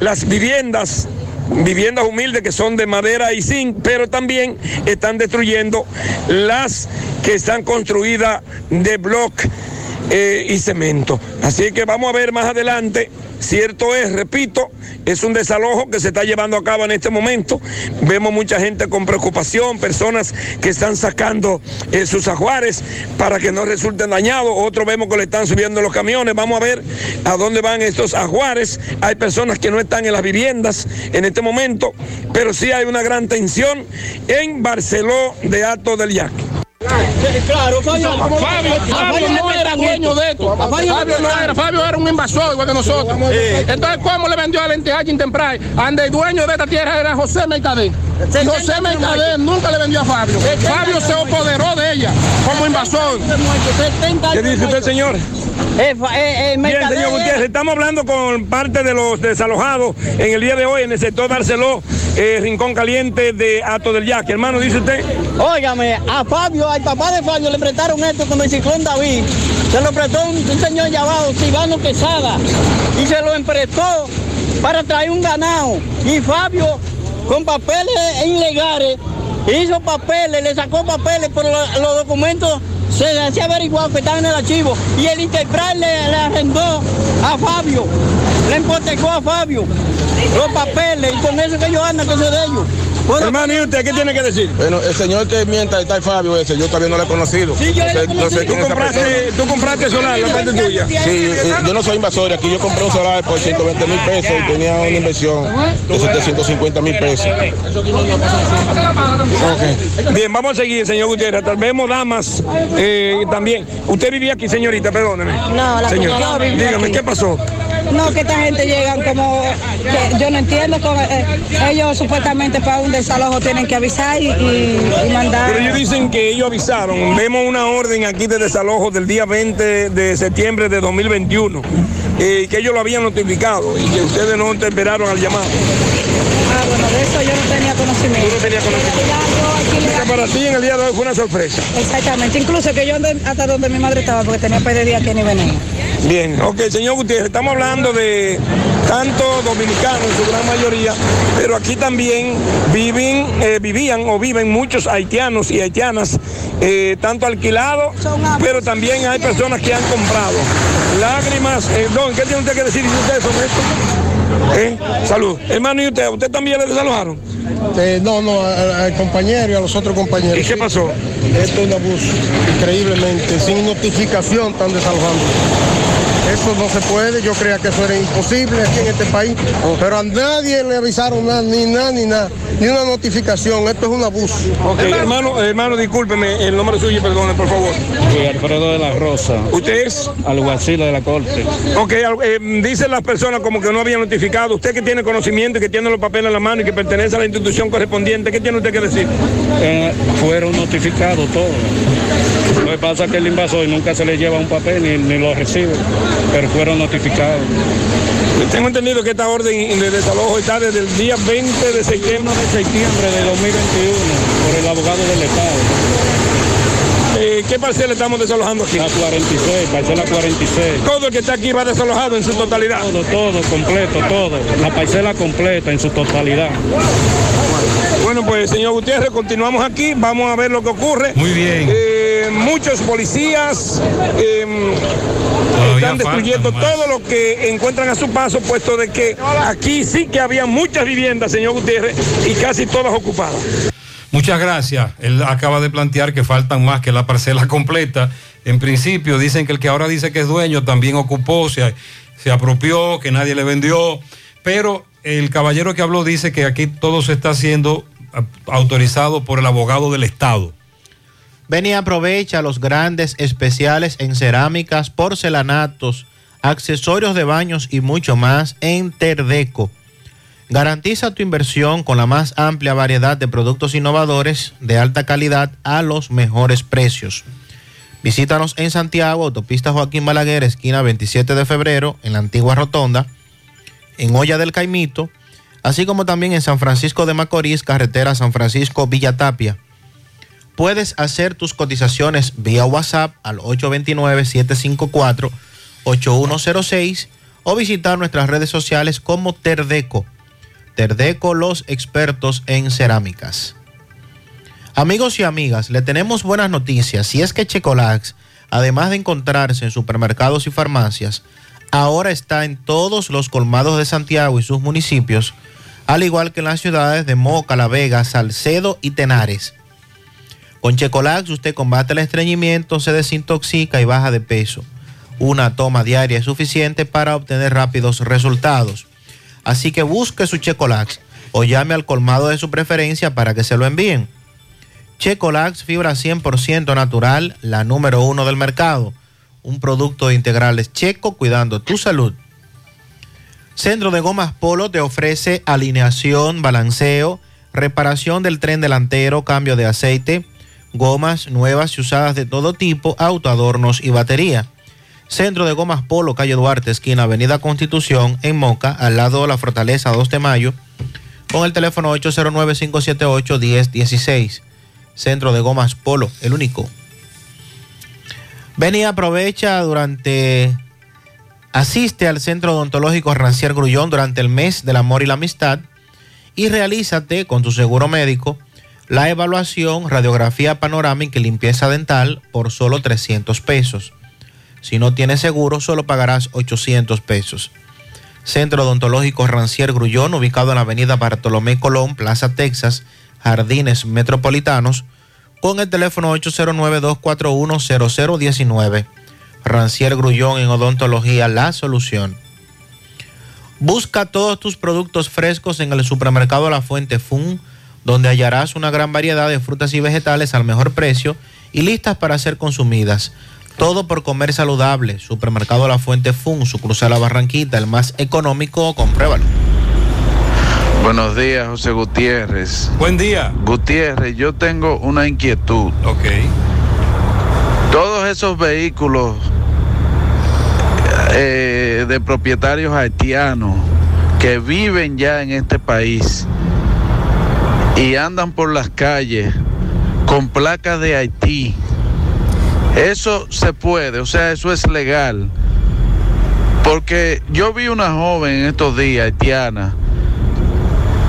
las viviendas viviendas humildes que son de madera y zinc, pero también están destruyendo las que están construidas de bloque eh, y cemento. Así que vamos a ver más adelante. Cierto es, repito, es un desalojo que se está llevando a cabo en este momento. Vemos mucha gente con preocupación, personas que están sacando eh, sus ajuares para que no resulten dañados. Otros vemos que le están subiendo los camiones. Vamos a ver a dónde van estos ajuares. Hay personas que no están en las viviendas en este momento, pero sí hay una gran tensión en Barceló de Ato del Yaque. Claro, Fabio, Fabio, Fabio no era dueño de esto. Fabio no era, Fabio era un invasor igual que nosotros. Entonces, ¿cómo le vendió a Lenteja Temprano? Ande el dueño de esta tierra era José Mercader. José Mercader nunca le vendió a Fabio. Fabio se apoderó de ella como invasor. ¿Qué dice usted, señor? Bien, señor Gutiérrez, estamos hablando con parte de los desalojados en el día de hoy en el sector Barceló, eh, Rincón Caliente de Ato del Yaque. Hermano, dice usted. Óigame, a Fabio, al papá de Fabio le prestaron esto con el ciclón David. Se lo prestó un, señor llamado Silvano Quesada y se lo emprestó para traer un ganado. Y Fabio, con papeles ilegales, Hizo papeles, le sacó papeles, pero lo- los documentos se hacía averiguado que estaban en el archivo. Y el Interpral le, le arrendó a Fabio, le hipotecó a Fabio los papeles y con eso que ellos andan, que es de ellos. Hermano, ¿y usted qué tiene que decir? Bueno, el señor que mientras está el Fabio ese, yo todavía no lo he conocido. Sí, yo le he No sé- sé ¿Tú compraste, tú compraste solar, la parte tuya? Sí, eh, yo no soy invasor aquí, yo compré un solar por 120 mil pesos y tenía una inversión de 750 mil pesos. Ok. Bien, vamos a seguir, señor Gutiérrez. Tal vez vemos damas eh, también. Usted vivía aquí, señorita, perdóneme. No, la Señor, yo viví dígame, aquí. ¿qué pasó? No, que esta gente llegan como, yo no entiendo, como, eh, ellos supuestamente para un desalojo tienen que avisar y, mandar. Pero ellos dicen que ellos avisaron. Vemos una orden aquí de desalojo del día 20 de septiembre de 2021. eh, que ellos lo habían notificado y que ustedes no esperaron al llamado. Ah, bueno, de eso yo no tenía conocimiento. Tú no tenías conocimiento. Para ti en el día de hoy fue una sorpresa. Exactamente, incluso que yo andé hasta donde mi madre estaba porque tenía par de días que ni venía. Bien, ok, señor Gutiérrez, estamos hablando de tanto dominicanos en su gran mayoría, pero aquí también viven, eh, vivían o viven muchos haitianos y haitianas, eh, tanto alquilados, pero también hay personas que han comprado. Lágrimas, eh, don, ¿qué tiene usted que decir usted sobre esto? ¿Eh? Salud. Hermano, ¿y usted? ¿Usted también le desalojaron? Eh, no, no, al, al compañero y a los otros compañeros. ¿Y qué pasó? Esto es un abuso, increíblemente, sin notificación están desalojando. Eso no se puede, yo creía que eso era imposible aquí en este país, pero a nadie le avisaron nada, ni nada, ni nada, ni una notificación, esto es un abuso. Ok, hermano, hermano, discúlpeme, el nombre suyo, perdone, por favor. Sí, Alfredo de la Rosa. ¿Usted es? Alguacil de la corte. Ok, eh, dicen las personas como que no habían notificado. Usted que tiene conocimiento y que tiene los papeles en la mano y que pertenece a la institución correspondiente, ¿qué tiene usted que decir? Eh, fueron notificados todos. Lo que pasa es que el invasor nunca se le lleva un papel ni, ni lo recibe, pero fueron notificados. Tengo entendido que esta orden de desalojo está desde el día 20 de septiembre. de septiembre de 2021 por el abogado del Estado. Eh, ¿Qué parcela estamos desalojando aquí? La 46, parcela 46. Todo el que está aquí va desalojado en su totalidad. Todo, todo, completo, todo. La parcela completa en su totalidad. Bueno, pues señor Gutiérrez, continuamos aquí, vamos a ver lo que ocurre. Muy bien. Eh, muchos policías eh, están destruyendo todo lo que encuentran a su paso, puesto de que aquí sí que había muchas viviendas, señor Gutiérrez, y casi todas ocupadas. Muchas gracias. Él acaba de plantear que faltan más que la parcela [laughs] completa. En principio dicen que el que ahora dice que es dueño también ocupó, se, se apropió, que nadie le vendió. Pero el caballero que habló dice que aquí todo se está haciendo autorizado por el abogado del Estado. Ven y aprovecha los grandes especiales en cerámicas, porcelanatos, accesorios de baños y mucho más en Terdeco. Garantiza tu inversión con la más amplia variedad de productos innovadores de alta calidad a los mejores precios. Visítanos en Santiago, autopista Joaquín Balaguer, esquina 27 de febrero, en la antigua Rotonda, en Olla del Caimito, así como también en San Francisco de Macorís, carretera San Francisco Villa Tapia. Puedes hacer tus cotizaciones vía WhatsApp al 829-754-8106 o visitar nuestras redes sociales como Terdeco. Terdeco, los expertos en cerámicas. Amigos y amigas, le tenemos buenas noticias. Si es que Checolax, además de encontrarse en supermercados y farmacias, ahora está en todos los colmados de Santiago y sus municipios, al igual que en las ciudades de Moca, La Vega, Salcedo y Tenares. Con Checolax usted combate el estreñimiento, se desintoxica y baja de peso. Una toma diaria es suficiente para obtener rápidos resultados. Así que busque su Checolax o llame al colmado de su preferencia para que se lo envíen. Checolax, fibra 100% natural, la número uno del mercado. Un producto de integrales checo cuidando tu salud. Centro de Gomas Polo te ofrece alineación, balanceo, reparación del tren delantero, cambio de aceite, gomas nuevas y usadas de todo tipo, autoadornos y batería. Centro de Gomas Polo, calle Duarte, esquina Avenida Constitución, en Moca, al lado de la Fortaleza 2 de Mayo, con el teléfono 809-578-1016. Centro de Gomas Polo, el único. Ven y aprovecha durante... Asiste al Centro Odontológico Rancier Grullón durante el mes del amor y la amistad y realízate con tu seguro médico La evaluación, radiografía panorámica y limpieza dental por solo 300 pesos. Si no tienes seguro, solo pagarás 800 pesos. Centro Odontológico Rancier Grullón, ubicado en la avenida Bartolomé Colón, Plaza Texas, Jardines Metropolitanos, con el teléfono 809-241-0019. Rancier Grullón en Odontología, la solución. Busca todos tus productos frescos en el supermercado La Fuente Fun, donde hallarás una gran variedad de frutas y vegetales al mejor precio y listas para ser consumidas. Todo por comer saludable. Supermercado La Fuente Fun, su cruce a la Barranquita, el más económico, compruébalo. Buenos días, José Gutiérrez. Buen día. Gutiérrez, yo tengo una inquietud. Ok. Todos esos vehículos eh, de propietarios haitianos que viven ya en este país y andan por las calles con placas de Haití, eso se puede, o sea, eso es legal. Porque yo vi una joven en estos días haitiana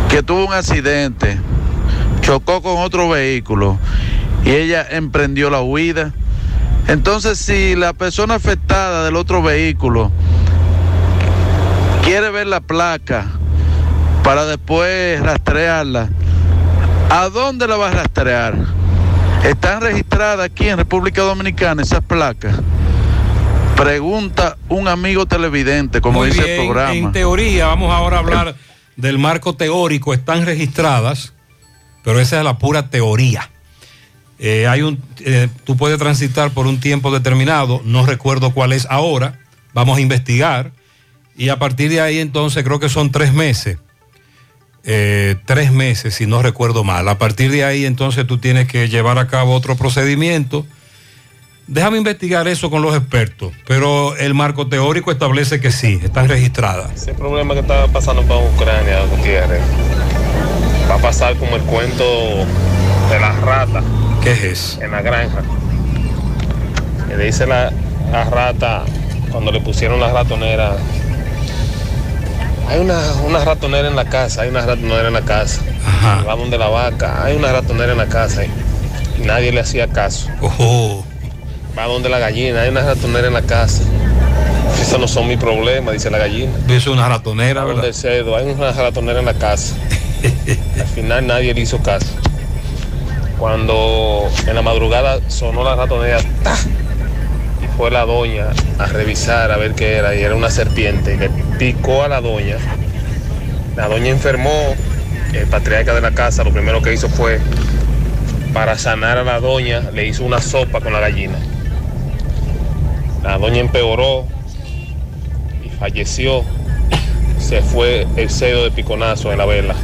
que tuvo un accidente, chocó con otro vehículo y ella emprendió la huida. Entonces, si la persona afectada del otro vehículo quiere ver la placa para después rastrearla, ¿a dónde la va a rastrear? ¿Están registradas aquí en República Dominicana esas placas? Pregunta un amigo televidente, como Muy dice bien, el programa. En teoría, vamos ahora a hablar del marco teórico. Están registradas, pero esa es la pura teoría. Eh, hay un, eh, tú puedes transitar por un tiempo determinado, no recuerdo cuál es ahora, vamos a investigar y a partir de ahí entonces creo que son tres meses, Eh, tres meses si no recuerdo mal. A partir de ahí entonces tú tienes que llevar a cabo otro procedimiento. Déjame investigar eso con los expertos, pero el marco teórico establece que sí, están registradas. Ese problema que está pasando para Ucrania, Gutiérrez, va a pasar como el cuento de las ratas ¿Qué es eso? en la granja. Le dice la, la rata, cuando le pusieron la ratonera, hay una, una ratonera en la casa, hay una ratonera en la casa. Y Va donde la vaca, hay una ratonera en la casa. Y nadie le hacía caso. Va donde la gallina, hay una ratonera en la casa. Eso no son mi problema, dice la gallina. Es una ratonera, Va ¿verdad? donde cerdo, hay una ratonera en la casa. [laughs] Al final nadie le hizo caso. Cuando en la madrugada sonó la ratonera. Fue la doña a revisar a ver qué era, y era una serpiente, y le picó a la doña. La doña enfermó, el patriarca de la casa lo primero que hizo fue, para sanar a la doña, le hizo una sopa con la gallina. La doña empeoró y falleció. Se fue el cedo de piconazo en la vela.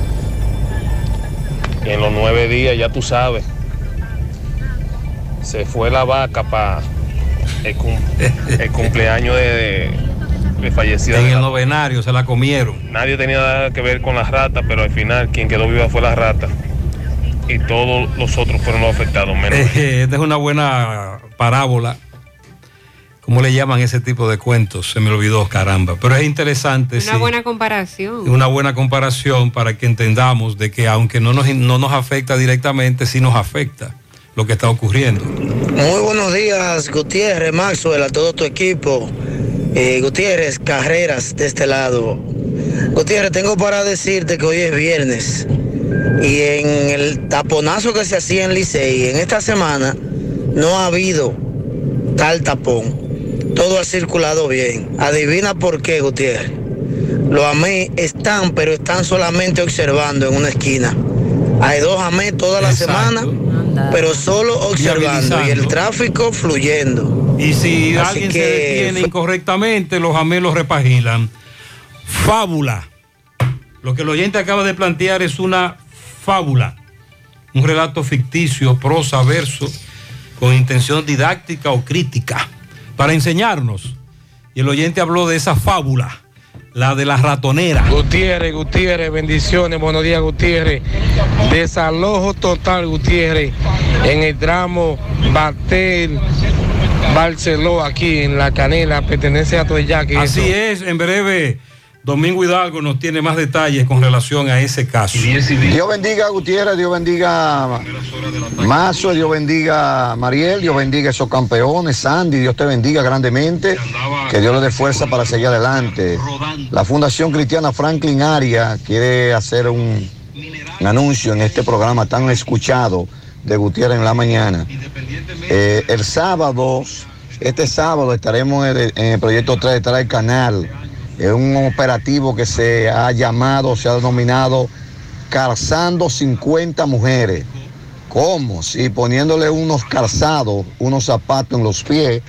Y en los nueve días, ya tú sabes, se fue la vaca para el, cum- el cumpleaños de, de, de fallecida. En de el la- novenario se la comieron. Nadie tenía nada que ver con las ratas, pero al final quien quedó viva fue la rata. Y todos los otros fueron los afectados, menos Eh, Esta es una buena parábola. ¿Cómo le llaman ese tipo de cuentos? Se me olvidó, caramba. Pero es interesante, Una sí. buena comparación. Una buena comparación para que entendamos de que aunque no nos, no nos afecta directamente, sí nos afecta lo que está ocurriendo. Muy buenos días, Gutiérrez, Maxwell, a todo tu equipo. Eh, Gutiérrez, carreras de este lado. Gutiérrez, tengo para decirte que hoy es viernes y en el taponazo que se hacía en Licey en esta semana no ha habido tal tapón. Todo ha circulado bien. Adivina por qué, Gutiérrez. Los AME están, pero están solamente observando en una esquina. Hay dos AME toda la semana, pero solo observando y el tráfico fluyendo. Y si Así alguien que se detiene incorrectamente, los amelos repagilan. Fábula. Lo que el oyente acaba de plantear es una fábula. Un relato ficticio, prosa, verso, con intención didáctica o crítica, para enseñarnos. Y el oyente habló de esa fábula, la de la ratonera. Gutiérrez, Gutiérrez, bendiciones, buenos días, Gutiérrez. Desalojo total, Gutiérrez, en el tramo Batel, Barceló, aquí en La Canela, pertenece a Toyaque. Así es, en breve, Domingo Hidalgo nos tiene más detalles con relación a ese caso. Dios bendiga a Gutiérrez, Dios bendiga a Mazo, Dios bendiga a Mariel, Dios bendiga a esos campeones, Sandy, Dios te bendiga grandemente, que Dios le dé fuerza para seguir adelante. La Fundación Cristiana Franklin Aria quiere hacer un, un anuncio en este programa tan escuchado de Gutiérrez en la mañana. Eh, el sábado, este sábado estaremos en el, en el proyecto 3 detrás del canal. Es un operativo que se ha llamado, se ha denominado Calzando 50 Mujeres. ¿Cómo? Sí, poniéndole unos calzados, unos zapatos en los pies.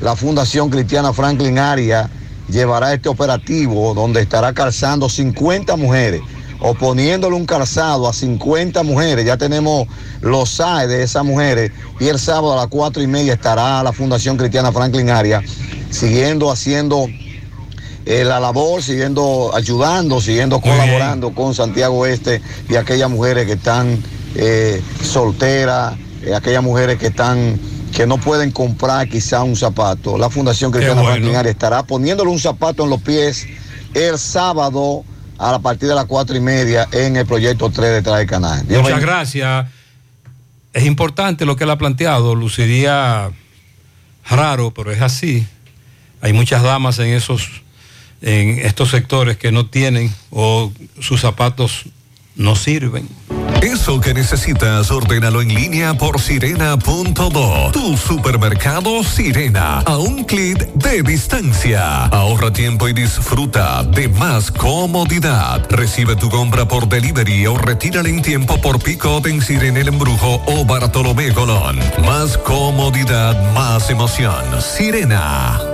La Fundación Cristiana Franklin Aria llevará este operativo donde estará calzando 50 mujeres o poniéndole un calzado a 50 mujeres. Ya tenemos los SAE de esas mujeres y el sábado a las cuatro y media estará la Fundación Cristiana Franklin Aria siguiendo haciendo eh, la labor, siguiendo ayudando, siguiendo colaborando con Santiago Este y aquellas mujeres que están eh, solteras, eh, aquellas mujeres que están que no pueden comprar quizá un zapato. La Fundación Cristiana bueno. Estará poniéndole un zapato en los pies el sábado a partir de las cuatro y media en el proyecto 3 detrás del canal. Dios Muchas gracias. Es importante lo que él ha planteado. Luciría raro, pero es así. Hay muchas damas en esos, en estos sectores que no tienen o sus zapatos no sirven. Eso que necesitas, ordénalo en línea por sirena.do. Tu supermercado Sirena, a un clic de distancia. Ahorra tiempo y disfruta de más comodidad. Recibe tu compra por delivery o retírala en tiempo por pick-up en Sirena El Embrujo o Bartolomé Colón. Más comodidad, más emoción. Sirena.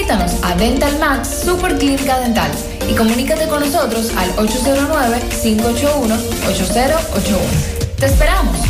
Visítanos a Dental Max Super Clínica Dental y comunícate con nosotros al 809-581-8081. ¡Te esperamos!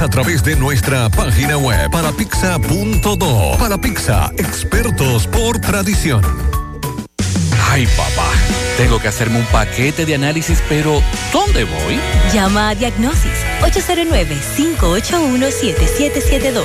a través de nuestra página web parapizza.do. Para Pizza, expertos por tradición. Ay, papá, tengo que hacerme un paquete de análisis, pero ¿dónde voy? Llama a Diagnosis 809-581-7772.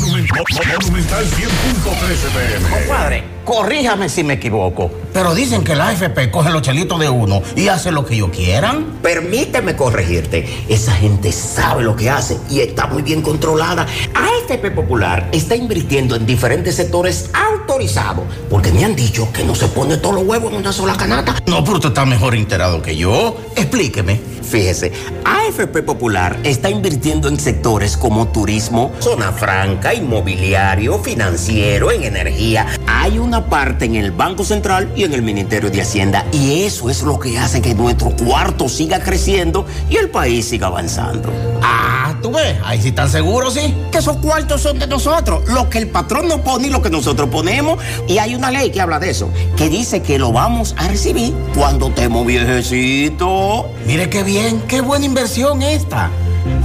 Monumental 100.13 pm. Compadre, corríjame si me equivoco, pero dicen que la AFP coge los chelitos de uno y hace lo que ellos quieran. Permíteme corregirte. Esa gente sabe lo que hace y está muy bien controlada. AFP Popular está invirtiendo en diferentes sectores autonomía autorizado, porque me han dicho que no se pone todos los huevos en una sola canasta. No, pero usted está mejor enterado que yo. Explíqueme. Fíjese, AFP Popular está invirtiendo en sectores como turismo, zona franca, inmobiliario, financiero, en energía. Hay una parte en el Banco Central y en el Ministerio de Hacienda y eso es lo que hace que nuestro cuarto siga creciendo y el país siga avanzando. Ah, tú ves, ahí sí están seguros, sí. Que esos cuartos son de nosotros, lo que el patrón no pone y lo que nosotros ponemos. Y hay una ley que habla de eso, que dice que lo vamos a recibir cuando estemos viejecito. Mire qué bien, qué buena inversión esta.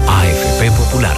AFP Popular.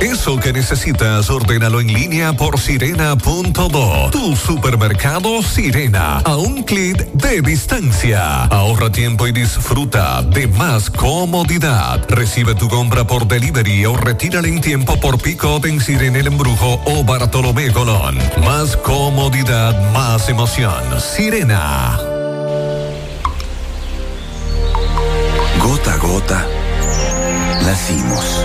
Eso que necesitas, ordénalo en línea por sirena.do. Tu supermercado Sirena, a un clic de distancia. Ahorra tiempo y disfruta de más comodidad. Recibe tu compra por delivery o retírala en tiempo por pick-up en Sirena El Embrujo o Bartolomé Colón. Más comodidad, más emoción. Sirena. Gota a gota, nacimos.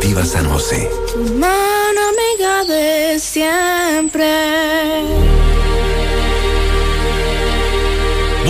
Cooperativa San José. Mano amiga de siempre.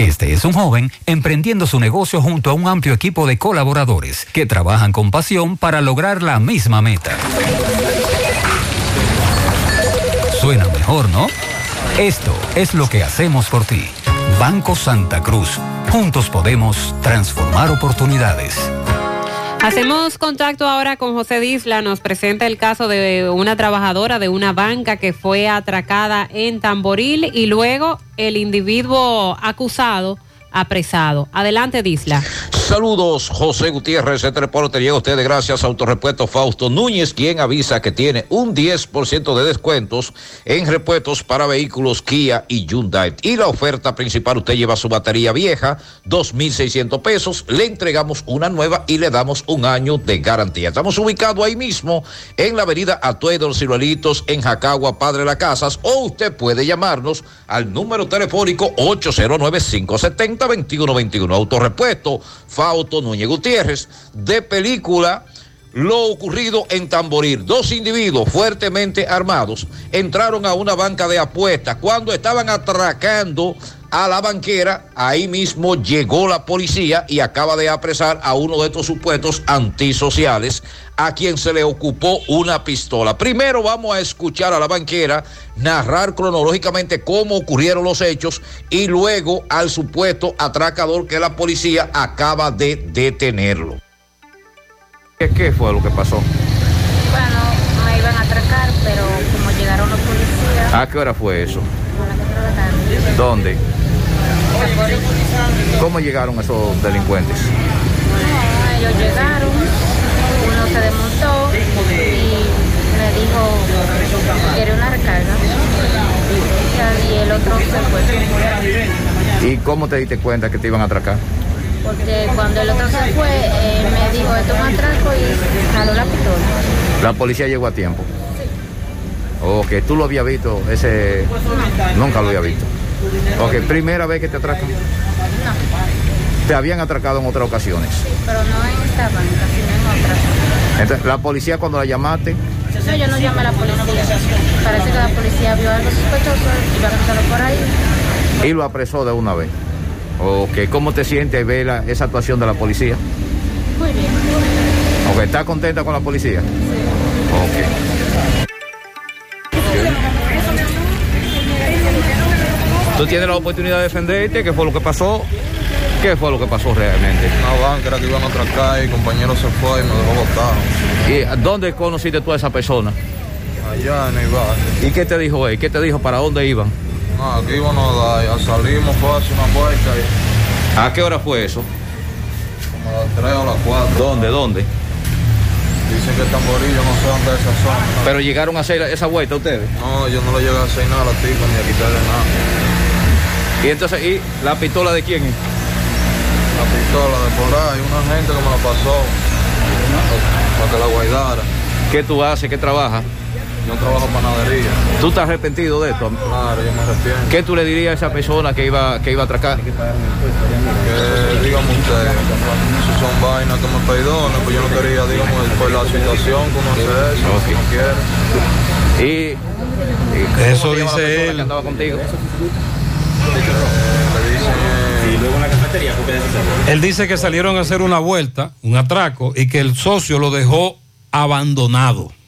Este es un joven emprendiendo su negocio junto a un amplio equipo de colaboradores que trabajan con pasión para lograr la misma meta. Suena mejor, ¿no? Esto es lo que hacemos por ti. Banco Santa Cruz. Juntos podemos transformar oportunidades. Hacemos contacto ahora con José Disla. Nos presenta el caso de una trabajadora de una banca que fue atracada en Tamboril y luego el individuo acusado apresado. Adelante, Disla. Saludos, José Gutiérrez, este reporte llega a ustedes gracias a Autorepuesto Fausto Núñez, quien avisa que tiene un 10% de descuentos en repuestos para vehículos Kia y Hyundai. Y la oferta principal, usted lleva su batería vieja, 2.600 pesos, le entregamos una nueva y le damos un año de garantía. Estamos ubicados ahí mismo en la avenida Atuedo Los Ciruelitos, en Jacagua, Padre Las Casas, o usted puede llamarnos al número telefónico 809-570-2121. Autorepuesto Fausto Núñez Gutiérrez, de película lo ocurrido en Tamboril. Dos individuos fuertemente armados entraron a una banca de apuestas. Cuando estaban atracando a la banquera, ahí mismo llegó la policía y acaba de apresar a uno de estos supuestos antisociales a quien se le ocupó una pistola. Primero vamos a escuchar a la banquera narrar cronológicamente cómo ocurrieron los hechos y luego al supuesto atracador que la policía acaba de detenerlo. ¿Qué fue lo que pasó? Bueno, me iban a atracar, pero como llegaron los policías, ¿A qué hora fue eso? ¿Dónde? No, ¿Cómo llegaron esos delincuentes? ellos llegaron, uno se desmontó y me dijo, quiere una recarga. Y el otro se fue. ¿Y cómo te diste cuenta que te iban a atracar? Porque cuando el otro se fue, él me dijo, esto es un atraco y jaló la pistola. La policía llegó a tiempo. Ok, tú lo habías visto, ese... Nunca lo había visto. Ok, primera vez que te atracan. No, Te habían atracado en otras ocasiones. pero no en esta banca, sino en otra. Entonces, la policía cuando la llamaste, No, yo no llamé a la policía. Parece que la policía vio algo sospechoso y iba a cruzarlo por ahí. y lo apresó de una vez. Ok, ¿cómo te sientes ver la- esa actuación de la policía? Muy bien. Ok, ¿estás contenta con la policía? Ok. Tú tienes la oportunidad de defenderte, ¿qué fue lo que pasó? ¿Qué fue lo que pasó realmente? Una banca era que iban a atracar y el compañero se fue y me dejó botado. ¿Y dónde conociste tú a esa persona? Allá en el barrio. ¿Y qué te dijo él? ¿Qué te dijo para dónde iban? No, aquí íbamos a dar, ya salimos, fue hacer una vuelta y ¿A qué hora fue eso? como a las 3 o las 4. ¿Dónde? ¿Dónde? Dicen que el tamborillo no sé dónde es esa zona. Pero llegaron a hacer esa vuelta ustedes. No, yo no le llegué a hacer nada a la tipa ni a quitarle nada. Y entonces, ¿y la pistola de quién es? La pistola de por ahí, una gente que me la pasó para que la guardara. ¿Qué tú haces? ¿Qué trabajas? Yo trabajo en panadería. ¿Tú estás arrepentido de esto? Claro, yo me arrepiento. ¿Qué tú le dirías a esa persona que iba, que iba a atracar? Que dígame usted, si son vainas que me perdonen, pues yo no quería, digamos, por la situación, como hace eso, si no quiere. Y, y Eso ¿cómo se dice persona él. que andaba contigo? Sí, Él dice que salieron a hacer una vuelta, un atraco, y que el socio lo dejó abandonado.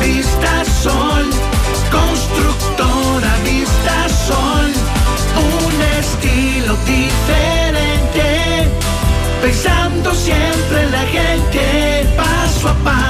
Vista Sol, constructora Vista Sol, un estilo diferente, pensando siempre en la gente, paso a paso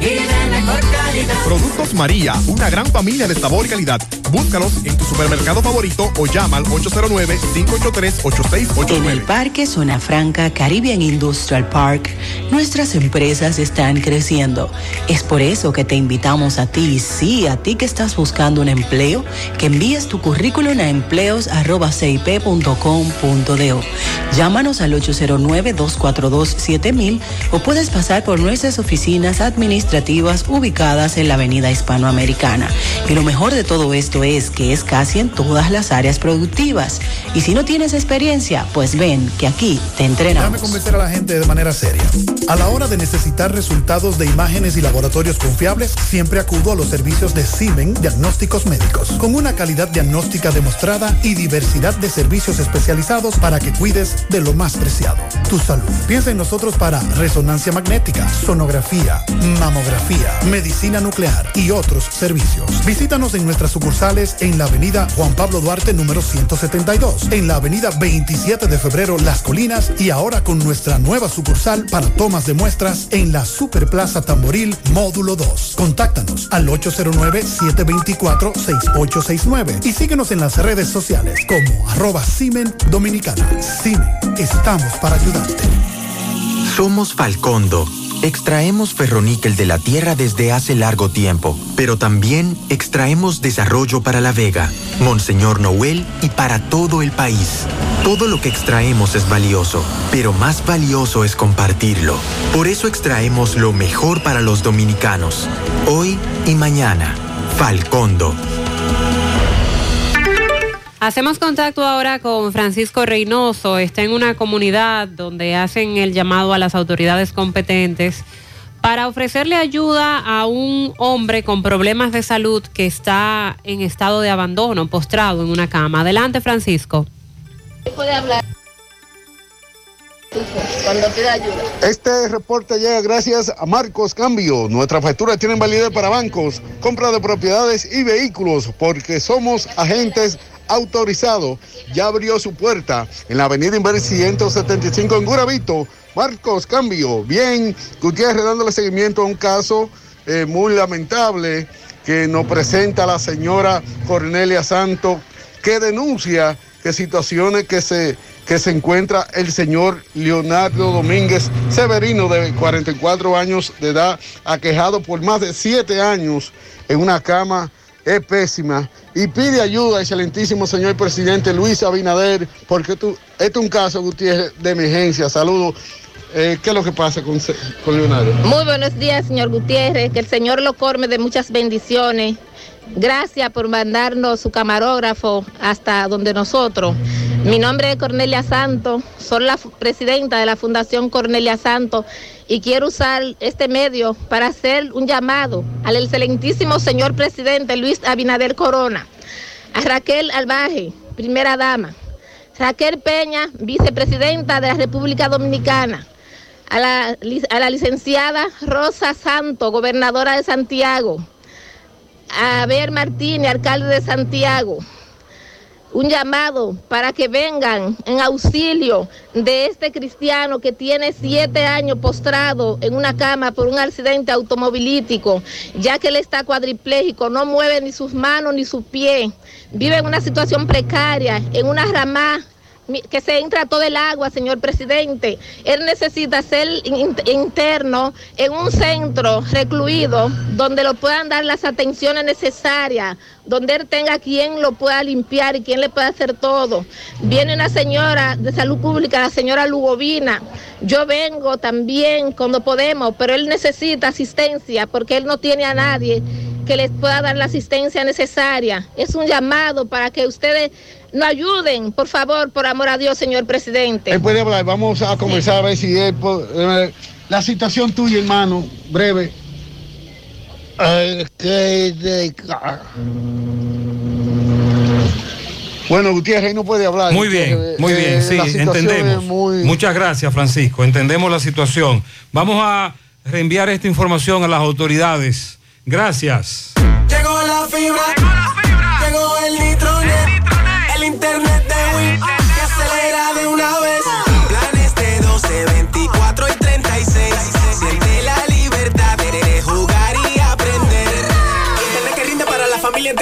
Y de mejor calidad. Productos María, una gran familia de sabor y calidad. Búscalos en tu supermercado favorito o llama al 809-583-8689. En el Parque Zona Franca Caribbean Industrial Park, nuestras empresas están creciendo. Es por eso que te invitamos a ti, sí, a ti que estás buscando un empleo, que envíes tu currículum a empleos.cip.com.do. Llámanos al 809-242-7000 o puedes pasar por nuestras oficinas administrativas ubicadas en la Avenida Hispanoamericana. Y lo mejor de todo esto es que es casi en todas las áreas productivas. Y si no tienes experiencia, pues ven que aquí te entrenamos. Déjame convencer a la gente de manera seria. A la hora de necesitar resultados de imágenes y laboratorios confiables, siempre acudo a los servicios de Simen Diagnósticos Médicos, con una calidad diagnóstica demostrada y diversidad de servicios especializados para que cuides de lo más preciado, tu salud. Piensa en nosotros para resonancia magnética, sonografía, mamografía, medicina nuclear y otros servicios. Visítanos en nuestras sucursales en la avenida Juan Pablo Duarte número 172, en la avenida 27 de febrero Las Colinas y ahora con nuestra nueva sucursal para tomas de muestras en la Superplaza Tamboril Módulo 2. Contáctanos al 809-724-6869 y síguenos en las redes sociales como arroba Simen Dominicana. Simen, estamos para ayudarte. Somos Falcondo. Extraemos ferroníquel de la tierra desde hace largo tiempo, pero también extraemos desarrollo para La Vega, Monseñor Noel y para todo el país. Todo lo que extraemos es valioso, pero más valioso es compartirlo. Por eso extraemos lo mejor para los dominicanos, hoy y mañana. Falcondo. Hacemos contacto ahora con Francisco Reynoso. Está en una comunidad donde hacen el llamado a las autoridades competentes para ofrecerle ayuda a un hombre con problemas de salud que está en estado de abandono, postrado en una cama. Adelante, Francisco. Puede hablar cuando pida ayuda. Este reporte llega gracias a Marcos Cambio. Nuestras facturas tienen validez para bancos, compra de propiedades y vehículos, porque somos agentes autorizados. Ya abrió su puerta en la avenida Inver 175 en Guravito. Marcos Cambio. Bien, Gutiérrez dándole seguimiento a un caso eh, muy lamentable que nos presenta la señora Cornelia Santo, que denuncia que situaciones que se que se encuentra el señor Leonardo Domínguez Severino, de 44 años de edad, aquejado por más de 7 años en una cama, es pésima, y pide ayuda, excelentísimo señor presidente Luis Abinader, porque tú, este es un caso, Gutiérrez, de emergencia. Saludos. Eh, ¿Qué es lo que pasa con, Leonardo? Muy buenos días, señor Gutiérrez. Que el Señor lo corme de muchas bendiciones. Gracias por mandarnos su camarógrafo hasta donde nosotros. Mi nombre es Cornelia Santo, soy la presidenta de la Fundación Cornelia Santo y quiero usar este medio para hacer un llamado al excelentísimo señor presidente Luis Abinader Corona, a Raquel Albaje, primera dama, Raquel Peña, vicepresidenta de la República Dominicana, a la, a la licenciada Rosa Santo, gobernadora de Santiago, a Ver Martínez, alcalde de Santiago, un llamado para que vengan en auxilio de este cristiano que tiene siete años postrado en una cama por un accidente automovilístico, ya que él está cuadripléjico, no mueve ni sus manos ni sus pies, vive en una situación precaria, en una rama que se entra todo el agua, señor presidente. Él necesita ser interno en un centro recluido donde lo puedan dar las atenciones necesarias, donde él tenga quien lo pueda limpiar y quien le pueda hacer todo. Viene una señora de salud pública, la señora Lugovina. Yo vengo también cuando podemos, pero él necesita asistencia porque él no tiene a nadie que les pueda dar la asistencia necesaria. Es un llamado para que ustedes nos ayuden, por favor, por amor a Dios, señor presidente. Él puede hablar, vamos a comenzar a ver si él puede- la situación tuya, hermano, breve. Bueno, Gutiérrez no puede hablar. Muy bien, Gutiérrez, muy eh, bien, sí, la entendemos. muy- Muchas gracias, Francisco. Entendemos la situación. Vamos a reenviar esta información a las autoridades. Gracias. Llegó la fibra, llegó el nitronet, el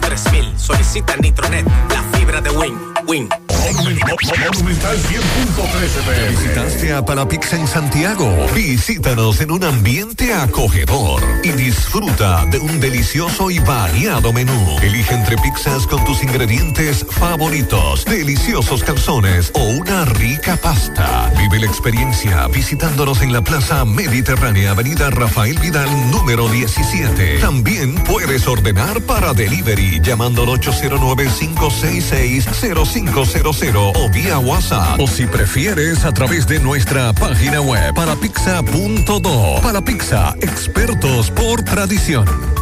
3000. Solicita Nitronet, la fibra de Win. Win. Monumental 100.13 ¿Visitaste a Palapizza en Santiago? Visítanos en un ambiente acogedor y disfruta de un delicioso y variado menú. Elige entre pizzas con tus ingredientes favoritos, deliciosos calzones o una rica pasta. Vive la experiencia visitándonos en la Plaza Mediterránea, Avenida Rafael Vidal, número 17. También puedes ordenar para delivery llamando al 809-566-0500 o vía WhatsApp. O si prefieres, a través de nuestra página web parapizza.do. Para Pizza, expertos por tradición.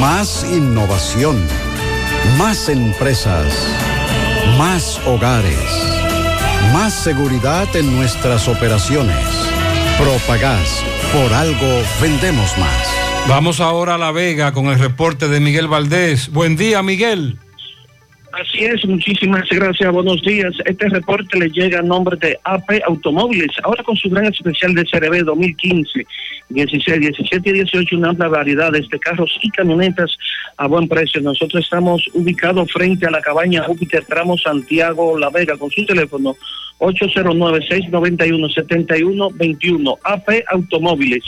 Más innovación. Más empresas. Más hogares. Más seguridad en nuestras operaciones. Propagás. Por algo vendemos más. Vamos ahora a La Vega con el reporte de Miguel Valdés. Buen día, Miguel. Así es, muchísimas gracias, buenos días. Este reporte le llega a nombre de AP Automóviles, ahora con su gran especial de CRB 2015, 16, 17 y 18, una amplia variedad de carros y camionetas a buen precio. Nosotros estamos ubicados frente a la cabaña Júpiter Tramo Santiago La Vega con su teléfono 809-691-7121, AP Automóviles.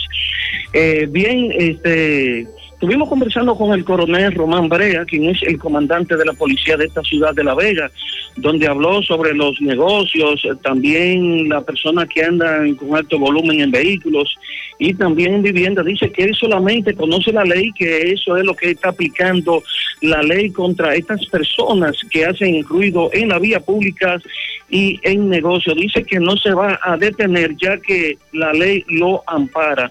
Eh, bien, este Estuvimos conversando con el coronel Román Brea, quien es el comandante de la policía de esta ciudad de La Vega, donde habló sobre los negocios, eh, también la persona que anda con alto volumen en vehículos y también en vivienda. Dice que él solamente conoce la ley, que eso es lo que está aplicando la ley contra estas personas que hacen ruido en la vía pública y en negocio. Dice que no se va a detener ya que la ley lo ampara.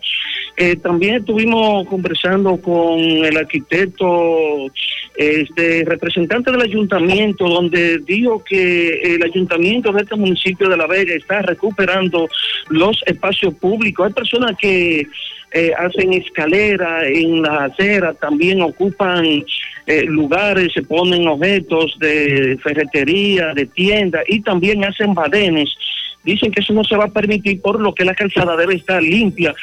Eh, también estuvimos conversando con el arquitecto, este representante del ayuntamiento, donde dijo que el ayuntamiento de este municipio de La Vega está recuperando los espacios públicos. Hay personas que eh, hacen escalera en la acera, también ocupan eh, lugares, se ponen objetos de ferretería, de tienda y también hacen badenes dicen que eso no se va a permitir por lo que la calzada debe estar limpia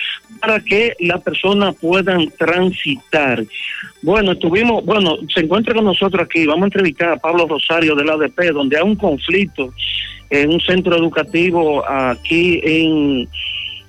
para que la persona puedan transitar. Bueno, estuvimos, bueno, se encuentra con nosotros aquí, vamos a entrevistar a Pablo Rosario del ADP, donde hay un conflicto en un centro educativo aquí en,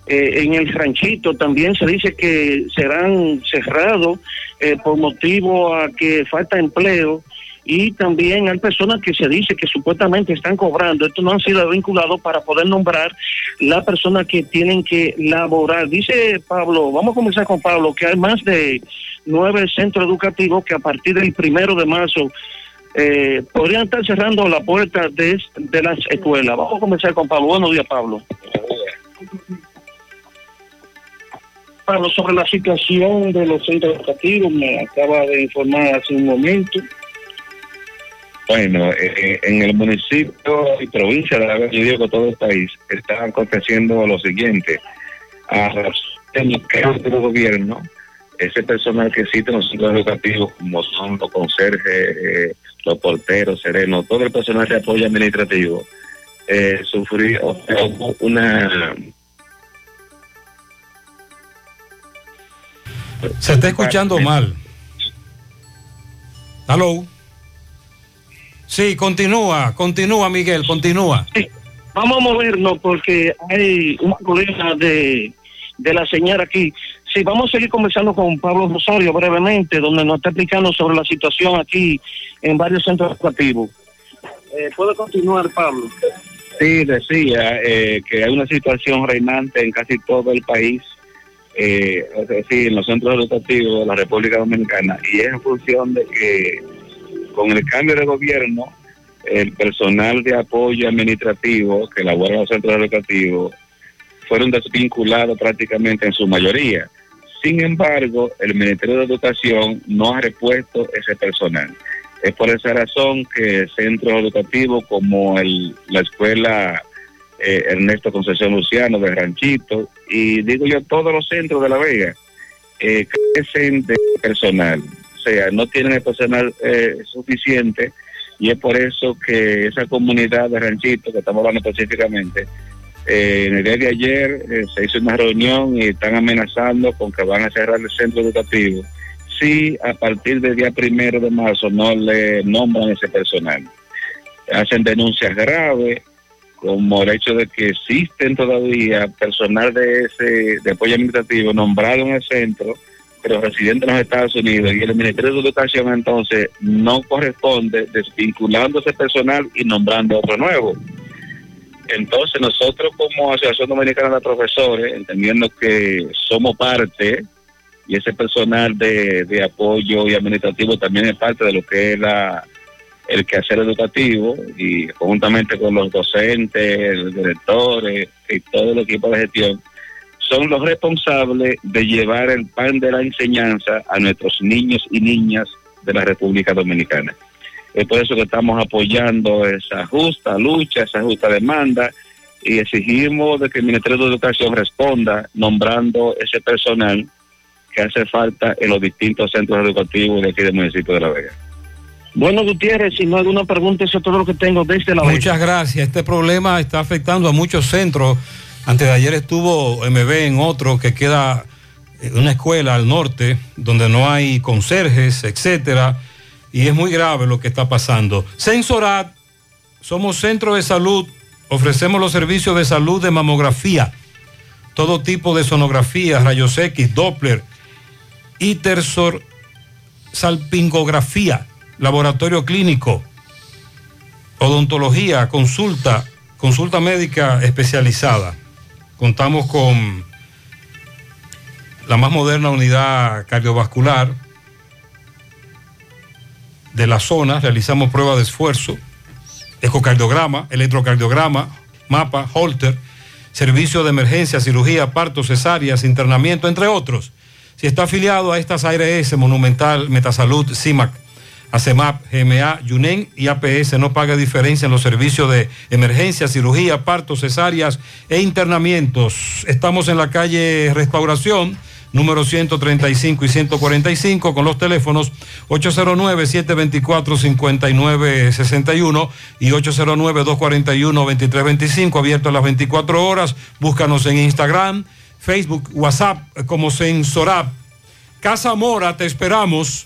eh, en el ranchito. También se dice que serán cerrados eh, por motivo a que falta empleo y también hay personas que se dice que supuestamente están cobrando, esto no han sido vinculados para poder nombrar la persona que tienen que laborar. Dice Pablo, vamos a comenzar con Pablo, que hay más de nueve centros educativos que a partir del primero de marzo eh, podrían estar cerrando la puerta de, de las escuelas. Vamos a comenzar con Pablo. Buenos días, Pablo. Pablo, sobre la situación de los centros educativos, me acaba de informar hace un momento. Bueno, eh, en el municipio y provincia de la Vega, yo digo que todo el país está aconteciendo lo siguiente. A razón que el gobierno, ese personal que existe en los centros educativos, como son los conserjes, eh, los porteros, serenos, todo el personal de apoyo administrativo, eh, sufrió una Se está escuchando mal. Hello. Sí, continúa, continúa Miguel, continúa. Vamos a movernos porque hay un problema de, de la señal aquí. Sí, vamos a seguir conversando con Pablo Rosario brevemente, donde nos está explicando sobre la situación aquí en varios centros educativos. Eh, ¿Puede continuar, Pablo? Sí, decía eh, que hay una situación reinante en casi todo el país, eh, es decir, en los centros educativos de la República Dominicana, y es en función de que con el cambio de gobierno, el personal de apoyo administrativo que elabora los centros educativos fueron desvinculados prácticamente en su mayoría. Sin embargo, el Ministerio de Educación no ha repuesto ese personal. Es por esa razón que centros educativos como el, la escuela eh, Ernesto Concepción Luciano de Ranchito y digo yo todos los centros de La Vega eh, crecen de personal. Sea, no tienen el personal eh, suficiente y es por eso que esa comunidad de Ranchito, que estamos hablando específicamente, eh, en el día de ayer eh, se hizo una reunión y están amenazando con que van a cerrar el centro educativo si a partir del día primero de marzo no le nombran ese personal. Hacen denuncias graves como el hecho de que existen todavía personal de ese de apoyo administrativo nombrado en el centro, pero residente en los Estados Unidos y el Ministerio de Educación entonces no corresponde desvinculando ese personal y nombrando otro nuevo. Entonces nosotros como Asociación Dominicana de Profesores, entendiendo que somos parte y ese personal de, de apoyo y administrativo también es parte de lo que es la, el quehacer educativo y conjuntamente con los docentes, los directores y todo el equipo de gestión, son los responsables de llevar el pan de la enseñanza a nuestros niños y niñas de la República Dominicana. Es por eso que estamos apoyando esa justa lucha, esa justa demanda y exigimos de que el Ministerio de Educación responda nombrando ese personal que hace falta en los distintos centros educativos de aquí del municipio de La Vega. Bueno, Gutiérrez, si no hay alguna pregunta, eso es todo lo que tengo desde la Muchas gracias. Este problema está afectando a muchos centros. Antes de ayer estuvo MB en otro que queda en una escuela al norte donde no hay conserjes, etcétera, y es muy grave lo que está pasando. Sensorat, somos centro de salud, ofrecemos los servicios de salud de mamografía, todo tipo de sonografía, rayos X, Doppler, Itersor, salpingografía, laboratorio clínico, odontología, consulta, consulta médica especializada. Contamos con la más moderna unidad cardiovascular de la zona, realizamos pruebas de esfuerzo, ecocardiograma, electrocardiograma, mapa, holter, servicio de emergencia, cirugía, partos, cesáreas, internamiento, entre otros. Si está afiliado a estas ARS, Monumental, Metasalud, CIMAC, ACEMAP, GMA, YUNEN y APS, no paga diferencia en los servicios de emergencia, cirugía, partos, cesáreas e internamientos. Estamos en la calle Restauración número 135 y 145 con los teléfonos 809-724-5961 y 809-241-2325, abierto a las 24 horas. Búscanos en Instagram, Facebook, WhatsApp como Sensorap. Casa Mora, te esperamos.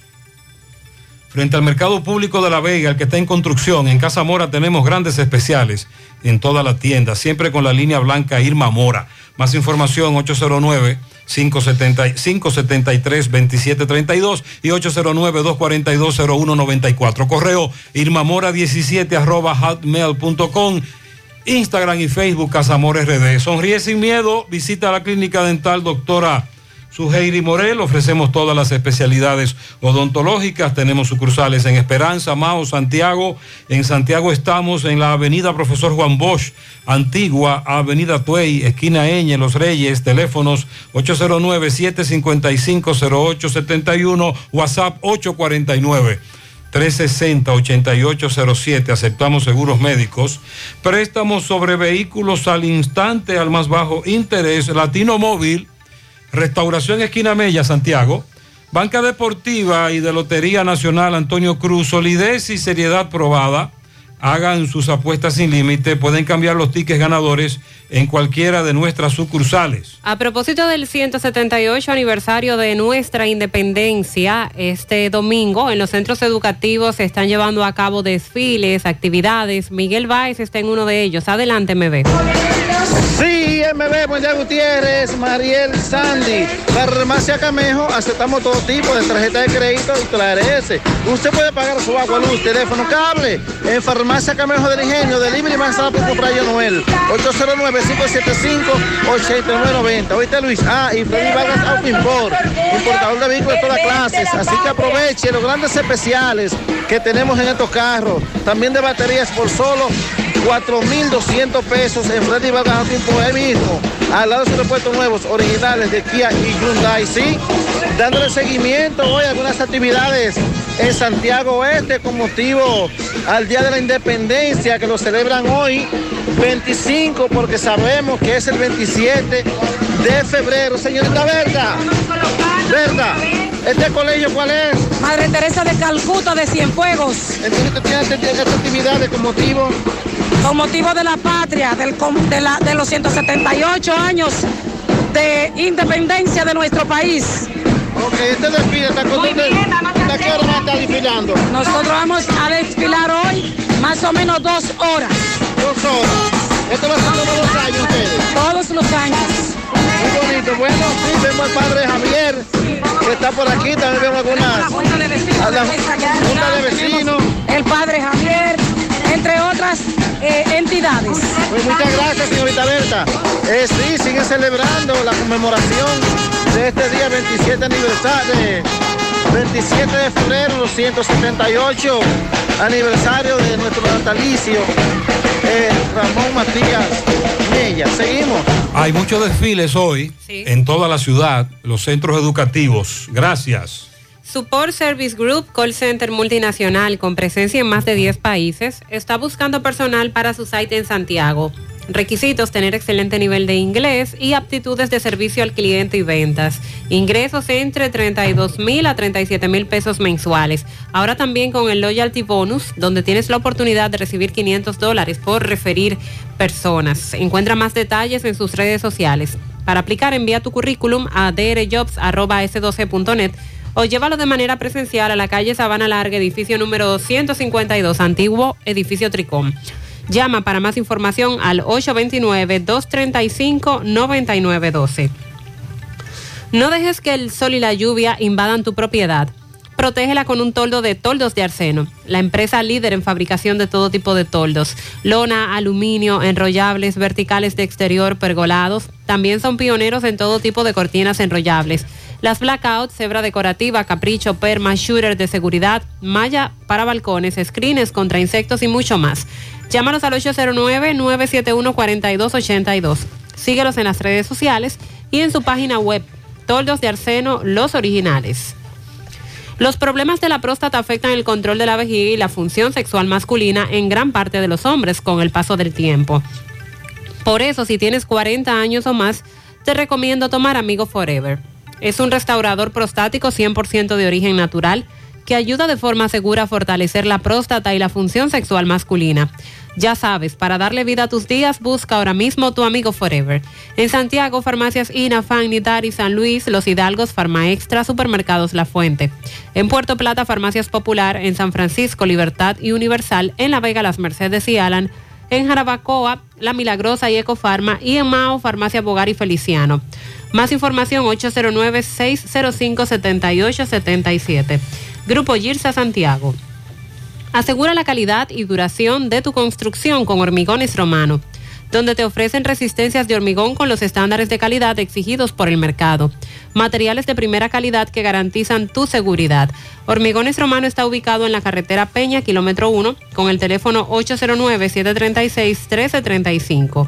Frente al mercado público de La Vega, el que está en construcción, en Casa Mora tenemos grandes especiales en toda la tienda, siempre con la línea blanca Irma Mora. Más información 809 573-2732 y 809-242-0194. Correo irmamora17 arroba hotmail.com. Instagram y Facebook Casamor RD. Sonríe sin miedo. Visita la clínica dental doctora Suheiri Morel. Ofrecemos todas las especialidades odontológicas. Tenemos sucursales en Esperanza, Mao, Santiago. En Santiago estamos en la avenida Profesor Juan Bosch, Antigua, Avenida Tuey, esquina Eñe, Los Reyes. Teléfonos 809-755-0871, WhatsApp 849. 360-8807, aceptamos seguros médicos, préstamos sobre vehículos al instante, al más bajo interés, Latino Móvil, Restauración Esquina Mella, Santiago, Banca Deportiva y de Lotería Nacional Antonio Cruz, solidez y seriedad probada. Hagan sus apuestas sin límite. Pueden cambiar los tickets ganadores en cualquiera de nuestras sucursales. A propósito del 178 aniversario de nuestra independencia, este domingo en los centros educativos se están llevando a cabo desfiles, actividades. Miguel Báez está en uno de ellos. Adelante, MB. Sí, MB, buen día Gutiérrez, Mariel Sandy. Farmacia Camejo, aceptamos todo tipo de tarjeta de crédito y TRS. Usted puede pagar su agua, luz, teléfono, cable en Farmacia Camejo del Ingenio, de Libre y Manzana por Prayo Noel. 809-575-8990. Oíste Luis, ah, y Freddy Vargas Auto Import, importador de vehículos de todas clases. Así que aproveche los grandes especiales que tenemos en estos carros. También de baterías por solo 4.200 pesos en Freddy Vargas Auto Import, ahí mismo, al lado de sus repuestos nuevos, originales de Kia y Hyundai, sí, dándole seguimiento hoy a algunas actividades en Santiago Oeste con motivo al Día de la Independencia que lo celebran hoy, 25, porque sabemos que es el 27 de febrero. Señorita Verga, Verga, ¿este colegio cuál es? Madre Teresa de Calcuta de Cienfuegos. Entonces tiene estas actividades con motivo Con motivo de la patria, del, de, la- de los 178 años de independencia de nuestro país. Ok, este desfile está con usted. ¿A qué hora estar desfilando? Nosotros vamos a desfilar hoy más o menos dos horas. Dos horas. Esto va a ser todos los años ustedes. Todos los años. Muy bonito. Bueno, sí, vemos al padre Javier, que está por aquí. También vemos algunas. a la Junta de Vecinos. El padre Javier, entre otras eh, entidades. Pues muchas gracias, señorita Berta. Eh, sí, sigue celebrando la conmemoración de este día 27 aniversario, de 27 de febrero, los 178 aniversario de nuestro natalicio, eh, Ramón Matías Mella. Seguimos. Hay muchos desfiles hoy en toda la ciudad, los centros educativos. Gracias. Support Service Group, call center multinacional con presencia en más de 10 países, está buscando personal para su site en Santiago. Requisitos, tener excelente nivel de inglés y aptitudes de servicio al cliente y ventas. Ingresos entre 32 mil a 37 mil pesos mensuales. Ahora también con el Loyalty Bonus, donde tienes la oportunidad de recibir 500 dólares por referir personas. Encuentra más detalles en sus redes sociales. Para aplicar, envía tu currículum a drjobs.s12.net o llévalo de manera presencial a la calle Sabana Larga, edificio número 152, antiguo edificio Tricom. Llama para más información al 829-235-9912. No dejes que el sol y la lluvia invadan tu propiedad. Protégela con un toldo de toldos de arseno, la empresa líder en fabricación de todo tipo de toldos, lona, aluminio, enrollables, verticales de exterior, pergolados. También son pioneros en todo tipo de cortinas enrollables. Las blackouts, cebra decorativa, capricho, perma, shooter de seguridad, malla para balcones, screens contra insectos y mucho más. Llámanos al 809-971-4282. Síguelos en las redes sociales y en su página web, Toldos de Arseno, los originales. Los problemas de la próstata afectan el control de la vejiga y la función sexual masculina en gran parte de los hombres con el paso del tiempo. Por eso, si tienes 40 años o más, te recomiendo tomar Amigo Forever. Es un restaurador prostático 100% de origen natural que ayuda de forma segura a fortalecer la próstata y la función sexual masculina. Ya sabes, para darle vida a tus días, busca ahora mismo tu amigo Forever. En Santiago, farmacias INA, Fan, Nitari, San Luis, Los Hidalgos, Farma Extra, Supermercados La Fuente. En Puerto Plata, Farmacias Popular, en San Francisco, Libertad y Universal, en La Vega, Las Mercedes y Alan, en Jarabacoa, La Milagrosa y Ecofarma y en Mao, Farmacia Bogar y Feliciano. Más información 809-605-7877. Grupo Girsa Santiago. Asegura la calidad y duración de tu construcción con Hormigones Romano, donde te ofrecen resistencias de hormigón con los estándares de calidad exigidos por el mercado. Materiales de primera calidad que garantizan tu seguridad. Hormigones Romano está ubicado en la carretera Peña, kilómetro 1, con el teléfono 809-736-1335.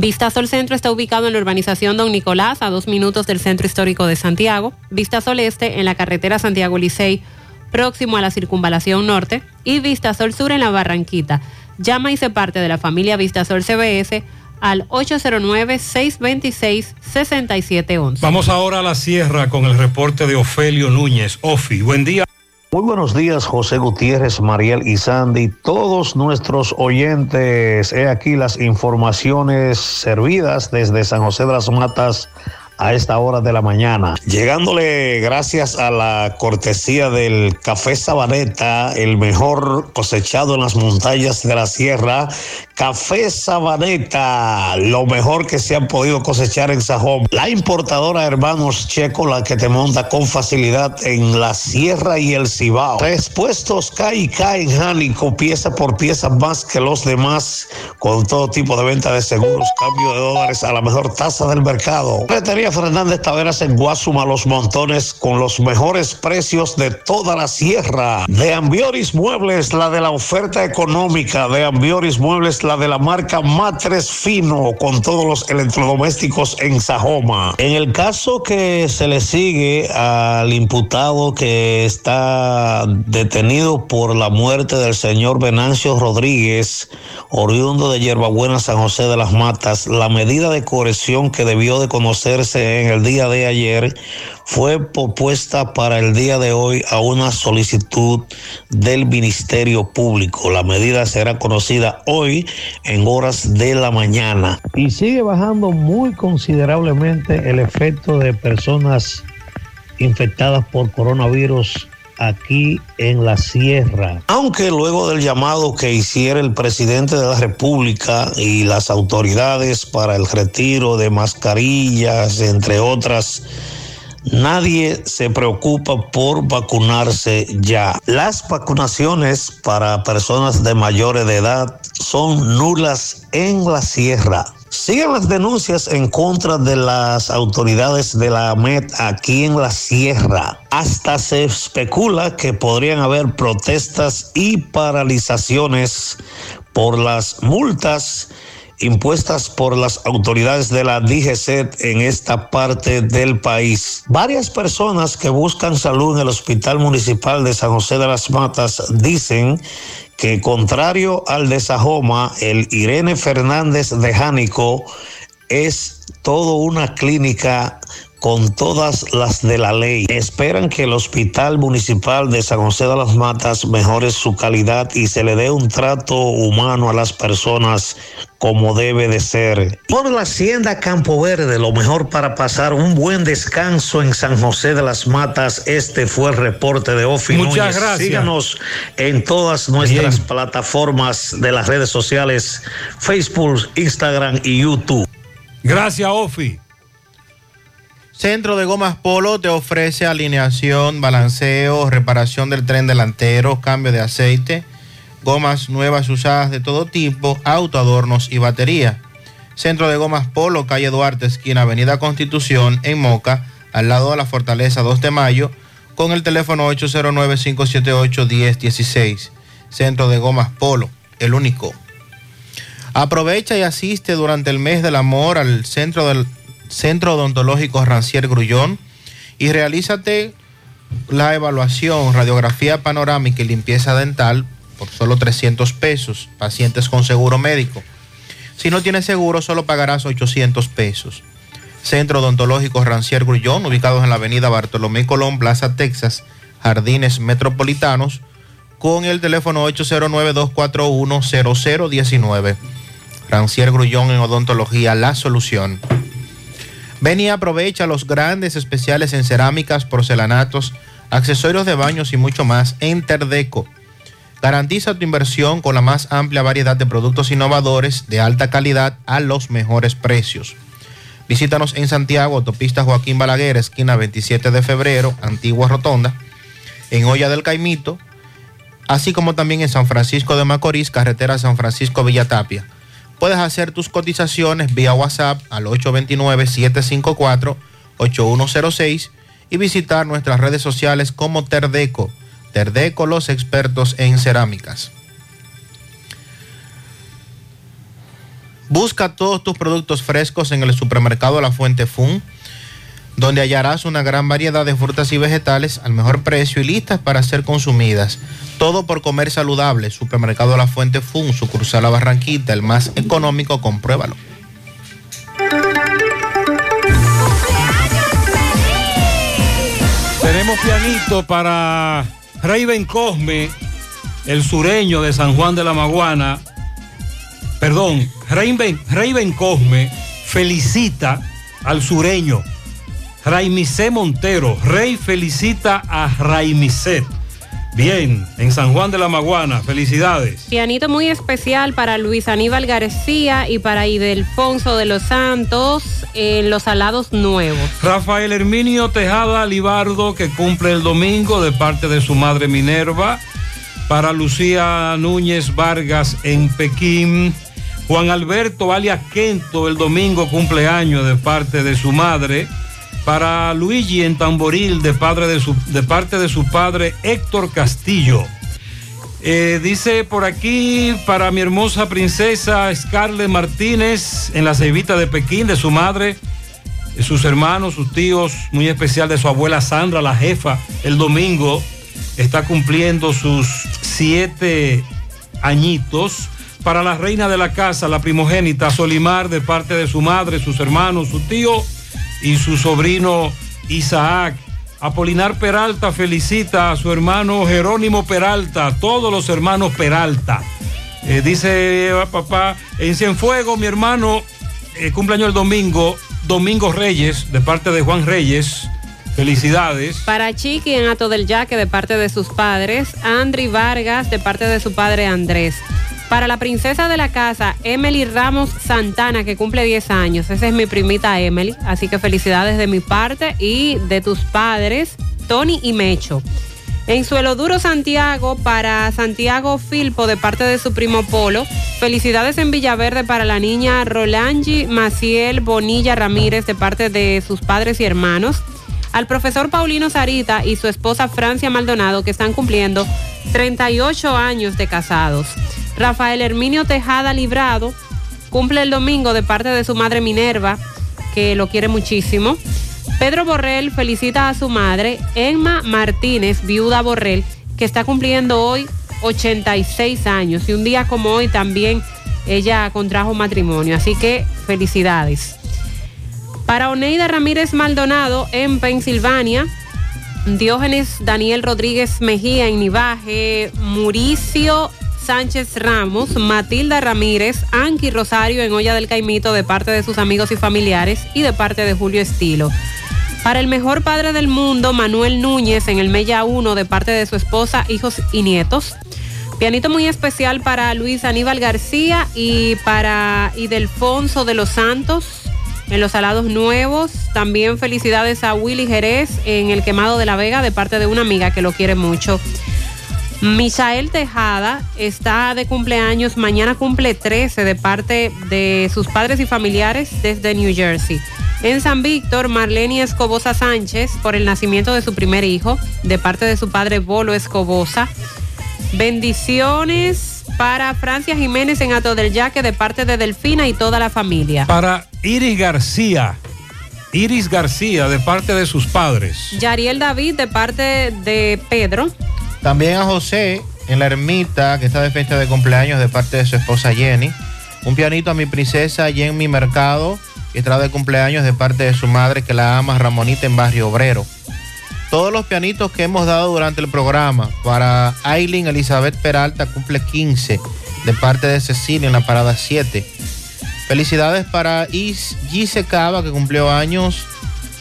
Vista Sol Centro está ubicado en la urbanización Don Nicolás, a dos minutos del Centro Histórico de Santiago. Vista Sol Este en la carretera Santiago Licey, próximo a la Circunvalación Norte. Y Vista Sol Sur en la Barranquita. Llama y se parte de la familia Vista Sol CBS al 809-626-6711. Vamos ahora a la sierra con el reporte de Ofelio Núñez. Ofi, buen día. Muy buenos días, José Gutiérrez, Mariel y Sandy, todos nuestros oyentes. He aquí las informaciones servidas desde San José de las Matas a esta hora de la mañana. Llegándole gracias a la cortesía del café Sabaneta, el mejor cosechado en las montañas de la sierra. Café Sabaneta, lo mejor que se han podido cosechar en Sajón. La importadora Hermanos Checo, la que te monta con facilidad en la sierra y el Cibao. Respuestos K y K en Jánico, pieza por pieza más que los demás, con todo tipo de venta de seguros, cambio de dólares a la mejor tasa del mercado. Fernández Taveras en Guasuma, Los Montones, con los mejores precios de toda la sierra. De Ambioris Muebles, la de la oferta económica. De Ambioris Muebles, la de la marca Matres Fino, con todos los electrodomésticos en Sajoma. En el caso que se le sigue al imputado que está detenido por la muerte del señor Venancio Rodríguez, oriundo de Yerbabuena, San José de las Matas, la medida de corrección que debió de conocerse en el día de ayer fue propuesta para el día de hoy a una solicitud del Ministerio Público. La medida será conocida hoy en horas de la mañana. Y sigue bajando muy considerablemente el efecto de personas infectadas por coronavirus aquí en la sierra. Aunque luego del llamado que hiciera el presidente de la República y las autoridades para el retiro de mascarillas, entre otras, Nadie se preocupa por vacunarse ya. Las vacunaciones para personas de mayores de edad son nulas en la sierra. Siguen las denuncias en contra de las autoridades de la AMET aquí en la sierra. Hasta se especula que podrían haber protestas y paralizaciones por las multas impuestas por las autoridades de la DGC en esta parte del país. Varias personas que buscan salud en el Hospital Municipal de San José de las Matas dicen que contrario al de Sajoma, el Irene Fernández de Jánico es todo una clínica con todas las de la ley. Esperan que el Hospital Municipal de San José de las Matas mejore su calidad y se le dé un trato humano a las personas como debe de ser. Por la Hacienda Campo Verde, lo mejor para pasar un buen descanso en San José de las Matas. Este fue el reporte de Ofi Muchas Núñez. gracias. Síganos en todas nuestras plataformas de las redes sociales, Facebook, Instagram y YouTube. Gracias, Ofi. Centro de Gomas Polo te ofrece alineación, balanceo, reparación del tren delantero, cambio de aceite, gomas nuevas usadas de todo tipo, autoadornos y batería. Centro de Gomas Polo, calle Duarte, esquina Avenida Constitución, en Moca, al lado de la Fortaleza 2 de Mayo, con el teléfono 809-578-1016. Centro de Gomas Polo, el único. Aprovecha y asiste durante el mes del amor al Centro del Centro Odontológico Rancier Grullón y realízate la evaluación, radiografía panorámica y limpieza dental por solo 300 pesos, pacientes con seguro médico. Si no tienes seguro, solo pagarás 800 pesos. Centro Odontológico Rancier Grullón, ubicados en la avenida Bartolomé Colón, Plaza Texas, Jardines Metropolitanos, con el teléfono 809-241-0019. Rancier Grullón en Odontología, la solución. Ven y aprovecha los grandes especiales en cerámicas, porcelanatos, accesorios de baños y mucho más en Terdeco. Garantiza tu inversión con la más amplia variedad de productos innovadores de alta calidad a los mejores precios. Visítanos en Santiago, autopista Joaquín Balaguer, esquina 27 de febrero, Antigua Rotonda, en Olla del Caimito, así como también en San Francisco de Macorís, carretera San Francisco Villatapia. Puedes hacer tus cotizaciones vía WhatsApp al 829-754-8106 y visitar nuestras redes sociales como Terdeco. Terdeco, los expertos en cerámicas. Busca todos tus productos frescos en el supermercado La Fuente Fun, donde hallarás una gran variedad de frutas y vegetales al mejor precio y listas para ser consumidas. Todo por comer saludable. Supermercado La Fuente Fun, sucursal La Barranquita, el más económico, compruébalo. Tenemos pianito para Raven Cosme, el sureño de San Juan de la Maguana. Perdón, Raven, Raven Cosme felicita al sureño. Raimicé Montero. Rey felicita a Raimicé. Bien, en San Juan de la Maguana. Felicidades. Pianito muy especial para Luis Aníbal García y para Idelfonso de los Santos en los Alados Nuevos. Rafael Herminio Tejada Libardo, que cumple el domingo de parte de su madre Minerva. Para Lucía Núñez Vargas en Pekín. Juan Alberto alias Quento, el domingo cumpleaños de parte de su madre. Para Luigi en Tamboril, de, padre de, su, de parte de su padre Héctor Castillo. Eh, dice por aquí para mi hermosa princesa Scarlett Martínez en la cebita de Pekín, de su madre, sus hermanos, sus tíos, muy especial de su abuela Sandra, la jefa, el domingo está cumpliendo sus siete añitos. Para la reina de la casa, la primogénita Solimar, de parte de su madre, sus hermanos, su tío y su sobrino Isaac. Apolinar Peralta felicita a su hermano Jerónimo Peralta, todos los hermanos Peralta. Eh, dice "Ah, papá, en Cienfuego, mi hermano, eh, cumpleaños el domingo, Domingo Reyes, de parte de Juan Reyes. Felicidades. Para Chiqui en Ato del Yaque de parte de sus padres. Andri Vargas de parte de su padre Andrés. Para la princesa de la casa, Emily Ramos Santana, que cumple 10 años. Esa es mi primita Emily. Así que felicidades de mi parte y de tus padres, Tony y Mecho. En Suelo Duro Santiago, para Santiago Filpo, de parte de su primo Polo. Felicidades en Villaverde para la niña Rolangi Maciel Bonilla Ramírez, de parte de sus padres y hermanos. Al profesor Paulino Sarita y su esposa Francia Maldonado, que están cumpliendo 38 años de casados. Rafael Herminio Tejada Librado cumple el domingo de parte de su madre Minerva, que lo quiere muchísimo. Pedro Borrell felicita a su madre, Emma Martínez, viuda Borrell, que está cumpliendo hoy 86 años. Y un día como hoy también ella contrajo matrimonio. Así que felicidades. Para Oneida Ramírez Maldonado en Pensilvania, Diógenes Daniel Rodríguez Mejía en Nivaje, Muricio Sánchez Ramos, Matilda Ramírez, Anki Rosario en Olla del Caimito de parte de sus amigos y familiares y de parte de Julio Estilo. Para el mejor padre del mundo, Manuel Núñez en el Mella 1 de parte de su esposa, hijos y nietos. Pianito muy especial para Luis Aníbal García y para Idelfonso de los Santos en los Salados Nuevos. También felicidades a Willy Jerez en el Quemado de la Vega de parte de una amiga que lo quiere mucho. Misael Tejada está de cumpleaños, mañana cumple 13 de parte de sus padres y familiares desde New Jersey. En San Víctor, Marlene Escobosa Sánchez por el nacimiento de su primer hijo, de parte de su padre Bolo Escobosa. Bendiciones para Francia Jiménez en Ato del Yaque de parte de Delfina y toda la familia. Para Iris García. Iris García, de parte de sus padres. Yariel David de parte de Pedro. También a José en la ermita, que está de fiesta de cumpleaños de parte de su esposa Jenny. Un pianito a mi princesa Jenny Mercado, que está de cumpleaños de parte de su madre, que la ama Ramonita en Barrio Obrero. Todos los pianitos que hemos dado durante el programa. Para Aileen Elizabeth Peralta, cumple 15, de parte de Cecilia en la parada 7. Felicidades para Is Gise Cava, que cumplió años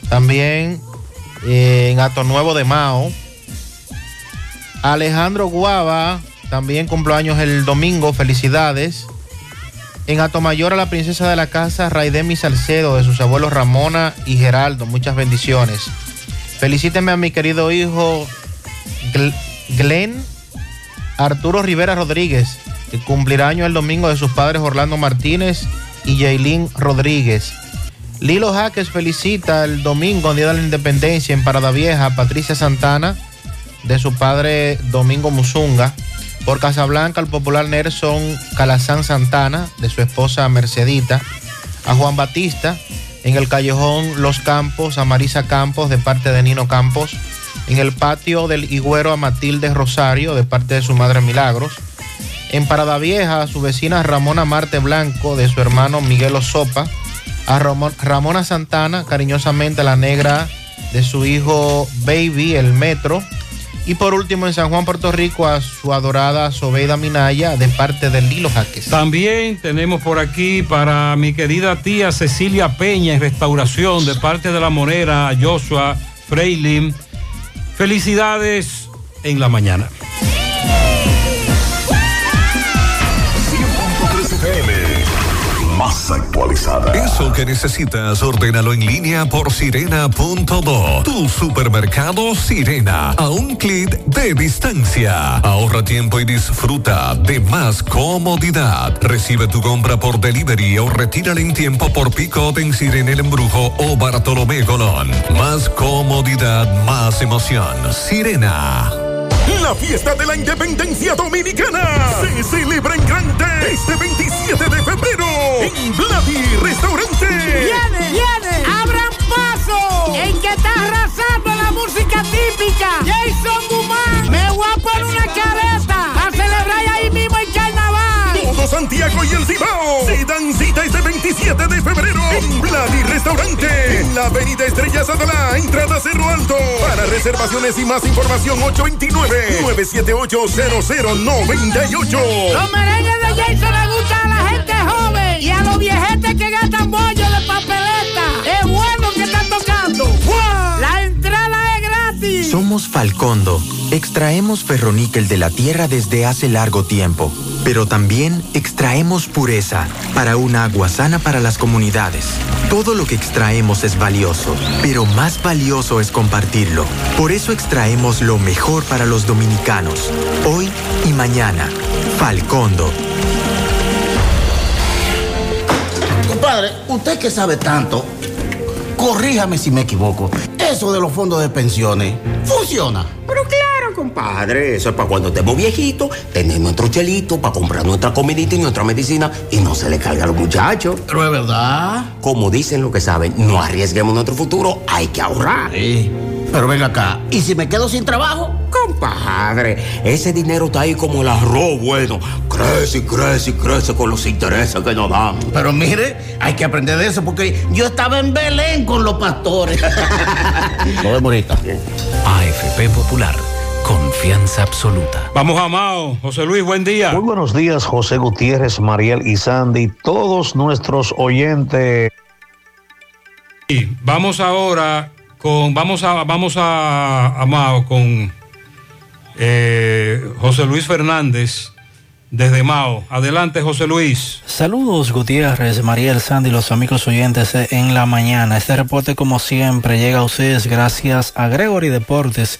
también eh, en Ato Nuevo de Mao. Alejandro Guava también cumplió años el domingo, felicidades. En Atomayor a la princesa de la casa, Raidemi Salcedo, de sus abuelos Ramona y Geraldo, muchas bendiciones. Felicíteme a mi querido hijo Gl- Glenn Arturo Rivera Rodríguez, que cumplirá año el domingo de sus padres Orlando Martínez y Jailín Rodríguez. Lilo Jaques felicita el domingo, Día de la Independencia, en Parada Vieja, Patricia Santana, de su padre Domingo Musunga. Por Casablanca, el popular Nelson Calazán Santana, de su esposa Mercedita. A Juan Batista, en el callejón Los Campos, a Marisa Campos, de parte de Nino Campos. En el patio del Higüero, a Matilde Rosario, de parte de su madre Milagros. En Parada Vieja, a su vecina Ramona Marte Blanco, de su hermano Miguel Osopa. A Ramona Santana, cariñosamente la negra de su hijo Baby, el Metro. Y por último, en San Juan, Puerto Rico, a su adorada Sobeida Minaya, de parte de Lilo Jaques. También tenemos por aquí para mi querida tía Cecilia Peña en restauración de parte de la monera Joshua Freilin. Felicidades en la mañana. Actualizada. Eso que necesitas, ordénalo en línea por sirena.do. Tu supermercado Sirena. A un clic de distancia. Ahorra tiempo y disfruta de más comodidad. Recibe tu compra por delivery o retírala en tiempo por pick-up en Sirena El Embrujo o Bartolomé Colón. Más comodidad, más emoción. Sirena. La fiesta de la independencia dominicana se celebra en grande este 27 de febrero en Vladi Restaurante. ¡Viene! ¡Viene! ¡Abran paso! ¡En que está arrasando la música típica! ¡Jason Guzmán! ¡Me voy a poner una careta! Santiago y el Cibao se dan cita este 27 de febrero en Vladi Restaurante en la avenida Estrellas Adalá, entrada Cerro Alto. Para reservaciones y más información 829-978-0098. Los merengues de Jason le gustan a la gente joven y a los viejetes que gastan bollos de papeleta. ¡Es bueno que están tocando! ¡Wow! ¡La entrada es gratis! Somos Falcondo. Extraemos ferroníquel de la tierra desde hace largo tiempo, pero también extraemos pureza para un agua sana para las comunidades. Todo lo que extraemos es valioso, pero más valioso es compartirlo. Por eso extraemos lo mejor para los dominicanos, hoy y mañana. Falcondo. Compadre, usted que sabe tanto, corríjame si me equivoco. Eso de los fondos de pensiones, ¿funciona? Pero claro, compadre, eso es para cuando estemos viejitos, tener nuestro chelito para comprar nuestra comidita y nuestra medicina y no se le carga a los muchachos. Pero es verdad. Como dicen lo que saben, no arriesguemos nuestro futuro, hay que ahorrar. Sí. Pero venga acá, ¿y si me quedo sin trabajo? Compadre, ese dinero está ahí como el arroz bueno. Crece y crece y crece con los intereses que nos dan. Pero mire, hay que aprender de eso porque yo estaba en Belén con los pastores. [laughs] Nos vemos ahorita. AFP Popular, confianza absoluta. Vamos a Mao. José Luis, buen día. Muy buenos días, José Gutiérrez, Mariel y Sandy, todos nuestros oyentes. Y vamos ahora con, vamos a, vamos a, a Mao con eh, José Luis Fernández desde Mao. Adelante, José Luis. Saludos Gutiérrez, Mariel Sandy, los amigos oyentes en la mañana. Este reporte como siempre llega a ustedes gracias a Gregory Deportes.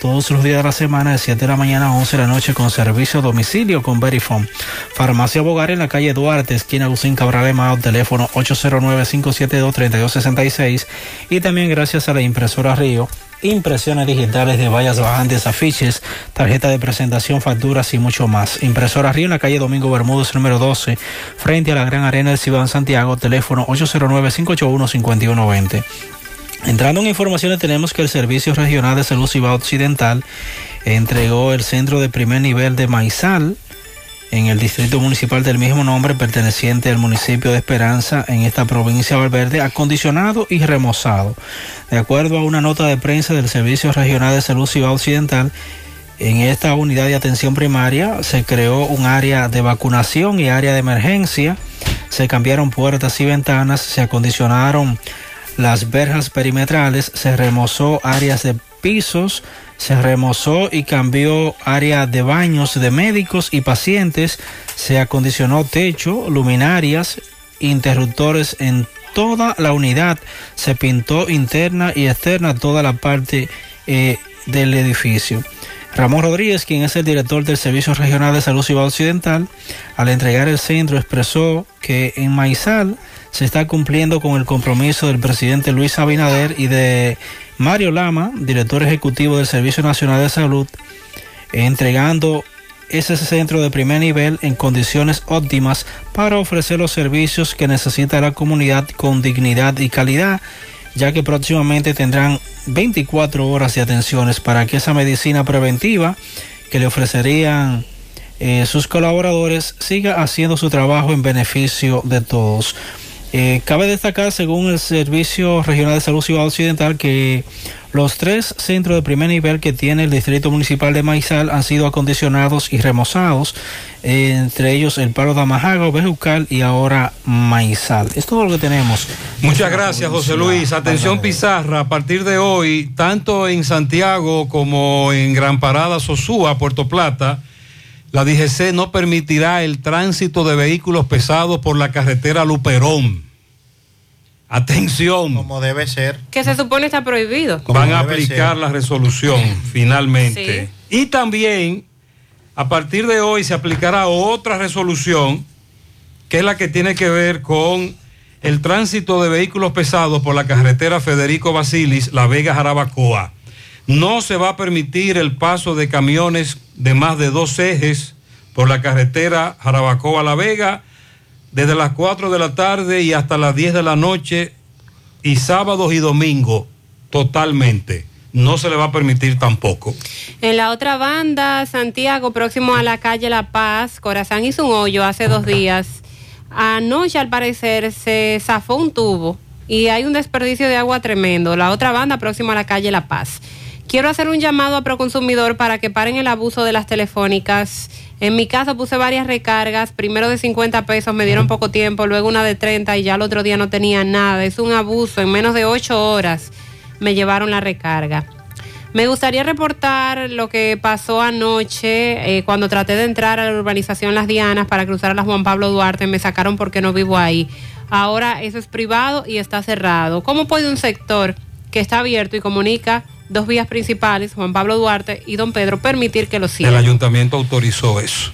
todos los días de la semana de 7 de la mañana a 11 de la noche con servicio a domicilio con Verifone. Farmacia Bogar en la calle Duarte, esquina Agustín Cabral Emao, teléfono 809-572-3266 y también gracias a la impresora Río. Impresiones digitales de vallas bajantes, afiches, tarjeta de presentación, facturas y mucho más. Impresora Río en la calle Domingo Bermúdez, número 12, frente a la Gran Arena del Cibao en Santiago, teléfono 809-581-5120. Entrando en informaciones, tenemos que el Servicio Regional de Salud Cibao Occidental entregó el centro de primer nivel de Maizal en el distrito municipal del mismo nombre perteneciente al municipio de Esperanza en esta provincia de Valverde, acondicionado y remozado. De acuerdo a una nota de prensa del Servicio Regional de Salud Cibao Occidental, en esta unidad de atención primaria se creó un área de vacunación y área de emergencia, se cambiaron puertas y ventanas, se acondicionaron las verjas perimetrales, se remozó áreas de pisos, se remozó y cambió área de baños de médicos y pacientes, se acondicionó techo, luminarias interruptores en toda la unidad. Se pintó interna y externa toda la parte eh, del edificio. Ramón Rodríguez, quien es el director del Servicio Regional de Salud Ciudad Occidental, al entregar el centro expresó que en Maizal se está cumpliendo con el compromiso del presidente Luis Abinader y de Mario Lama, director ejecutivo del Servicio Nacional de Salud, entregando ese centro de primer nivel en condiciones óptimas para ofrecer los servicios que necesita la comunidad con dignidad y calidad, ya que próximamente tendrán 24 horas de atenciones para que esa medicina preventiva que le ofrecerían eh, sus colaboradores siga haciendo su trabajo en beneficio de todos. Eh, cabe destacar, según el Servicio Regional de Salud Ciudad Occidental, que los tres centros de primer nivel que tiene el Distrito Municipal de Maizal han sido acondicionados y remozados, eh, entre ellos el Palo de Amajago, Bejucal y ahora Maizal. Es todo lo que tenemos. Muchas gracias, José Luis. Atención Pizarra, a partir de hoy, tanto en Santiago como en Gran Parada, Sosúa, Puerto Plata, la DGC no permitirá el tránsito de vehículos pesados por la carretera Luperón. Atención. Como debe ser. Que se supone está prohibido. Van a aplicar la resolución finalmente. Y también, a partir de hoy, se aplicará otra resolución, que es la que tiene que ver con el tránsito de vehículos pesados por la carretera Federico Basilis, La Vega Jarabacoa. No se va a permitir el paso de camiones de más de dos ejes por la carretera Jarabacoa La Vega desde las 4 de la tarde y hasta las 10 de la noche y sábados y domingos totalmente. No se le va a permitir tampoco. En la otra banda, Santiago, próximo a la calle La Paz, Corazán hizo un hoyo hace dos días. Anoche, al parecer, se zafó un tubo y hay un desperdicio de agua tremendo. La otra banda, próximo a la calle La Paz. Quiero hacer un llamado a Proconsumidor para que paren el abuso de las telefónicas. En mi caso puse varias recargas, primero de 50 pesos, me dieron poco tiempo, luego una de 30 y ya el otro día no tenía nada. Es un abuso, en menos de 8 horas me llevaron la recarga. Me gustaría reportar lo que pasó anoche eh, cuando traté de entrar a la urbanización Las Dianas para cruzar a la Juan Pablo Duarte. Me sacaron porque no vivo ahí. Ahora eso es privado y está cerrado. ¿Cómo puede un sector que está abierto y comunica dos vías principales, Juan Pablo Duarte y Don Pedro, permitir que lo El sigan? ayuntamiento autorizó eso.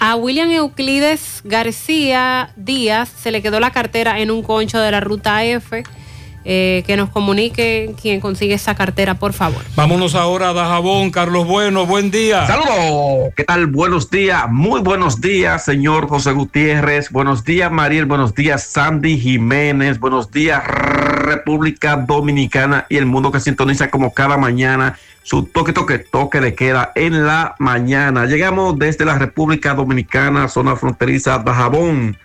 A William Euclides García Díaz se le quedó la cartera en un concho de la ruta F. Eh, que nos comunique quien consigue esa cartera, por favor. Vámonos ahora a Dajabón. Carlos Bueno, buen día. Saludos, ¿qué tal? Buenos días, muy buenos días, señor José Gutiérrez. Buenos días, Mariel. Buenos días, Sandy Jiménez. Buenos días, República Dominicana y el mundo que sintoniza como cada mañana su toque, toque, toque de queda en la mañana. Llegamos desde la República Dominicana, zona fronteriza Dajabón.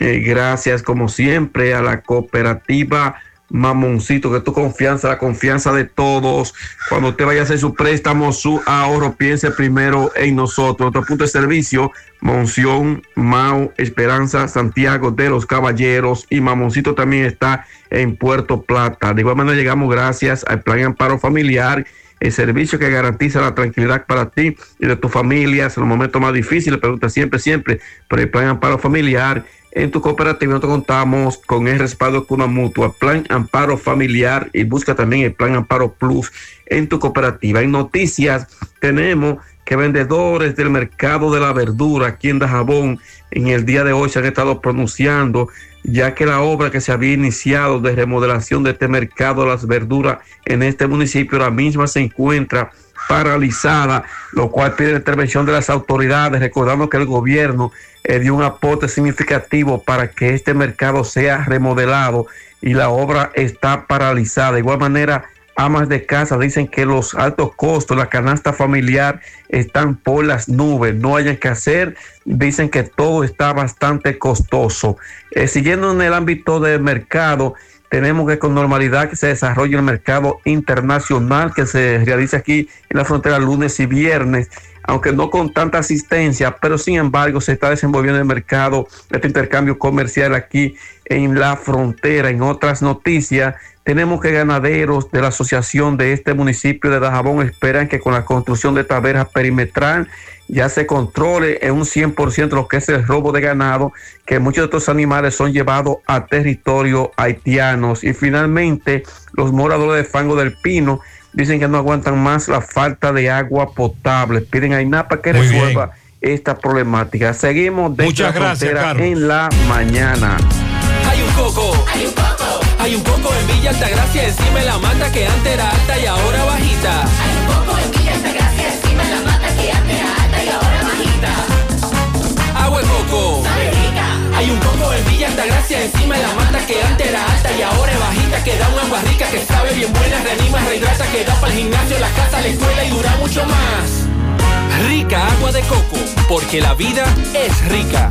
Eh, gracias, como siempre, a la cooperativa Mamoncito, que tu confianza, la confianza de todos. Cuando usted vaya a hacer su préstamo, su ahorro, piense primero en nosotros. Otro punto de servicio, Monción, Mau, Esperanza, Santiago de los Caballeros y Mamoncito también está en Puerto Plata. De igual manera llegamos gracias al Plan Amparo Familiar, el servicio que garantiza la tranquilidad para ti y de tu familia en los momentos más difíciles. Pregunta siempre, siempre por el Plan Amparo Familiar. En tu cooperativa nosotros contamos con el respaldo con una mutua, Plan Amparo Familiar y busca también el Plan Amparo Plus en tu cooperativa. En noticias tenemos que vendedores del mercado de la verdura aquí en Dajabón en el día de hoy se han estado pronunciando ya que la obra que se había iniciado de remodelación de este mercado de las verduras en este municipio ahora misma se encuentra paralizada, lo cual pide la intervención de las autoridades, recordando que el gobierno eh, dio un aporte significativo para que este mercado sea remodelado y la obra está paralizada. De igual manera, amas de casa dicen que los altos costos, la canasta familiar están por las nubes, no hay que hacer, dicen que todo está bastante costoso. Eh, siguiendo en el ámbito del mercado, tenemos que con normalidad que se desarrolle el mercado internacional que se realiza aquí en la frontera lunes y viernes. Aunque no con tanta asistencia, pero sin embargo se está desenvolviendo el mercado, este intercambio comercial aquí en la frontera. En otras noticias, tenemos que ganaderos de la asociación de este municipio de Dajabón esperan que con la construcción de esta verja perimetral ya se controle en un 100% lo que es el robo de ganado, que muchos de estos animales son llevados a territorio haitianos. Y finalmente, los moradores de Fango del Pino dicen que no aguantan más la falta de agua potable. Piden a INAPA que Muy resuelva esta problemática. Seguimos de Muchas la gracias, frontera Carlos. en la mañana. Hay un coco. Hay un coco. Hay un coco en Villa Altagracia encima de la mata que antes era alta y ahora bajita. Hay un Hay un coco en Villa Altagracia encima de la mata que antes era alta y ahora es bajita. Que da un agua rica que sabe bien buena, reanima, rehidrata, que da para el gimnasio, la casa, la escuela y dura mucho más. Rica agua de coco, porque la vida es rica.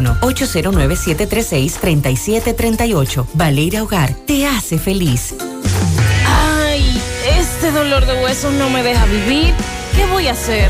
809-736-3738. Valeira Hogar, te hace feliz. Ay, este dolor de huesos no me deja vivir. ¿Qué voy a hacer?